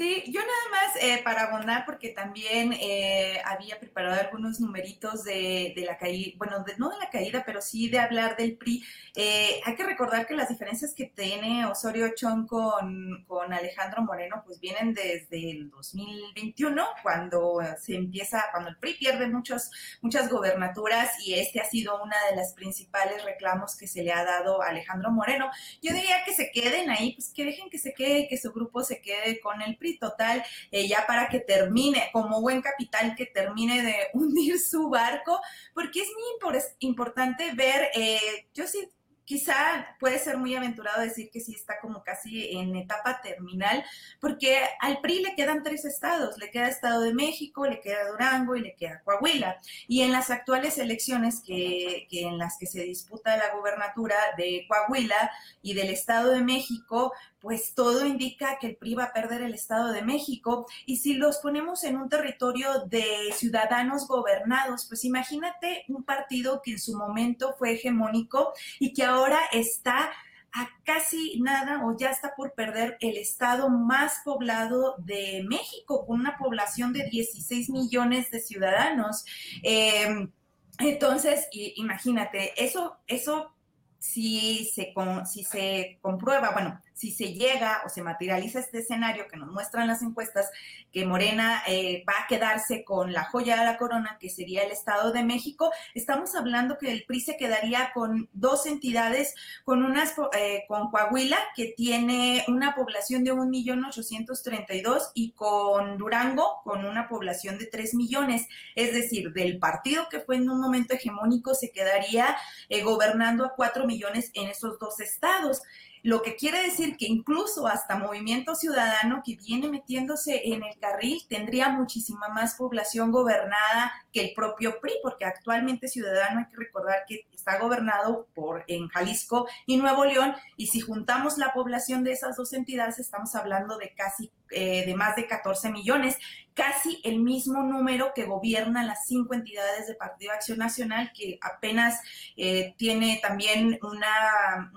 Sí, yo nada más eh, para abundar, porque también eh, había preparado algunos numeritos de, la caída, bueno, no de la caída, pero sí de hablar del PRI. Eh, hay que recordar que las diferencias que tiene Osorio Chong con, con Alejandro Moreno, pues vienen desde el 2021, cuando se empieza, cuando el PRI pierde muchos, muchas gobernaturas y este ha sido una de las principales reclamos que se le ha dado a Alejandro Moreno. Yo diría que se queden ahí, pues que dejen que se quede, que su grupo se quede con el PRI total, eh, ya para que termine, como buen capital, que termine de hundir su barco, porque es muy importante ver, eh, yo sí quizá puede ser muy aventurado decir que sí está como casi en etapa terminal, porque al PRI le quedan tres estados, le queda Estado de México, le queda Durango y le queda Coahuila. Y en las actuales elecciones que, que en las que se disputa la gubernatura de Coahuila y del Estado de México, pues todo indica que el PRI va a perder el Estado de México. Y si los ponemos en un territorio de ciudadanos gobernados, pues imagínate un partido que en su momento fue hegemónico y que ahora está a casi nada o ya está por perder el estado más poblado de México, con una población de 16 millones de ciudadanos. Em, entonces, imagínate, eso, eso si se, si se comprueba, bueno, si se llega o se materializa este escenario que nos muestran las encuestas, que Morena eh, va a quedarse con la joya de la corona, que sería el Estado de México, estamos hablando que el PRI se quedaría con dos entidades, con unas, eh, con Coahuila, que tiene una población de 1.832.000 y con Durango, con una población de 3 millones. Es decir, del partido que fue en un momento hegemónico, se quedaría eh, gobernando a 4 millones en esos dos estados lo que quiere decir que incluso hasta Movimiento Ciudadano que viene metiéndose en el carril tendría muchísima más población gobernada que el propio PRI, porque actualmente Ciudadano hay que recordar que está gobernado por en Jalisco y Nuevo León, y si juntamos la población de esas dos entidades estamos hablando de casi eh, de más de 14 millones, casi el mismo número que gobiernan las cinco entidades de Partido Acción Nacional, que apenas eh, tiene también una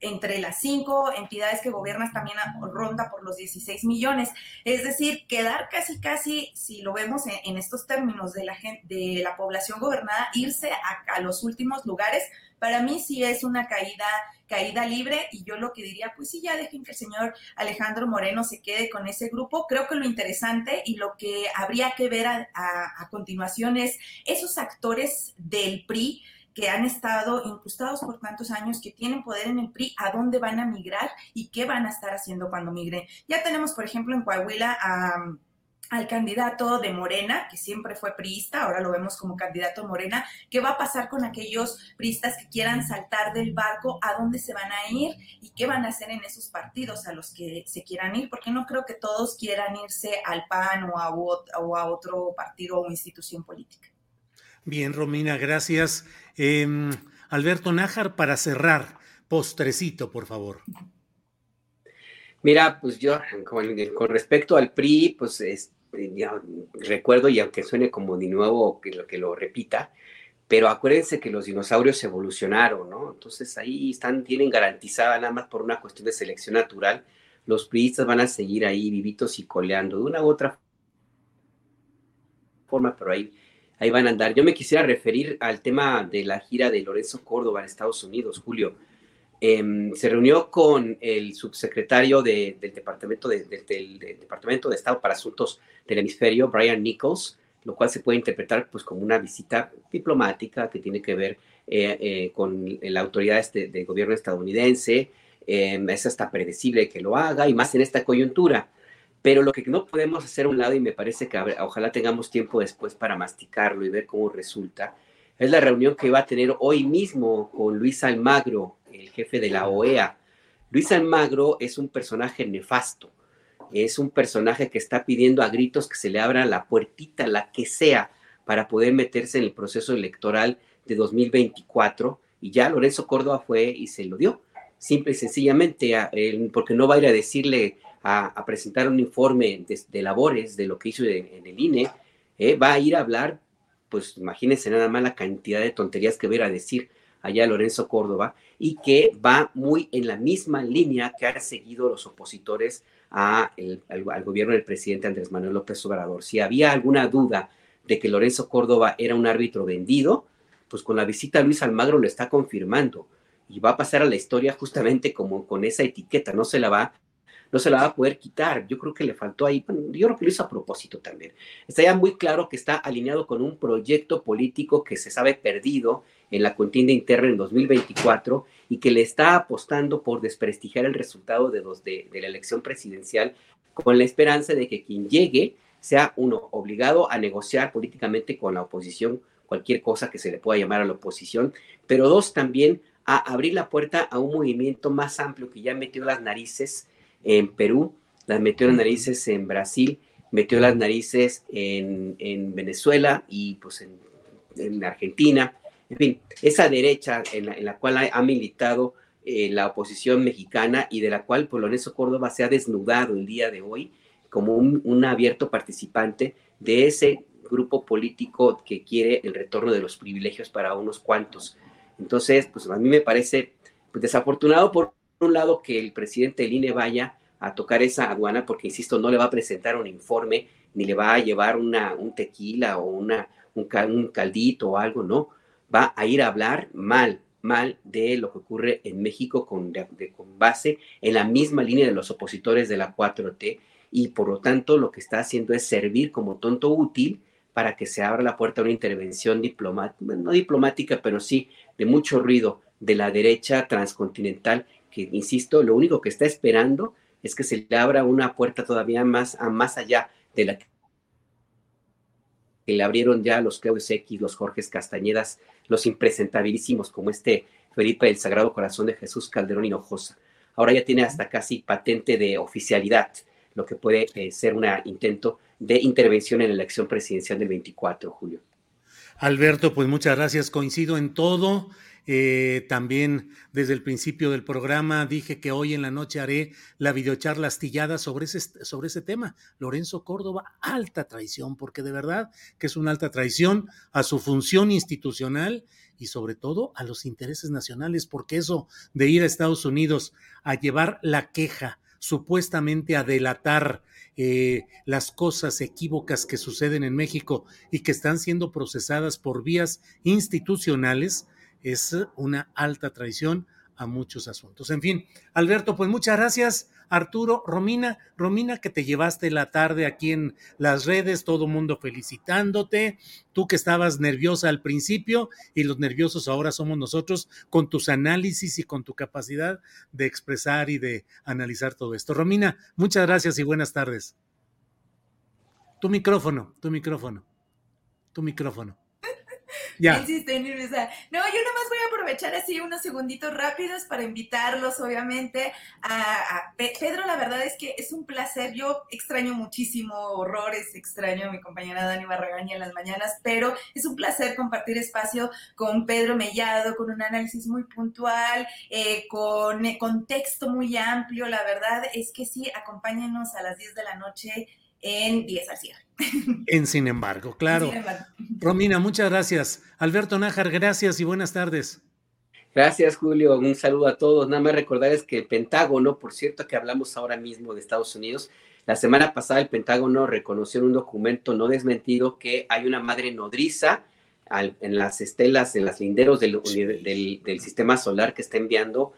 entre las cinco entidades que gobiernas también ronda por los 16 millones. Es decir, quedar casi, casi, si lo vemos en, estos términos de la, de la población gobernada, irse a, los últimos lugares, para mí sí es una caída, caída libre y yo lo que diría, pues sí, ya dejen que el señor Alejandro Moreno se quede con ese grupo. Creo que lo interesante y lo que habría que ver a, a continuación es esos actores del PRI que han estado incrustados por tantos años, que tienen poder en el PRI, a dónde van a migrar y qué van a estar haciendo cuando migren. Ya tenemos, por ejemplo, en Coahuila al candidato de Morena, que siempre fue priista, ahora lo vemos como candidato Morena, ¿qué va a pasar con aquellos priistas que quieran saltar del barco? ¿A dónde se van a ir? ¿Y qué van a hacer en esos partidos a los que se quieran ir? Porque no creo que todos quieran irse al PAN a, o a otro partido o institución política. Bien, Romina, gracias. Em, Alberto Nájar, para cerrar, postrecito, por favor. Mira, pues yo, con, respecto al PRI, pues recuerdo, y aunque suene como de nuevo que lo, que lo repita, pero acuérdense que los dinosaurios evolucionaron, ¿no? Entonces ahí están, tienen garantizada nada más por una cuestión de selección natural, los priistas van a seguir ahí vivitos y coleando de una u otra forma, pero ahí ahí van a andar. Yo me quisiera referir al tema de la gira de Lorenzo Córdoba en Estados Unidos, Julio. Em, se reunió con el subsecretario del, Departamento de, del Departamento de Estado para Asuntos del Hemisferio, Brian Nichols, lo cual se puede interpretar pues, como una visita diplomática que tiene que ver eh, eh, con la autoridad este, del gobierno estadounidense. Em, es hasta predecible que lo haga y más en esta coyuntura. Pero lo que no podemos hacer a un lado, y me parece que ojalá tengamos tiempo después para masticarlo y ver cómo resulta, es la reunión que va a tener hoy mismo con Luis Almagro, el jefe de la OEA. Luis Almagro es un personaje nefasto, es un personaje que está pidiendo a gritos que se le abra la puertita, la que sea, para poder meterse en el proceso electoral de 2024. Y ya Lorenzo Córdoba fue y se lo dio, simple y sencillamente, porque no va a ir a decirle a, presentar un informe de, labores de lo que hizo en, el INE, eh, va a ir a hablar, pues imagínense nada más la cantidad de tonterías que va a ir a decir allá Lorenzo Córdoba y que va muy en la misma línea que han seguido los opositores al, gobierno del presidente Andrés Manuel López Obrador. Si había alguna duda de que Lorenzo Córdoba era un árbitro vendido, pues con la visita a Luis Almagro lo está confirmando y va a pasar a la historia justamente como con esa etiqueta, no se la va no se la va a poder quitar. Yo creo que le faltó ahí, yo creo que lo hizo a propósito también. Está ya muy claro que está alineado con un proyecto político que se sabe perdido en la contienda interna en 2024 y que le está apostando por desprestigiar el resultado de, los de, de la elección presidencial con la esperanza de que quien llegue sea uno obligado a negociar políticamente con la oposición cualquier cosa que se le pueda llamar a la oposición, pero dos también a abrir la puerta a un movimiento más amplio que ya metió las narices en Perú, las metió las narices en Brasil, metió las narices en, Venezuela y pues en, Argentina. En fin, esa derecha en la, cual ha, militado eh, la oposición mexicana y de la cual Poloneso Córdoba se ha desnudado el día de hoy como un abierto participante de ese grupo político que quiere el retorno de los privilegios para unos cuantos. Entonces, pues a mí me parece pues, desafortunado por un lado que el presidente del INE vaya a tocar esa aduana porque, insisto, no le va a presentar un informe ni le va a llevar una, un tequila o una, un, caldito o algo, no. Va a ir a hablar mal, mal de lo que ocurre en México con, con base en la misma línea de los opositores de la 4T y por lo tanto lo que está haciendo es servir como tonto útil para que se abra la puerta a una intervención diplomática, no diplomática, pero sí de mucho ruido de la derecha transcontinental, que, insisto, lo único que está esperando es que se le abra una puerta todavía más, a más allá de la que le abrieron ya los Claudios X, los Jorges Castañedas, los impresentabilísimos como este Felipe del Sagrado Corazón de Jesús Calderón Hinojosa. Ahora ya tiene hasta casi patente de oficialidad, lo que puede eh, ser un intento de intervención en la elección presidencial del 24, Julio. Alberto, pues muchas gracias. Coincido en todo. Eh, también desde el principio del programa dije que hoy en la noche haré la videocharla astillada sobre ese, sobre ese tema. Lorenzo Córdoba, alta traición, porque de verdad que es una alta traición a su función institucional y sobre todo a los intereses nacionales, porque eso de ir a Estados Unidos a llevar la queja, supuestamente a delatar eh, las cosas equívocas que suceden en México y que están siendo procesadas por vías institucionales, es una alta traición a muchos asuntos. En fin, Alberto, pues muchas gracias. Arturo, Romina, Romina, que te llevaste la tarde aquí en las redes, todo mundo felicitándote, tú que estabas nerviosa al principio y los nerviosos ahora somos nosotros con tus análisis y con tu capacidad de expresar y de analizar todo esto. Romina, muchas gracias y buenas tardes. Tu micrófono, tu micrófono, tu micrófono. Ya. No, yo nomás voy a aprovechar así unos segunditos rápidos para invitarlos, obviamente, a, Pedro. La verdad es que es un placer. Yo extraño muchísimo horrores, extraño a mi compañera Dani Barragaña en las mañanas, pero es un placer compartir espacio con Pedro Mellado, con un análisis muy puntual, eh, con contexto muy amplio. La verdad es que sí, acompáñenos a las 10 de la noche en 10 al cierre. En sin embargo, claro. Romina, muchas gracias. Alberto Nájar, gracias y buenas tardes. Gracias, Julio. Un saludo a todos. Nada más recordarles que el Pentágono, por cierto, que hablamos ahora mismo de Estados Unidos, la semana pasada el Pentágono reconoció en un documento no desmentido que hay una madre nodriza en las estelas, en los linderos del, sistema solar que está enviando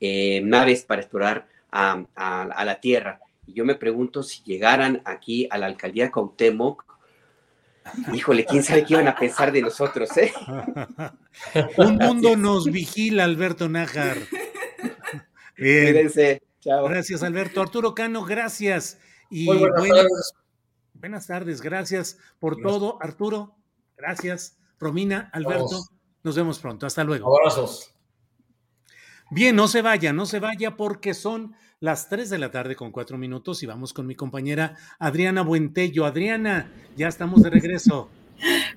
eh, naves para explorar a la Tierra. Y yo me pregunto si llegaran aquí a la alcaldía Cuauhtémoc, híjole, quién sabe qué iban a pensar de nosotros, ¿eh? Un mundo nos vigila, Alberto Nájar. Bien. Chao. Gracias, Alberto. Arturo Cano, gracias. Y buenas, tardes. buenas tardes. Gracias por todo, Arturo. Gracias. Romina, Alberto, nos vemos pronto. Hasta luego. Abrazos. Bien, no se vaya, no se vaya porque son las 3 de la tarde con 4 minutos y vamos con mi compañera Adriana Buentello. Adriana, ya estamos de regreso.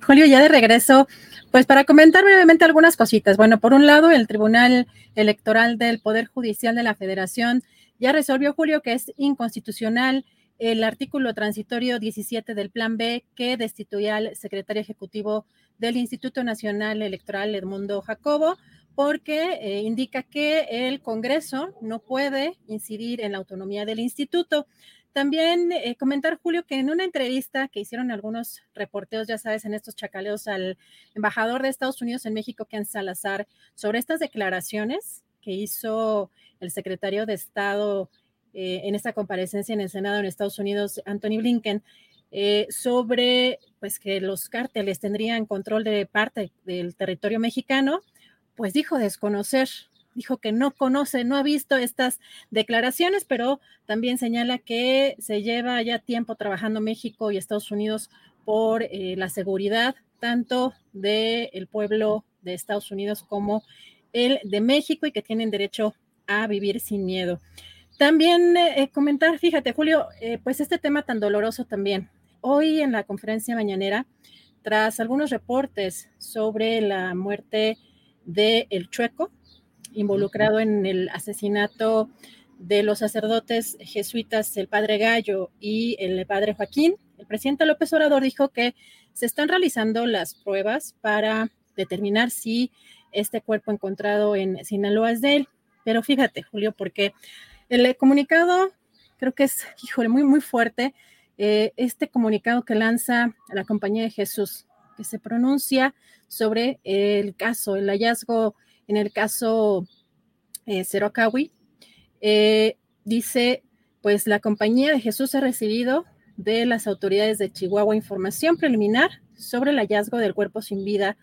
Julio, ya de regreso, pues para comentar brevemente algunas cositas. Bueno, por un lado, el Tribunal Electoral del Poder Judicial de la Federación ya resolvió, Julio, que es inconstitucional el artículo transitorio 17 del Plan B que destituía al secretario ejecutivo del Instituto Nacional Electoral, Edmundo Jacobo porque eh, indica que el Congreso no puede incidir en la autonomía del instituto. También eh, comentar, Julio, que en una entrevista que hicieron algunos reporteros, ya sabes, en estos chacaleos al embajador de Estados Unidos en México, Ken Salazar, sobre estas declaraciones que hizo el secretario de Estado eh, en esta comparecencia en el Senado en Estados Unidos, Anthony Blinken, sobre pues que los cárteles tendrían control de parte del territorio mexicano pues dijo desconocer, dijo que no conoce, no ha visto estas declaraciones, pero también señala que se lleva ya tiempo trabajando México y Estados Unidos por eh, la seguridad tanto del pueblo de Estados Unidos como el de México y que tienen derecho a vivir sin miedo. También eh, comentar, fíjate, Julio, eh, pues este tema tan doloroso también. Hoy en la conferencia mañanera, tras algunos reportes sobre la muerte de El Chueco, involucrado en el asesinato de los sacerdotes jesuitas, el padre Gallo y el padre Joaquín, el presidente López Obrador dijo que se están realizando las pruebas para determinar si este cuerpo encontrado en Sinaloa es de él. Pero fíjate, Julio, porque el comunicado creo que es, híjole, muy, muy fuerte. Eh, este comunicado que lanza la Compañía de Jesús, que se pronuncia sobre el caso, el hallazgo en el caso eh, eh, dice, pues la Compañía de Jesús ha recibido de las autoridades de Chihuahua información preliminar sobre el hallazgo del cuerpo sin vida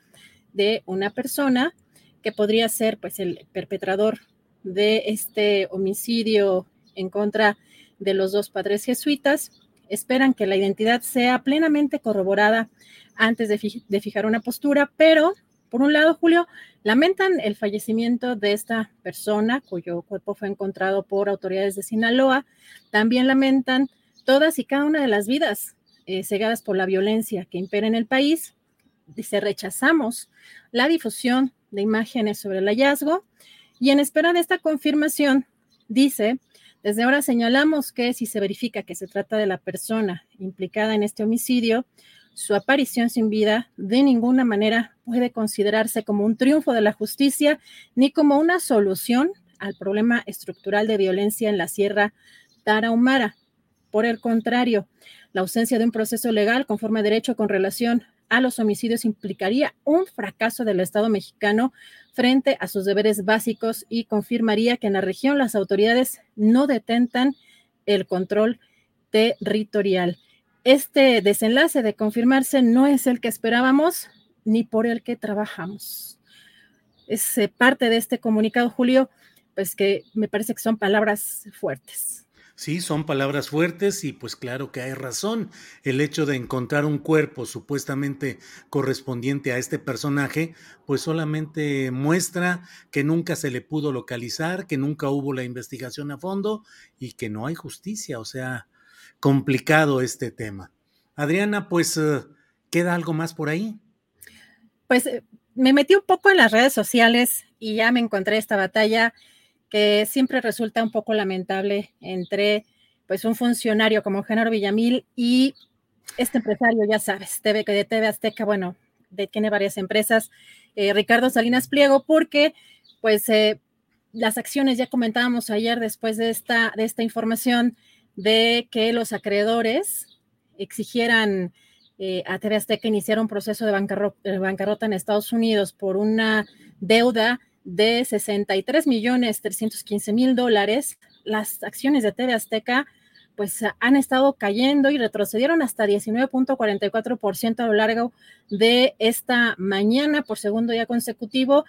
de una persona que podría ser pues el perpetrador de este homicidio en contra de los dos padres jesuitas. Esperan que la identidad sea plenamente corroborada antes de, fijar una postura, pero por un lado, Julio, lamentan el fallecimiento de esta persona cuyo cuerpo fue encontrado por autoridades de Sinaloa. También lamentan todas y cada una de las vidas eh, cegadas por la violencia que impera en el país. Dice, rechazamos la difusión de imágenes sobre el hallazgo y en espera de esta confirmación, dice, desde ahora señalamos que si se verifica que se trata de la persona implicada en este homicidio, su aparición sin vida de ninguna manera puede considerarse como un triunfo de la justicia ni como una solución al problema estructural de violencia en la Sierra Tarahumara. Por el contrario, la ausencia de un proceso legal conforme a derecho con relación a los homicidios implicaría un fracaso del Estado mexicano frente a sus deberes básicos y confirmaría que en la región las autoridades no detentan el control territorial. Este desenlace de confirmarse no es el que esperábamos ni por el que trabajamos. Es eh, parte de este comunicado, Julio, pues que me parece que son palabras fuertes. Sí, son palabras fuertes y pues claro que hay razón. El hecho de encontrar un cuerpo supuestamente correspondiente a este personaje, pues solamente muestra que nunca se le pudo localizar, que nunca hubo la investigación a fondo y que no hay justicia. O sea, complicado este tema. Adriana, pues, eh, ¿queda algo más por ahí? Pues eh, me metí un poco en las redes sociales y ya me encontré esta batalla que siempre resulta un poco lamentable entre pues un funcionario como Genaro Villamil y este empresario, ya sabes, TV, de TV Azteca, bueno, de, tiene varias empresas, eh, Ricardo Salinas Pliego, porque pues eh, las acciones, ya comentábamos ayer después de esta, de esta información, de que los acreedores exigieran eh, a TV Azteca iniciar un proceso de bancarrota en Estados Unidos por una deuda de 63 millones 315 mil dólares, las acciones de TV Azteca pues han estado cayendo y retrocedieron hasta 19.44% a lo largo de esta mañana por segundo día consecutivo.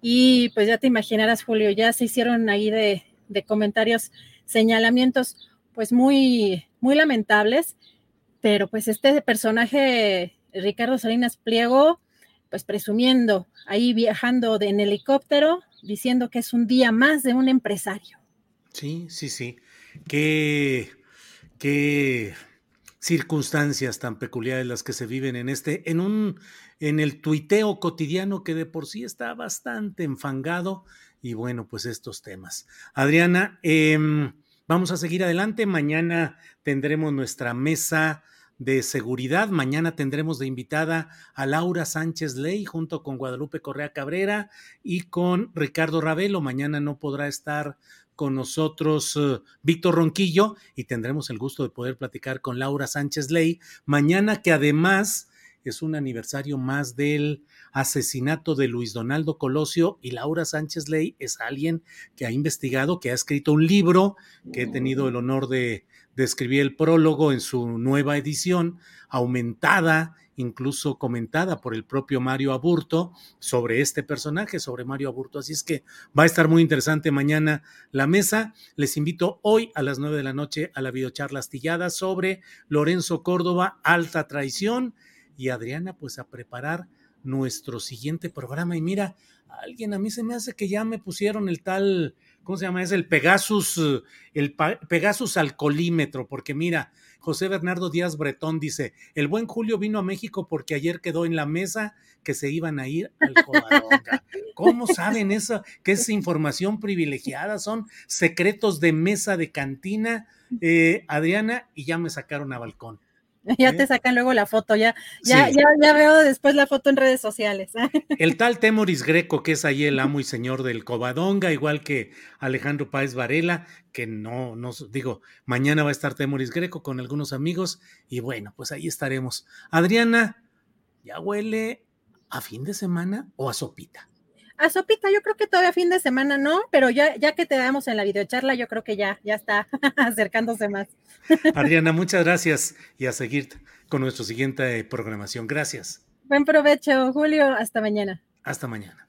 Y pues ya te imaginarás, Julio, ya se hicieron ahí de, de comentarios, señalamientos pues muy, muy lamentables, pero pues este personaje, Ricardo Salinas Pliego, pues presumiendo, ahí viajando en helicóptero, diciendo que es un día más de un empresario. Sí, sí, sí. Qué, qué circunstancias tan peculiares las que se viven en este, en un, en el tuiteo cotidiano que de por sí está bastante enfangado. Y bueno, pues estos temas. Adriana, em, vamos a seguir adelante. Mañana tendremos nuestra mesa de seguridad. Mañana tendremos de invitada a Laura Sánchez Ley junto con Guadalupe Correa Cabrera y con Ricardo Ravelo. Mañana no podrá estar con nosotros eh, Víctor Ronquillo y tendremos el gusto de poder platicar con Laura Sánchez Ley. Mañana que además es un aniversario más del asesinato de Luis Donaldo Colosio y Laura Sánchez Ley es alguien que ha investigado, que ha escrito un libro que he tenido el honor de describí el prólogo en su nueva edición, aumentada, incluso comentada por el propio Mario Aburto sobre este personaje, sobre Mario Aburto. Así es que va a estar muy interesante mañana la mesa. Les invito hoy a las nueve de la noche a la videocharla astillada sobre Lorenzo Córdoba, alta traición. Y Adriana, pues a preparar nuestro siguiente programa. Y mira, alguien a mí se me hace que ya me pusieron el tal, ¿cómo se llama? Es el Pegasus, el Pegasus alcoholímetro, porque mira, José Bernardo Díaz Bretón dice, el buen Julio vino a México porque ayer quedó en la mesa que se iban a ir al Covadonga. ¿Cómo saben eso? Que es información privilegiada, son secretos de mesa de cantina, eh, Adriana, y ya me sacaron a balcón. Ya te sacan luego la foto, ya, ya, ya, ya, veo después la foto en redes sociales. El tal Temoris Greco, que es ahí el amo y señor del Covadonga, igual que Alejandro Páez Varela, que no, no, digo, mañana va a estar Temoris Greco con algunos amigos, y bueno, pues ahí estaremos. Adriana, ¿ya huele a fin de semana o a sopita? A sopita, yo creo que todavía fin de semana no, pero ya, ya que te damos en la videocharla, yo creo que ya, ya está acercándose más. Adriana, muchas gracias y a seguir con nuestra siguiente programación. Gracias. Buen provecho, Julio. Hasta mañana. Hasta mañana.